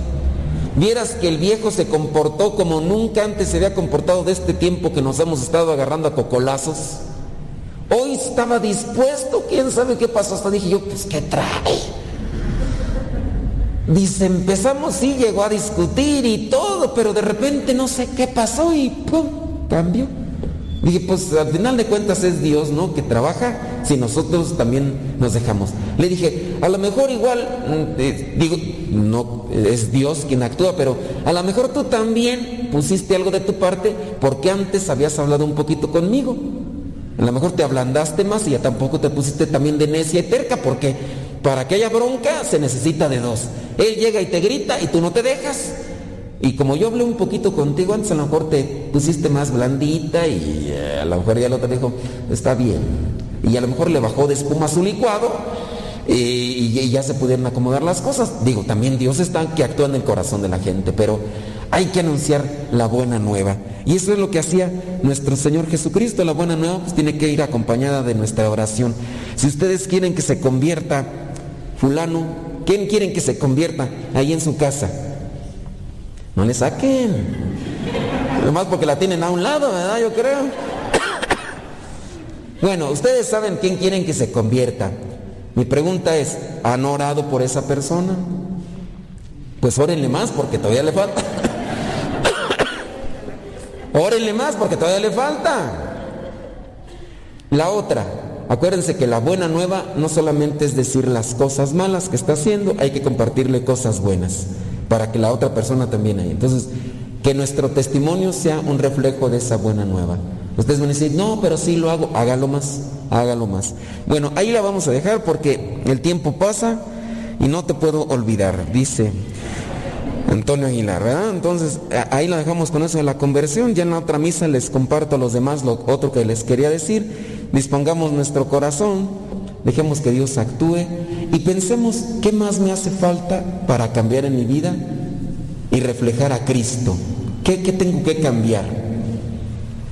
vieras que el viejo se comportó como nunca antes se había comportado de este tiempo que nos hemos estado agarrando a cocolazos. Hoy estaba dispuesto, quién sabe qué pasó. Hasta dije yo, pues qué trae. Dice, empezamos, sí, llegó a discutir y todo, pero de repente no sé qué pasó y pum, cambió. Dije, pues al final de cuentas es Dios, ¿no? Que trabaja si nosotros también nos dejamos. Le dije, a lo mejor igual, eh, digo, no es Dios quien actúa, pero a lo mejor tú también pusiste algo de tu parte porque antes habías hablado un poquito conmigo. A lo mejor te ablandaste más y ya tampoco te pusiste también de necia y terca porque para que haya bronca se necesita de dos. Él llega y te grita y tú no te dejas. Y como yo hablé un poquito contigo, antes a lo mejor te pusiste más blandita y eh, a lo mejor ya el otro dijo, está bien. Y a lo mejor le bajó de espuma su licuado y, ya se pudieron acomodar las cosas. Digo, también Dios está que actúa en el corazón de la gente, pero hay que anunciar la buena nueva. Y eso es lo que hacía nuestro Señor Jesucristo. La buena nueva pues, tiene que ir acompañada de nuestra oración. Si ustedes quieren que se convierta fulano, ¿quién quieren que se convierta ahí en su casa? No le saquen. Nomás porque la tienen a un lado, ¿verdad? Yo creo. (coughs) Bueno, ustedes saben quién quieren que se convierta. Mi pregunta es, ¿han orado por esa persona? Pues órenle más porque todavía le falta. (coughs) órenle más porque todavía le falta. La otra, acuérdense que la buena nueva no solamente es decir las cosas malas que está haciendo, hay que compartirle cosas buenas para que la otra persona también haya. Entonces, que nuestro testimonio sea un reflejo de esa buena nueva. Ustedes van a decir, no, pero sí lo hago, hágalo más, hágalo más. Bueno, ahí la vamos a dejar porque el tiempo pasa y no te puedo olvidar, dice Antonio Aguilar, ¿verdad? Entonces, ahí la dejamos con eso de la conversión. Ya en la otra misa les comparto a los demás lo otro que les quería decir. Dispongamos nuestro corazón, dejemos que Dios actúe y pensemos qué más me hace falta para cambiar en mi vida y reflejar a Cristo. ¿Qué, qué tengo que cambiar?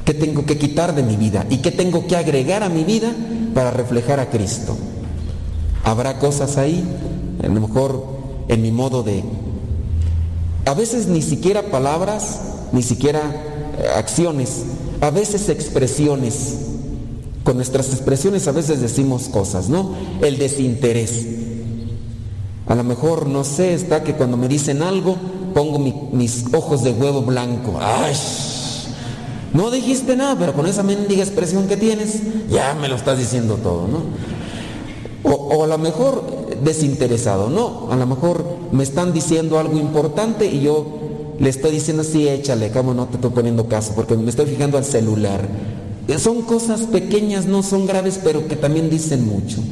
¿Qué tengo que quitar de mi vida? ¿Y qué tengo que agregar a mi vida para reflejar a Cristo? Habrá cosas ahí, a lo mejor en mi modo de... A veces ni siquiera palabras, ni siquiera eh, acciones, a veces expresiones. Con nuestras expresiones a veces decimos cosas, ¿no? El desinterés. A lo mejor, no sé, está que cuando me dicen algo, pongo mi, mis ojos de huevo blanco. ¡Ay! No dijiste nada, pero con esa mendiga expresión que tienes, ya me lo estás diciendo todo, ¿no? O, o a lo mejor desinteresado, no, a lo mejor me están diciendo algo importante y yo le estoy diciendo, sí, échale, cómo no te estoy poniendo caso, porque me estoy fijando al celular. Son cosas pequeñas, no son graves, pero que también dicen mucho.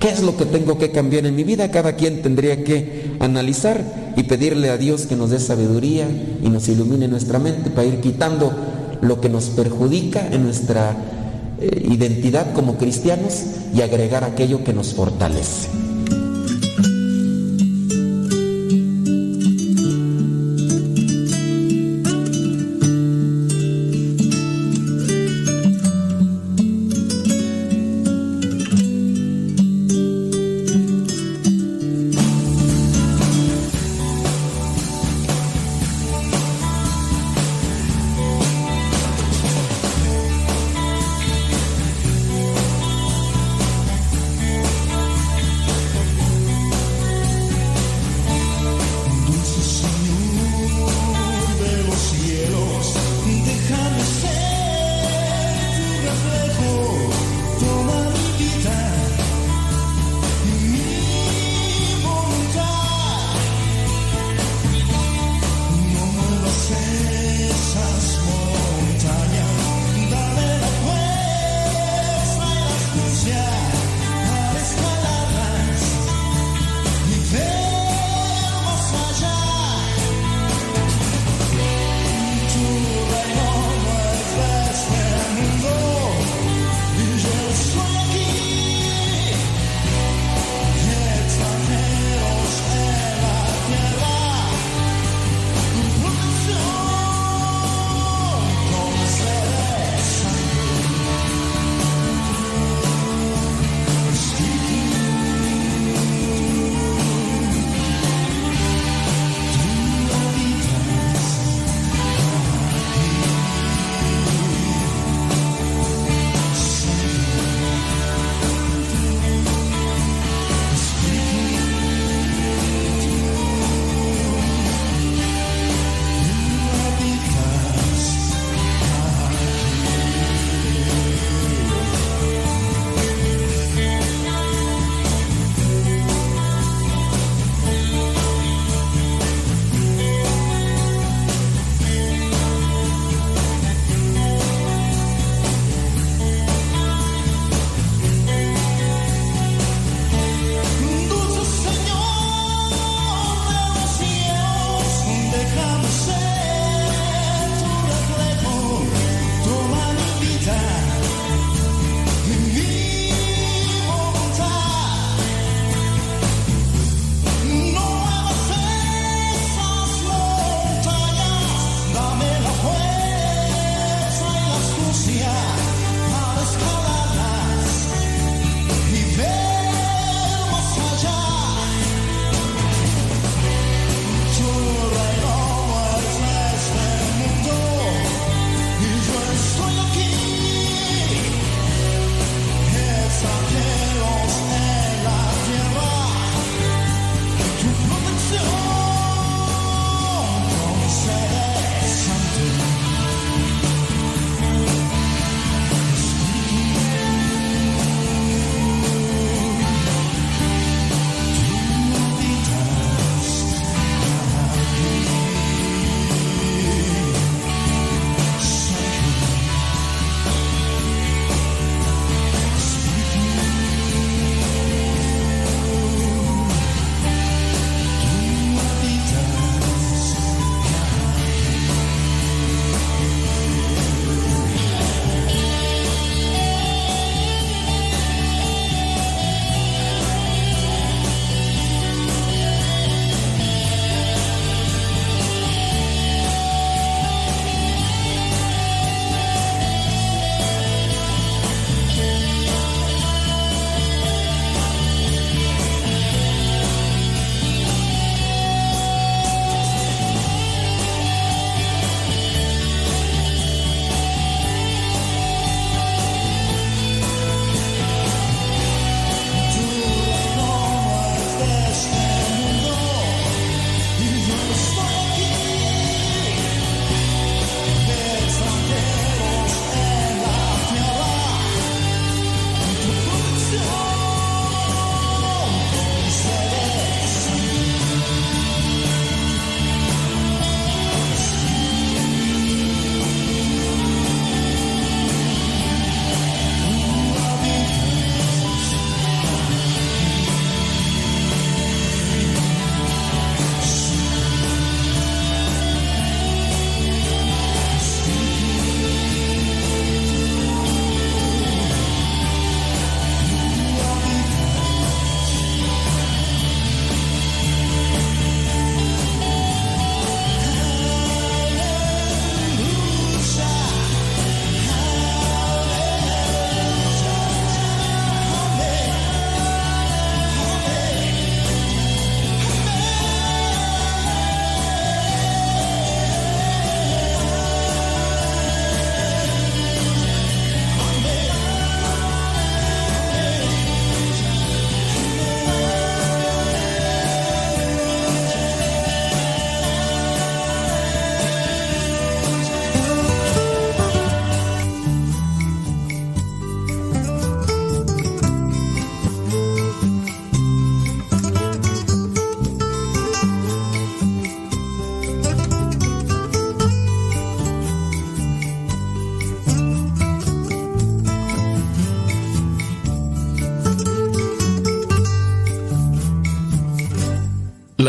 ¿Qué es lo que tengo que cambiar en mi vida? Cada quien tendría que analizar y pedirle a Dios que nos dé sabiduría y nos ilumine nuestra mente para ir quitando lo que nos perjudica en nuestra eh, identidad como cristianos y agregar aquello que nos fortalece.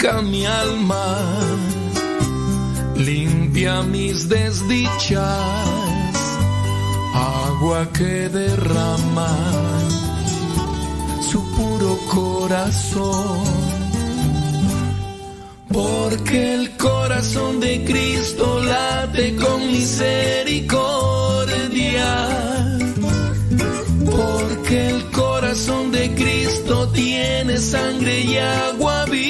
purifica mi alma, limpia mis desdichas, agua que derrama su puro corazón. Porque el corazón de Cristo late con misericordia porque el corazón de Cristo tiene sangre y agua viva.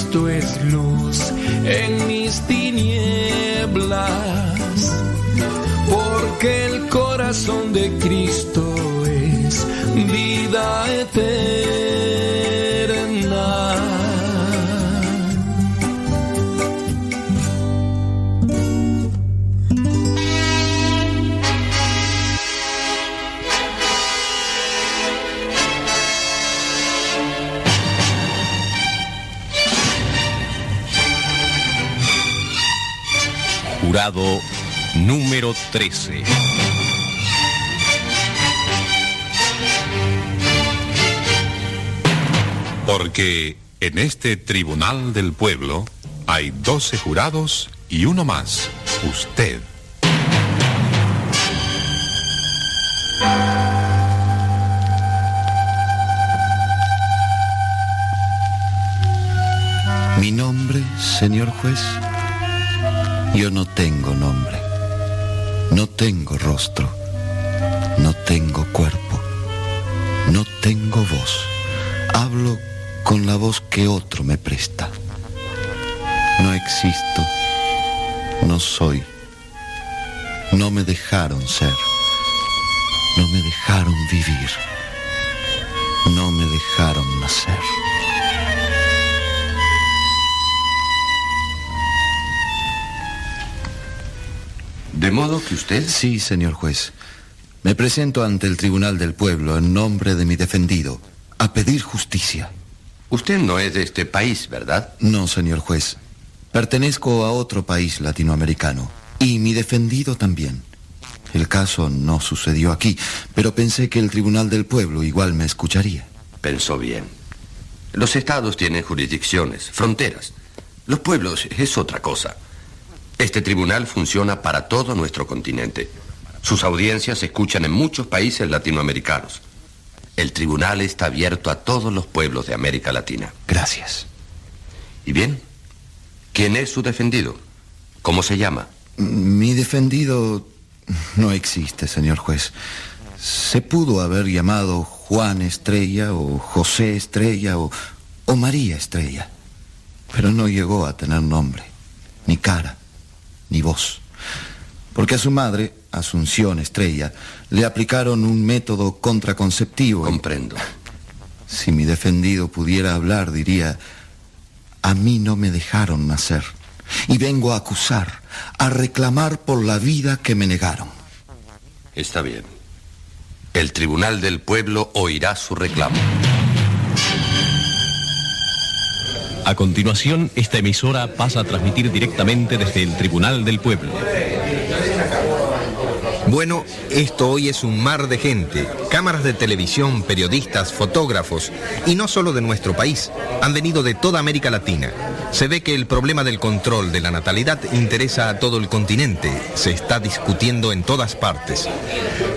Cristo es luz en mis tinieblas, porque el corazón de Cristo es vida eterna. Jurado número 13. Porque en este tribunal del pueblo hay 12 jurados y uno más, usted. Mi nombre, señor juez, yo no tengo nombre, no tengo rostro, no tengo cuerpo, no tengo voz. Hablo con la voz que otro me presta. No existo, no soy, no me dejaron ser, no me dejaron vivir, no me dejaron nacer. ¿De modo que usted? Sí, señor juez. Me presento ante el Tribunal del Pueblo en nombre de mi defendido, a pedir justicia. Usted no es de este país, ¿verdad? No, señor juez. Pertenezco a otro país latinoamericano. Y mi defendido también. El caso no sucedió aquí, pero pensé que el Tribunal del Pueblo igual me escucharía. Pensó bien. Los estados tienen jurisdicciones, fronteras. Los pueblos es otra cosa. Este tribunal funciona para todo nuestro continente. Sus audiencias se escuchan en muchos países latinoamericanos. El tribunal está abierto a todos los pueblos de América Latina. Gracias. ¿Y bien? ¿Quién es su defendido? ¿Cómo se llama? Mi defendido no existe, señor juez. Se pudo haber llamado Juan Estrella o José Estrella o, o María Estrella, pero no llegó a tener nombre, ni cara, ni voz, porque a su madre, Asunción Estrella, le aplicaron un método contraconceptivo. Comprendo. Si mi defendido pudiera hablar, diría, a mí no me dejaron nacer y vengo a acusar, a reclamar por la vida que me negaron. Está bien. El Tribunal del Pueblo oirá su reclamo. A continuación, esta emisora pasa a transmitir directamente desde el Tribunal del Pueblo. Bueno, esto hoy es un mar de gente, cámaras de televisión, periodistas, fotógrafos, y no solo de nuestro país, han venido de toda América Latina. Se ve que el problema del control de la natalidad interesa a todo el continente, se está discutiendo en todas partes.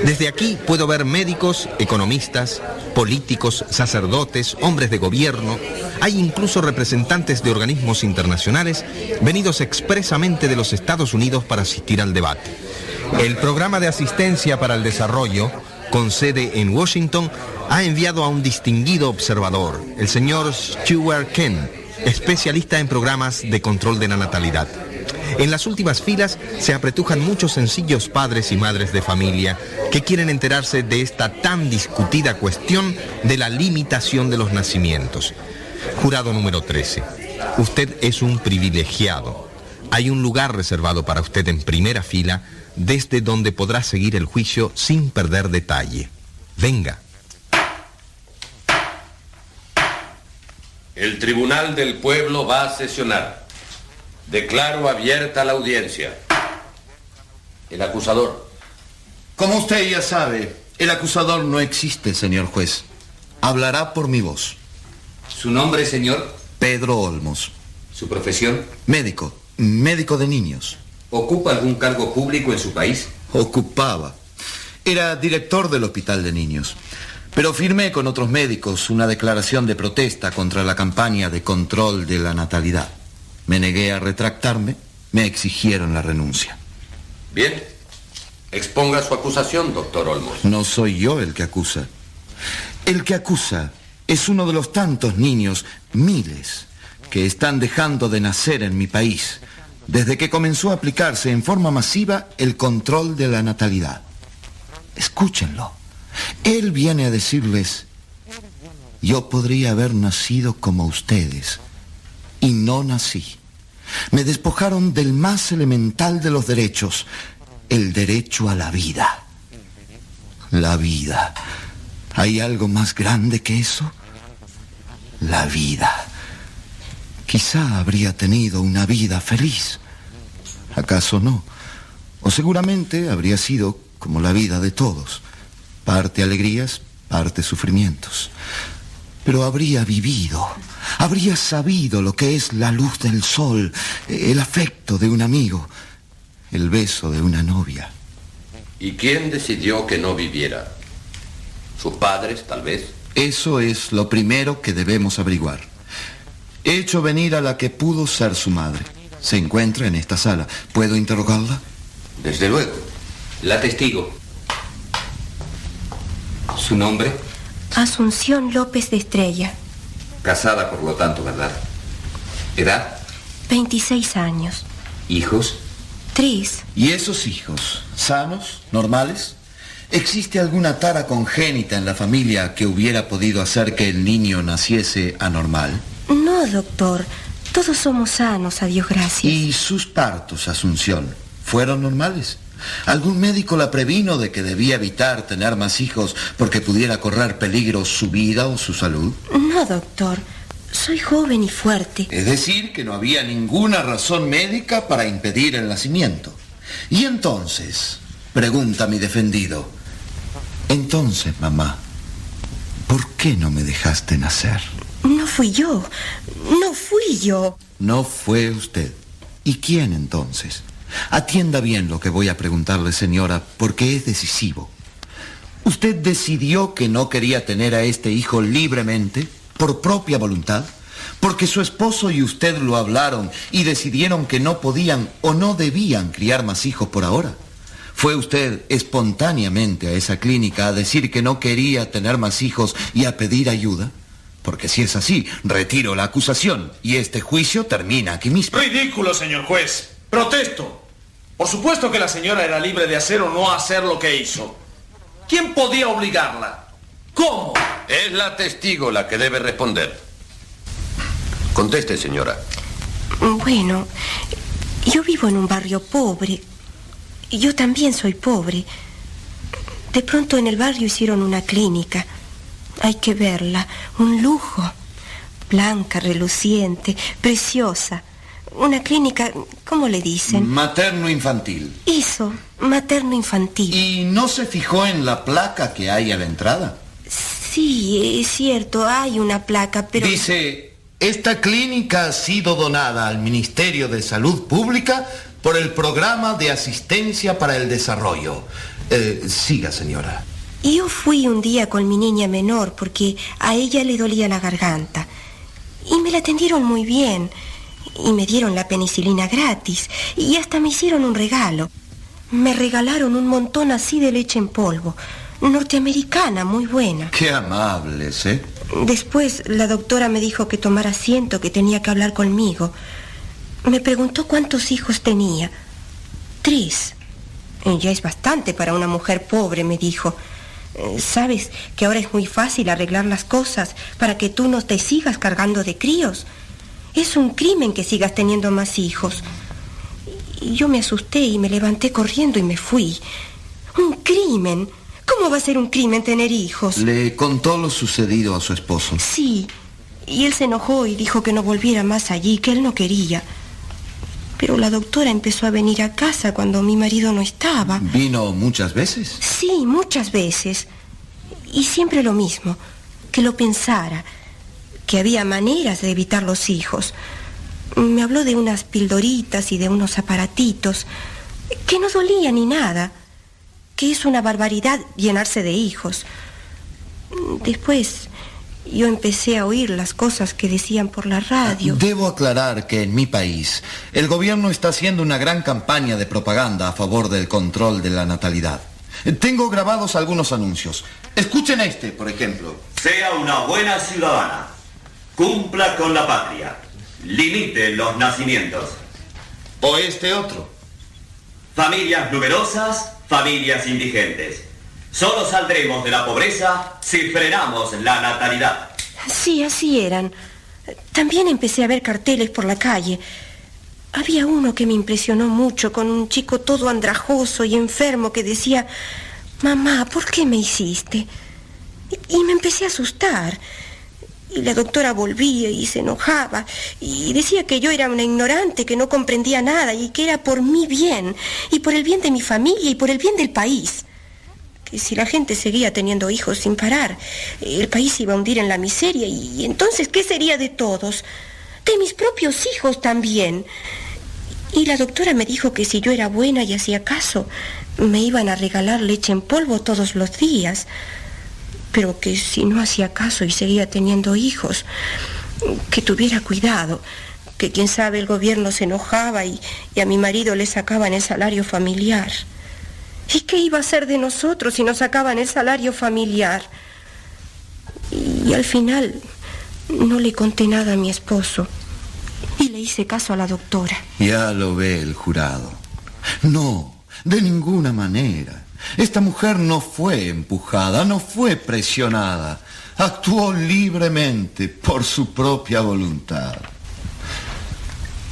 Desde aquí puedo ver médicos, economistas, políticos, sacerdotes, hombres de gobierno, hay incluso representantes de organismos internacionales venidos expresamente de los Estados Unidos para asistir al debate. El programa de asistencia para el desarrollo, con sede en Washington, ha enviado a un distinguido observador, el señor Stuart Ken, especialista en programas de control de la natalidad. En las últimas filas se apretujan muchos sencillos padres y madres de familia que quieren enterarse de esta tan discutida cuestión de la limitación de los nacimientos. Jurado número 13. Usted es un privilegiado. Hay un lugar reservado para usted en primera fila desde donde podrá seguir el juicio sin perder detalle. Venga. El Tribunal del Pueblo va a sesionar. Declaro abierta la audiencia. El acusador. Como usted ya sabe, el acusador no existe, señor juez. Hablará por mi voz. ¿Su nombre, señor? Pedro Olmos. ¿Su profesión? Médico. Médico de niños. ¿Ocupa algún cargo público en su país? Ocupaba. Era director del hospital de niños. Pero firmé con otros médicos una declaración de protesta contra la campaña de control de la natalidad. Me negué a retractarme, me exigieron la renuncia. Bien. Exponga su acusación, doctor Olmos. No soy yo el que acusa. El que acusa es uno de los tantos niños, miles, que están dejando de nacer en mi país desde que comenzó a aplicarse en forma masiva el control de la natalidad. Escúchenlo. Él viene a decirles, yo podría haber nacido como ustedes, y no nací. Me despojaron del más elemental de los derechos, el derecho a la vida. La vida. ¿Hay algo más grande que eso? La vida. Quizá habría tenido una vida feliz. ¿Acaso no? O seguramente habría sido como la vida de todos, parte alegrías, parte sufrimientos. Pero habría vivido, habría sabido lo que es la luz del sol, el afecto de un amigo, el beso de una novia. ¿Y quién decidió que no viviera? ¿Sus padres, tal vez? Eso es lo primero que debemos averiguar. He hecho venir a la que pudo ser su madre. Se encuentra en esta sala. ¿Puedo interrogarla? Desde luego. La testigo. ¿Su nombre? Asunción López de Estrella, Casada, por lo tanto, ¿verdad? ¿Edad? 26 años. ¿Hijos? Tris, ¿Y esos hijos? ¿Sanos? ¿Normales? ¿Existe alguna tara congénita en la familia que hubiera podido hacer que el niño naciese anormal? No, doctor. Todos somos sanos, a Dios gracias. ¿Y sus partos, Asunción, fueron normales? ¿Algún médico la previno de que debía evitar tener más hijos porque pudiera correr peligro su vida o su salud? No, doctor. Soy joven y fuerte. Es decir, que no había ninguna razón médica para impedir el nacimiento. Y entonces, pregunta mi defendido, entonces, mamá, ¿por qué no me dejaste nacer? No fui yo. No fui yo. No fue usted. ¿Y quién entonces? Atienda bien lo que voy a preguntarle, señora, porque es decisivo. ¿Usted decidió que no quería tener a este hijo libremente, por propia voluntad? Porque su esposo y usted lo hablaron y decidieron que no podían o no debían criar más hijos por ahora. ¿Fue usted espontáneamente a esa clínica a decir que no quería tener más hijos y a pedir ayuda? Porque si es así, retiro la acusación y este juicio termina aquí mismo. Ridículo, señor juez. Protesto. Por supuesto que la señora era libre de hacer o no hacer lo que hizo. ¿Quién podía obligarla? ¿Cómo? Es la testigo la que debe responder. Conteste, señora. Bueno, yo vivo en un barrio pobre. Yo también soy pobre. De pronto en el barrio hicieron una clínica. Hay que verla. Un lujo. Blanca, reluciente, preciosa. Una clínica, ¿cómo le dicen? Materno-infantil. Eso, materno-infantil. ¿Y no se fijó en la placa que hay a la entrada? Sí, es cierto, hay una placa, pero... Dice, esta clínica ha sido donada al Ministerio de Salud Pública por el Programa de Asistencia para el Desarrollo. Eh, siga, señora. Yo fui un día con mi niña menor porque a ella le dolía la garganta. Y me la atendieron muy bien. Y me dieron la penicilina gratis. Y hasta me hicieron un regalo. Me regalaron un montón así de leche en polvo. Norteamericana, muy buena. Qué amables, ¿eh? Después la doctora me dijo que tomara asiento, que tenía que hablar conmigo. Me preguntó cuántos hijos tenía. Tres. Ya es bastante para una mujer pobre, me dijo. Sabes que ahora es muy fácil arreglar las cosas para que tú no te sigas cargando de críos. Es un crimen que sigas teniendo más hijos. Y yo me asusté y me levanté corriendo y me fui. Un crimen. ¿Cómo va a ser un crimen tener hijos? Le contó lo sucedido a su esposo. Sí. Y él se enojó y dijo que no volviera más allí, que él no quería. Pero la doctora empezó a venir a casa cuando mi marido no estaba. ¿Vino muchas veces? Sí, muchas veces. Y siempre lo mismo, que lo pensara, que había maneras de evitar los hijos. Me habló de unas pildoritas y de unos aparatitos, que no dolían ni nada, que es una barbaridad llenarse de hijos. Después yo empecé a oír las cosas que decían por la radio. Debo aclarar que en mi país el gobierno está haciendo una gran campaña de propaganda a favor del control de la natalidad. Tengo grabados algunos anuncios. Escuchen este, por ejemplo. Sea una buena ciudadana. Cumpla con la patria. Limite los nacimientos. O este otro. Familias numerosas, familias indigentes. Solo saldremos de la pobreza si frenamos la natalidad. Sí, así eran. También empecé a ver carteles por la calle. Había uno que me impresionó mucho con un chico todo andrajoso y enfermo que decía, mamá, ¿por qué me hiciste? Y, me empecé a asustar. Y la doctora volvía y se enojaba y decía que yo era una ignorante, que no comprendía nada y que era por mi bien y por el bien de mi familia y por el bien del país. Si la gente seguía teniendo hijos sin parar, el país iba a hundir en la miseria y entonces ¿qué sería de todos? De mis propios hijos también. Y la doctora me dijo que si yo era buena y hacía caso, me iban a regalar leche en polvo todos los días. Pero que si no hacía caso y seguía teniendo hijos, que tuviera cuidado, que quién sabe el gobierno se enojaba y, y a mi marido le sacaban el salario familiar. ¿Y qué iba a hacer de nosotros si nos sacaban el salario familiar? Y al final no le conté nada a mi esposo y le hice caso a la doctora. Ya lo ve el jurado. No, de ninguna manera. Esta mujer no fue empujada, no fue presionada. Actuó libremente por su propia voluntad.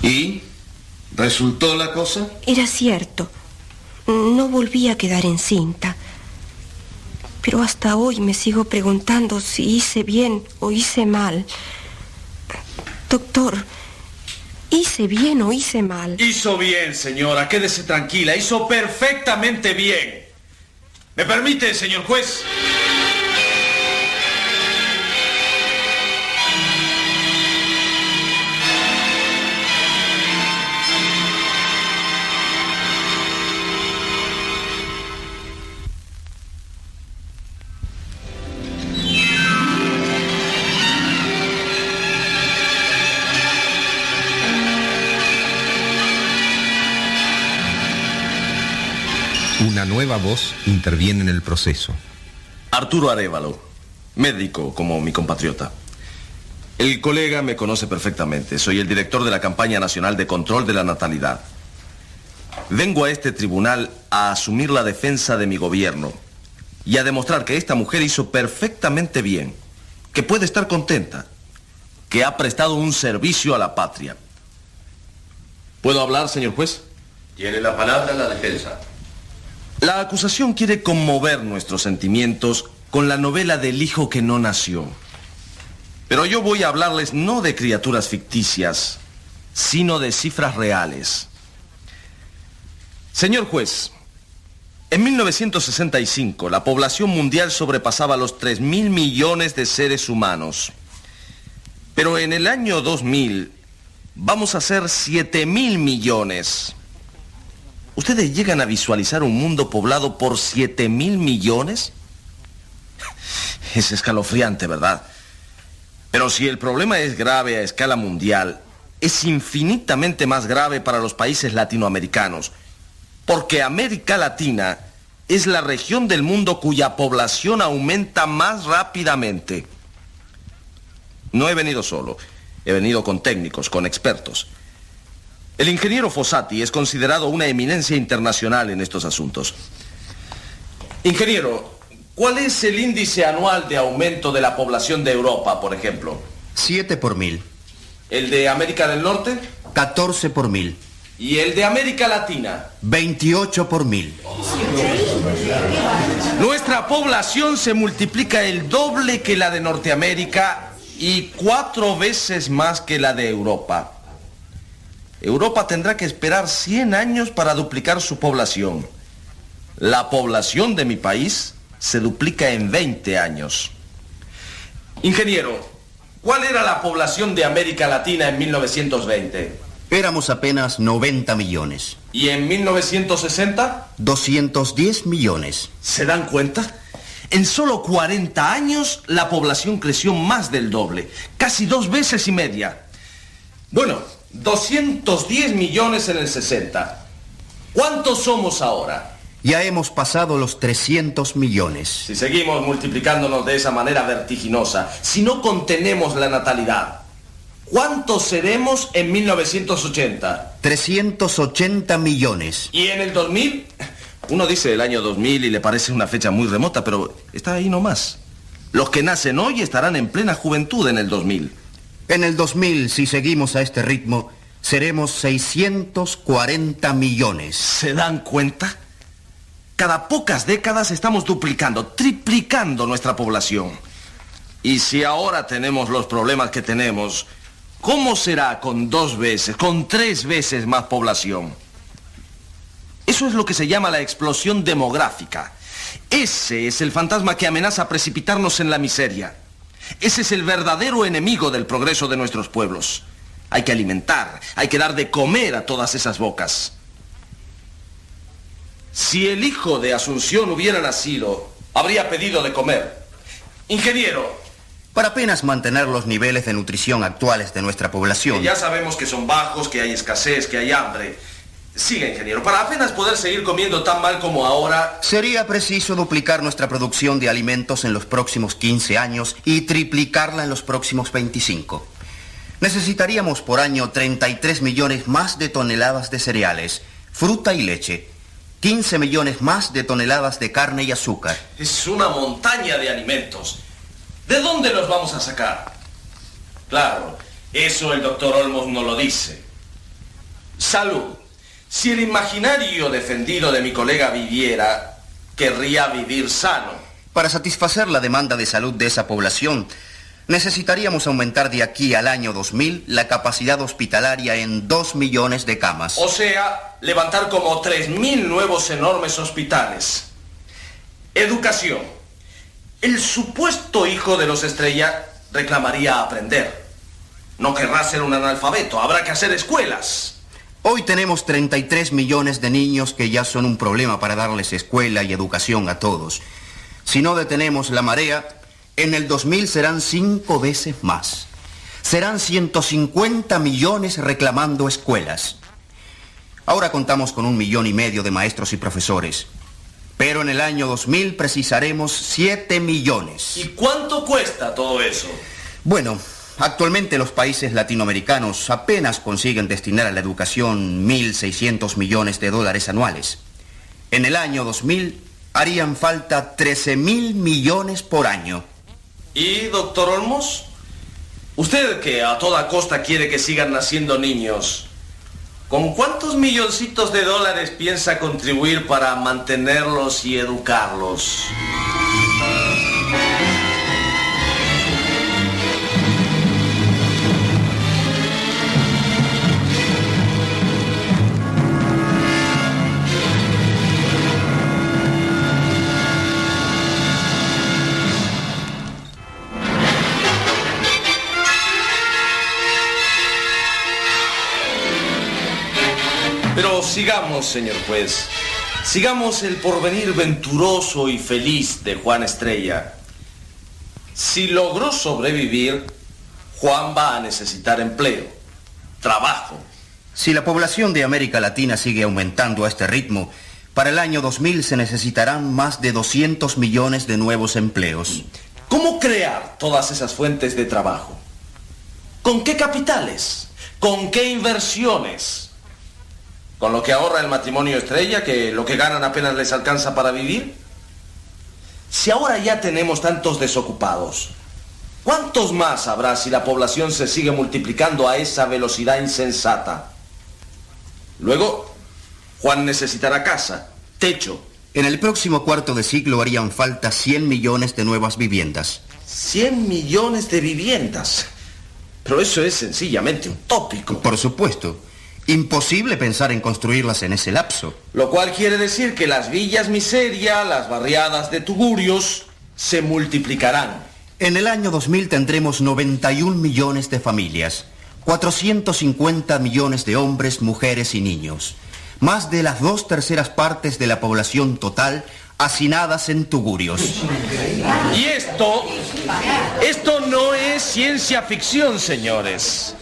¿Y? ¿Resultó la cosa? Era cierto. No volví a quedar encinta. Pero hasta hoy me sigo preguntando si hice bien o hice mal. Doctor, ¿hice bien o hice mal? Hizo bien, señora, quédese tranquila, hizo perfectamente bien. ¿Me permite, señor juez? Voz interviene en el proceso. Arturo Arevalo, médico como mi compatriota. El colega me conoce perfectamente. Soy el director de la campaña nacional de control de la natalidad. Vengo a este tribunal a asumir la defensa de mi gobierno y a demostrar que esta mujer hizo perfectamente bien, que puede estar contenta, que ha prestado un servicio a la patria. ¿Puedo hablar, señor juez? Tiene la palabra la defensa. La acusación quiere conmover nuestros sentimientos con la novela del hijo que no nació. Pero yo voy a hablarles no de criaturas ficticias, sino de cifras reales. Señor juez, en 1965 la población mundial sobrepasaba los 3 mil millones de seres humanos. Pero en el año 2000 vamos a ser 7 mil millones. ¿Ustedes llegan a visualizar un mundo poblado por 7 mil millones? Es escalofriante, ¿verdad? Pero si el problema es grave a escala mundial, es infinitamente más grave para los países latinoamericanos, porque América Latina es la región del mundo cuya población aumenta más rápidamente. No he venido solo, he venido con técnicos, con expertos. El ingeniero Fossati es considerado una eminencia internacional en estos asuntos. Ingeniero, ¿cuál es el índice anual de aumento de la población de Europa, por ejemplo? 7 por mil. ¿El de América del Norte? 14 por mil. ¿Y el de América Latina? 28 por mil. Nuestra población se multiplica el doble que la de Norteamérica y cuatro veces más que la de Europa. Europa tendrá que esperar 100 años para duplicar su población. La población de mi país se duplica en 20 años. Ingeniero, ¿cuál era la población de América Latina en 1920? Éramos apenas 90 millones. ¿Y en 1960? 210 millones. ¿Se dan cuenta? En solo 40 años la población creció más del doble, casi dos veces y media. Bueno, 210 millones en el 60. ¿Cuántos somos ahora? Ya hemos pasado los 300 millones. Si seguimos multiplicándonos de esa manera vertiginosa, si no contenemos la natalidad, ¿cuántos seremos en 1980? 380 millones. ¿Y en el 2000? Uno dice el año 2000 y le parece una fecha muy remota, pero está ahí nomás. Los que nacen hoy estarán en plena juventud en el 2000. En el 2000, si seguimos a este ritmo, seremos 640 millones. ¿Se dan cuenta? Cada pocas décadas estamos duplicando, triplicando nuestra población. Y si ahora tenemos los problemas que tenemos, ¿cómo será con dos veces, con tres veces más población? Eso es lo que se llama la explosión demográfica. Ese es el fantasma que amenaza precipitarnos en la miseria. Ese es el verdadero enemigo del progreso de nuestros pueblos. Hay que alimentar, hay que dar de comer a todas esas bocas. Si el hijo de Asunción hubiera nacido, habría pedido de comer. Ingeniero. Para apenas mantener los niveles de nutrición actuales de nuestra población. ya sabemos que son bajos, que hay escasez, que hay hambre. Siga, ingeniero. Para apenas poder seguir comiendo tan mal como ahora... Sería preciso duplicar nuestra producción de alimentos en los próximos 15 años y triplicarla en los próximos 25. Necesitaríamos por año 33 millones más de toneladas de cereales, fruta y leche, 15 millones más de toneladas de carne y azúcar. Es una montaña de alimentos. ¿De dónde los vamos a sacar? Claro, eso el doctor Olmos no lo dice. Salud. Si el imaginario defendido de mi colega viviera, querría vivir sano. Para satisfacer la demanda de salud de esa población, necesitaríamos aumentar de aquí al año 2000 la capacidad hospitalaria en 2 millones de camas. O sea, levantar como 3.000 nuevos enormes hospitales. Educación. El supuesto hijo de los Estrella reclamaría aprender. No querrá ser un analfabeto, habrá que hacer escuelas. Hoy tenemos 33 millones de niños que ya son un problema para darles escuela y educación a todos. Si no detenemos la marea, en el 2000 serán cinco veces más. Serán 150 millones reclamando escuelas. Ahora contamos con un millón y medio de maestros y profesores. Pero en el año 2000 precisaremos 7 millones. ¿Y cuánto cuesta todo eso? Bueno, actualmente los países latinoamericanos apenas consiguen destinar a la educación 1.600 millones de dólares anuales. En el año 2000 harían falta 13 mil millones por año. ¿Y, doctor Olmos? Usted que a toda costa quiere que sigan naciendo niños, ¿con cuántos milloncitos de dólares piensa contribuir para mantenerlos y educarlos? Sigamos, señor juez. Sigamos el porvenir venturoso y feliz de Juan Estrella. Si logró sobrevivir, Juan va a necesitar empleo, trabajo. Si la población de América Latina sigue aumentando a este ritmo, para el año 2000 se necesitarán más de 200 millones de nuevos empleos. ¿Cómo crear todas esas fuentes de trabajo? ¿Con qué capitales? ¿Con qué inversiones? ¿Con lo que ahorra el matrimonio estrella, que lo que ganan apenas les alcanza para vivir? Si ahora ya tenemos tantos desocupados, ¿cuántos más habrá si la población se sigue multiplicando a esa velocidad insensata? Luego, Juan necesitará casa, techo. En el próximo cuarto de siglo harían falta 100 millones de nuevas viviendas. 100 millones de viviendas. Pero eso es sencillamente utópico. Por supuesto. Imposible pensar en construirlas en ese lapso. Lo cual quiere decir que las villas miseria, las barriadas de tugurios, se multiplicarán. En el año 2000 tendremos 91 millones de familias, 450 millones de hombres, mujeres y niños, más de las dos terceras partes de la población total hacinadas en tugurios. Y esto, esto no es ciencia ficción, señores.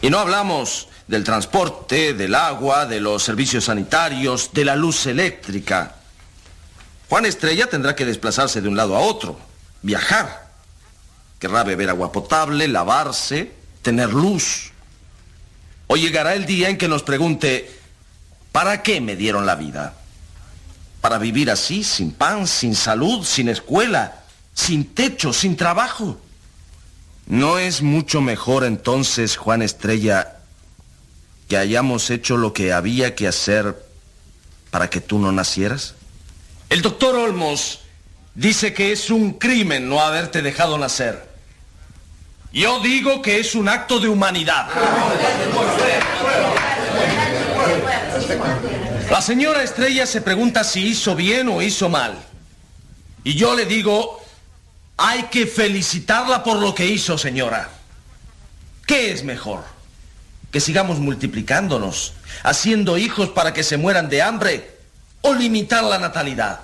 Y no hablamos del transporte, del agua, de los servicios sanitarios, de la luz eléctrica. Juan Estrella tendrá que desplazarse de un lado a otro, viajar. Querrá beber agua potable, lavarse, tener luz. O llegará el día en que nos pregunte, ¿para qué me dieron la vida? ¿Para vivir así, sin pan, sin salud, sin escuela, sin techo, sin trabajo? ¿No es mucho mejor entonces, Juan Estrella, que hayamos hecho lo que había que hacer para que tú no nacieras? El doctor Olmos dice que es un crimen no haberte dejado nacer. Yo digo que es un acto de humanidad. La señora Estrella se pregunta si hizo bien o hizo mal. Y yo le digo, hay que felicitarla por lo que hizo, señora. ¿Qué es mejor? Que sigamos multiplicándonos, haciendo hijos para que se mueran de hambre, o limitar la natalidad.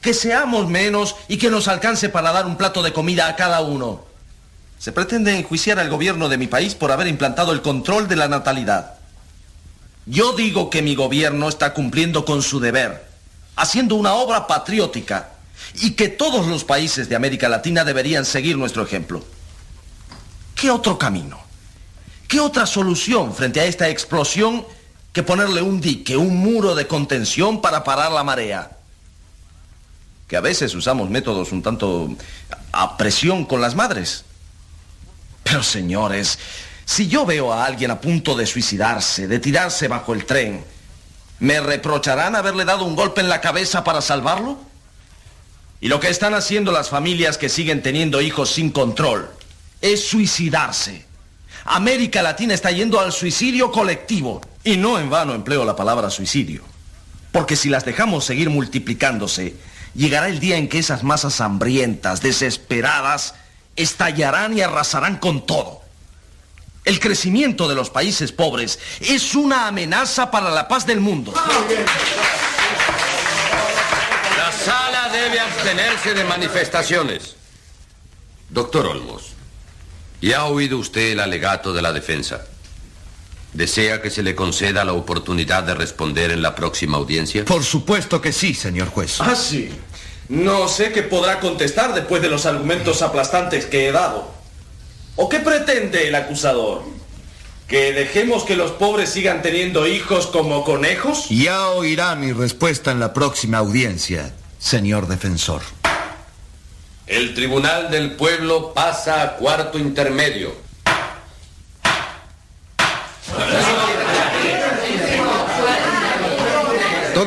Que seamos menos y que nos alcance para dar un plato de comida a cada uno. Se pretende enjuiciar al gobierno de mi país por haber implantado el control de la natalidad. Yo digo que mi gobierno está cumpliendo con su deber, haciendo una obra patriótica, y que todos los países de América Latina deberían seguir nuestro ejemplo. ¿Qué otro camino? ¿Qué otra solución frente a esta explosión que ponerle un dique, un muro de contención para parar la marea? Que a veces usamos métodos un tanto a presión con las madres. Pero señores, Si yo veo a alguien a punto de suicidarse, de tirarse bajo el tren, ¿me reprocharán haberle dado un golpe en la cabeza para salvarlo? Y lo que están haciendo las familias que siguen teniendo hijos sin control es suicidarse. América Latina está yendo al suicidio colectivo. Y no en vano empleo la palabra suicidio. Porque si las dejamos seguir multiplicándose, llegará el día en que esas masas hambrientas, desesperadas, estallarán y arrasarán con todo. El crecimiento de los países pobres es una amenaza para la paz del mundo. La sala debe abstenerse de manifestaciones. Doctor Olmos, ya ha oído usted el alegato de la defensa. ¿Desea que se le conceda la oportunidad de responder en la próxima audiencia? Por supuesto que sí, señor juez. Ah, sí. No sé qué podrá contestar después de los argumentos aplastantes que he dado. ¿O qué pretende el acusador? ¿Que dejemos que los pobres sigan teniendo hijos como conejos? Ya oirá mi respuesta en la próxima audiencia, señor defensor. El Tribunal del Pueblo pasa a cuarto intermedio.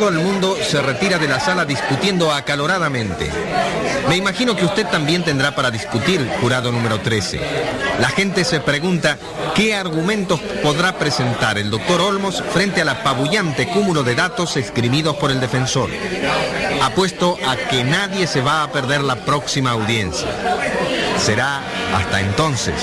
Todo el mundo se retira de la sala discutiendo acaloradamente. Me imagino que usted también tendrá para discutir, jurado número 13. La gente se pregunta qué argumentos podrá presentar el doctor Olmos frente al apabullante cúmulo de datos escribidos por el defensor. Apuesto a que nadie se va a perder la próxima audiencia. Será hasta entonces.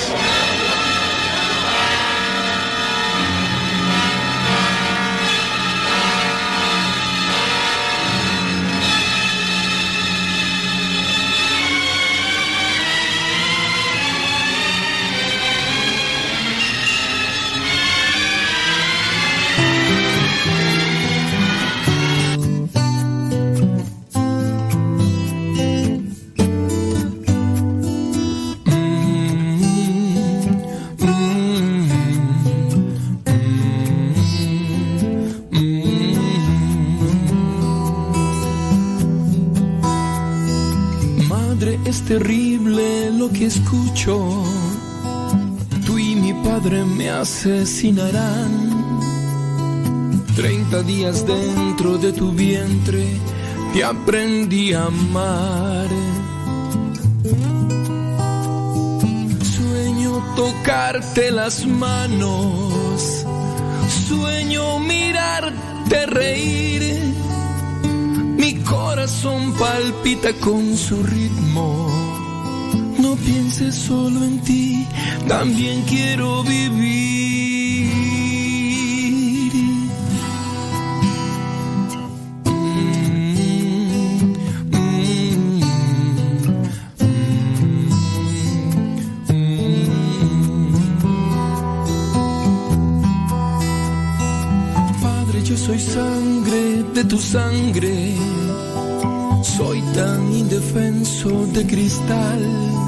Terrible lo que escucho. Tú y mi padre me asesinarán. Treinta días dentro de tu vientre te aprendí a amar. Sueño tocarte las manos. Sueño mirarte reír. Mi corazón palpita con su ritmo. No pienses solo en ti, también quiero vivir. Padre, yo soy sangre de tu sangre. Soy tan indefenso de cristal.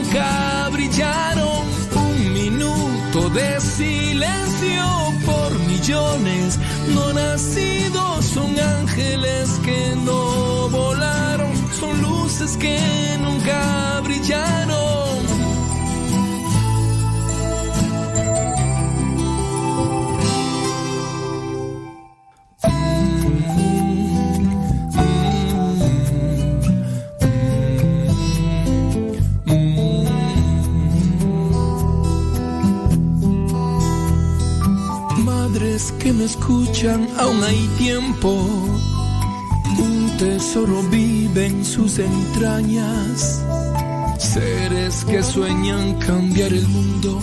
no nacidos. Son ángeles que no volaron, son luces que nunca brillaron. Aún hay tiempo. Un tesoro vive en sus entrañas. Seres que sueñan cambiar el mundo,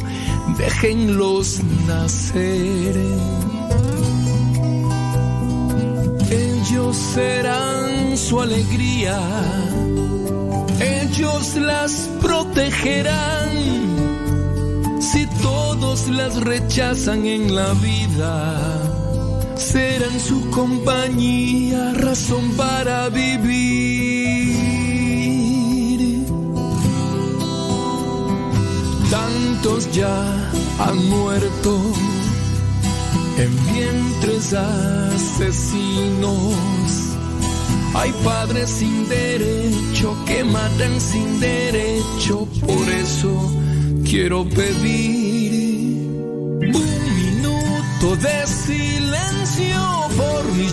déjenlos nacer. Ellos serán su alegría, ellos las protegerán. Si todos las rechazan en la vida, serán su compañía, razón para vivir. Tantos ya han muerto en vientres asesinos. Hay padres sin derecho que matan sin derecho, por eso quiero pedir un minuto de silencio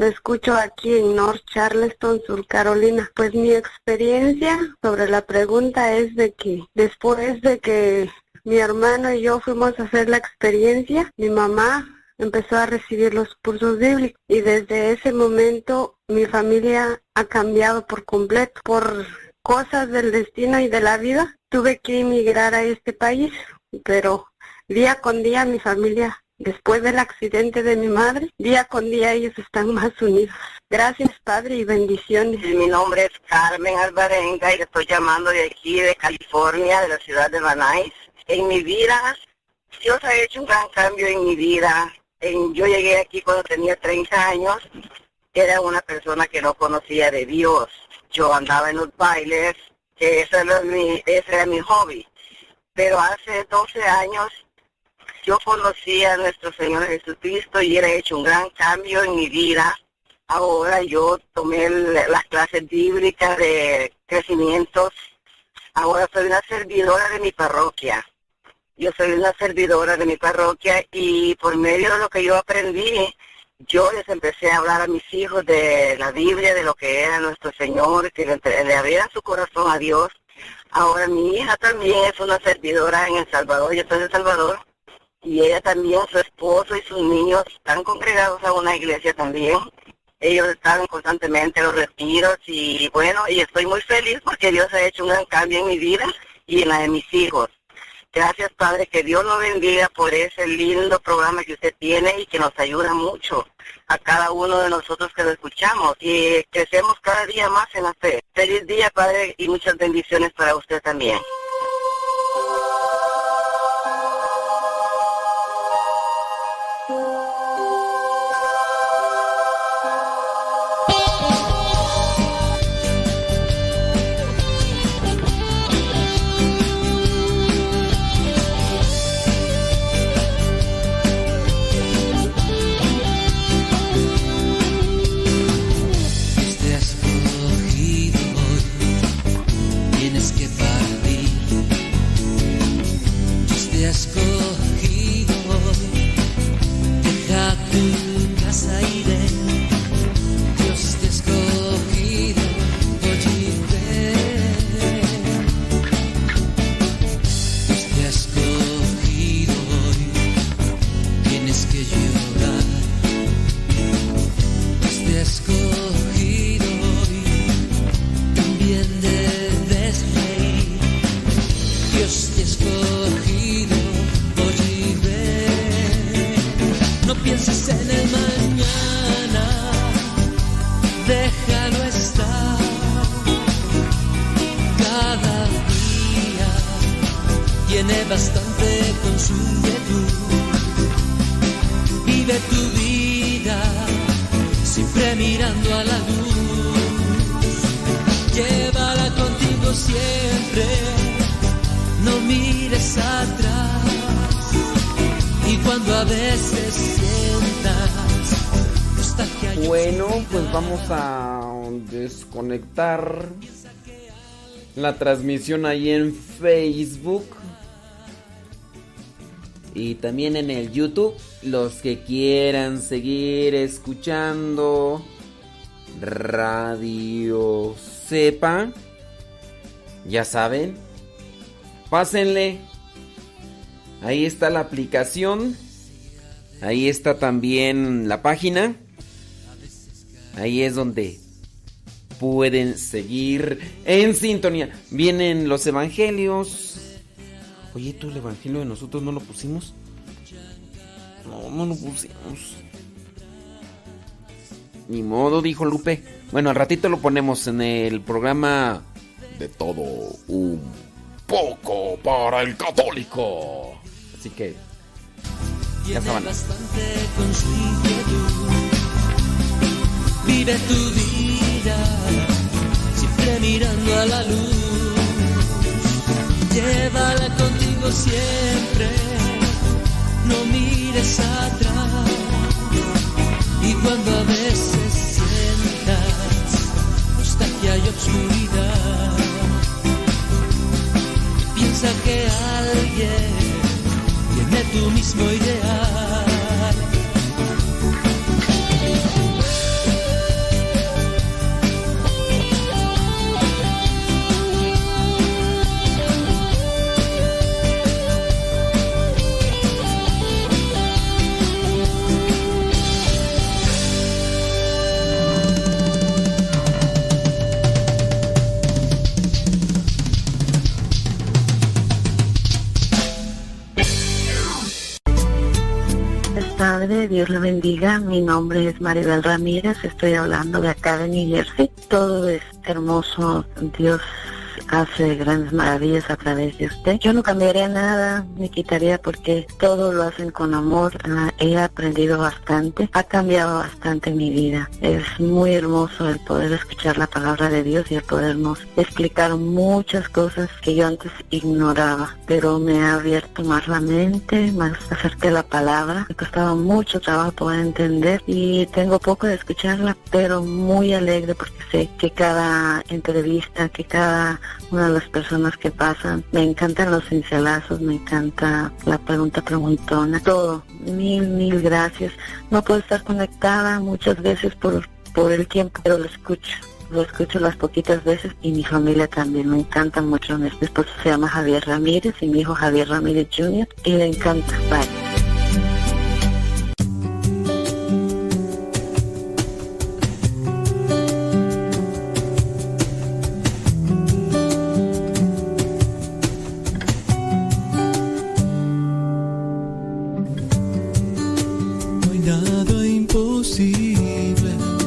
Lo escucho aquí en North Charleston, Sur Carolina. Pues mi experiencia sobre la pregunta es de que después de que mi hermano y yo fuimos a hacer la experiencia, mi mamá empezó a recibir los cursos bíblicos y desde ese momento mi familia ha cambiado por completo por cosas del destino y de la vida. Tuve que emigrar a este país, pero día con día mi familia Después del accidente de mi madre, día con día ellos están más unidos. Gracias, Padre, y bendiciones. Mi nombre es Carmen Alvarenga y estoy llamando de aquí, de California, de la ciudad de Banais. En mi vida, Dios ha hecho un gran cambio en mi vida. En- yo llegué aquí cuando tenía 30 años. Era una persona que no conocía de Dios. Yo andaba en los bailes, que ese era mi, ese era mi hobby. Pero hace 12 años yo conocí a nuestro Señor Jesucristo y ha hecho un gran cambio en mi vida. Ahora yo tomé las clases bíblicas de crecimientos. Ahora soy una servidora de mi parroquia. Yo soy una servidora de mi parroquia y por medio de lo que yo aprendí, yo les empecé a hablar a mis hijos de la Biblia, de lo que era nuestro Señor, que le, le abrieran su corazón a Dios. Ahora mi hija también es una servidora en El Salvador, yo soy de El Salvador y ella también, su esposo y sus niños están congregados a una iglesia también. Ellos están constantemente en los retiros y bueno, y estoy muy feliz porque Dios ha hecho un gran cambio en mi vida y en la de mis hijos. Gracias Padre, que Dios lo bendiga por ese lindo programa que usted tiene y que nos ayuda mucho a cada uno de nosotros que lo escuchamos y crecemos cada día más en la fe. Feliz día Padre y muchas bendiciones para usted también. Bastante con su inquietud. Vive tu vida siempre mirando a la luz. Llévala contigo siempre, no mires atrás. Y cuando a veces sientas nostalgia, Bueno, pues vamos a desconectar la transmisión ahí en Facebook. Y también en el YouTube. Los que quieran seguir escuchando Radio Sepa. Ya saben. Pásenle. Ahí está la aplicación. Ahí está también la página. Ahí es donde pueden seguir en sintonía. Vienen los evangelios. Oye, tú el evangelio de nosotros no lo pusimos. No, no lo pusimos. Ni modo, dijo Lupe. Bueno, al ratito lo ponemos en el programa de todo un poco para el católico. Así que ya saben. Vive tu vida siempre mirando a la luz. Llévala contigo siempre, no mires atrás. Y cuando a veces sientas nostalgia y obscuridad, piensa que alguien tiene tu mismo ideal. Tardes, Dios le bendiga. Mi nombre es Maribel Ramírez, estoy hablando de acá de New Jersey. Todo es hermoso, Dios hace grandes maravillas a través de usted. Yo no cambiaría nada, ni quitaría porque todo lo hacen con amor. Ah, he aprendido bastante, ha cambiado bastante mi vida. Es muy hermoso el poder escuchar la palabra de Dios y el podernos explicar muchas cosas que yo antes ignoraba, pero me ha abierto más la mente, más acerca de la palabra. Me costaba mucho trabajo poder entender y tengo poco de escucharla, pero muy alegre porque sé que cada entrevista, que cada una de las personas que pasan, me encantan los cincelazos, me encanta la pregunta preguntona, todo. Mil, mil gracias. No puedo estar conectada muchas veces por, por el tiempo, pero lo escucho. Lo escucho las poquitas veces y mi familia también. Me encanta mucho. Mi esposo se llama Javier Ramírez y mi hijo Javier Ramírez Jr. y le encanta. Bye.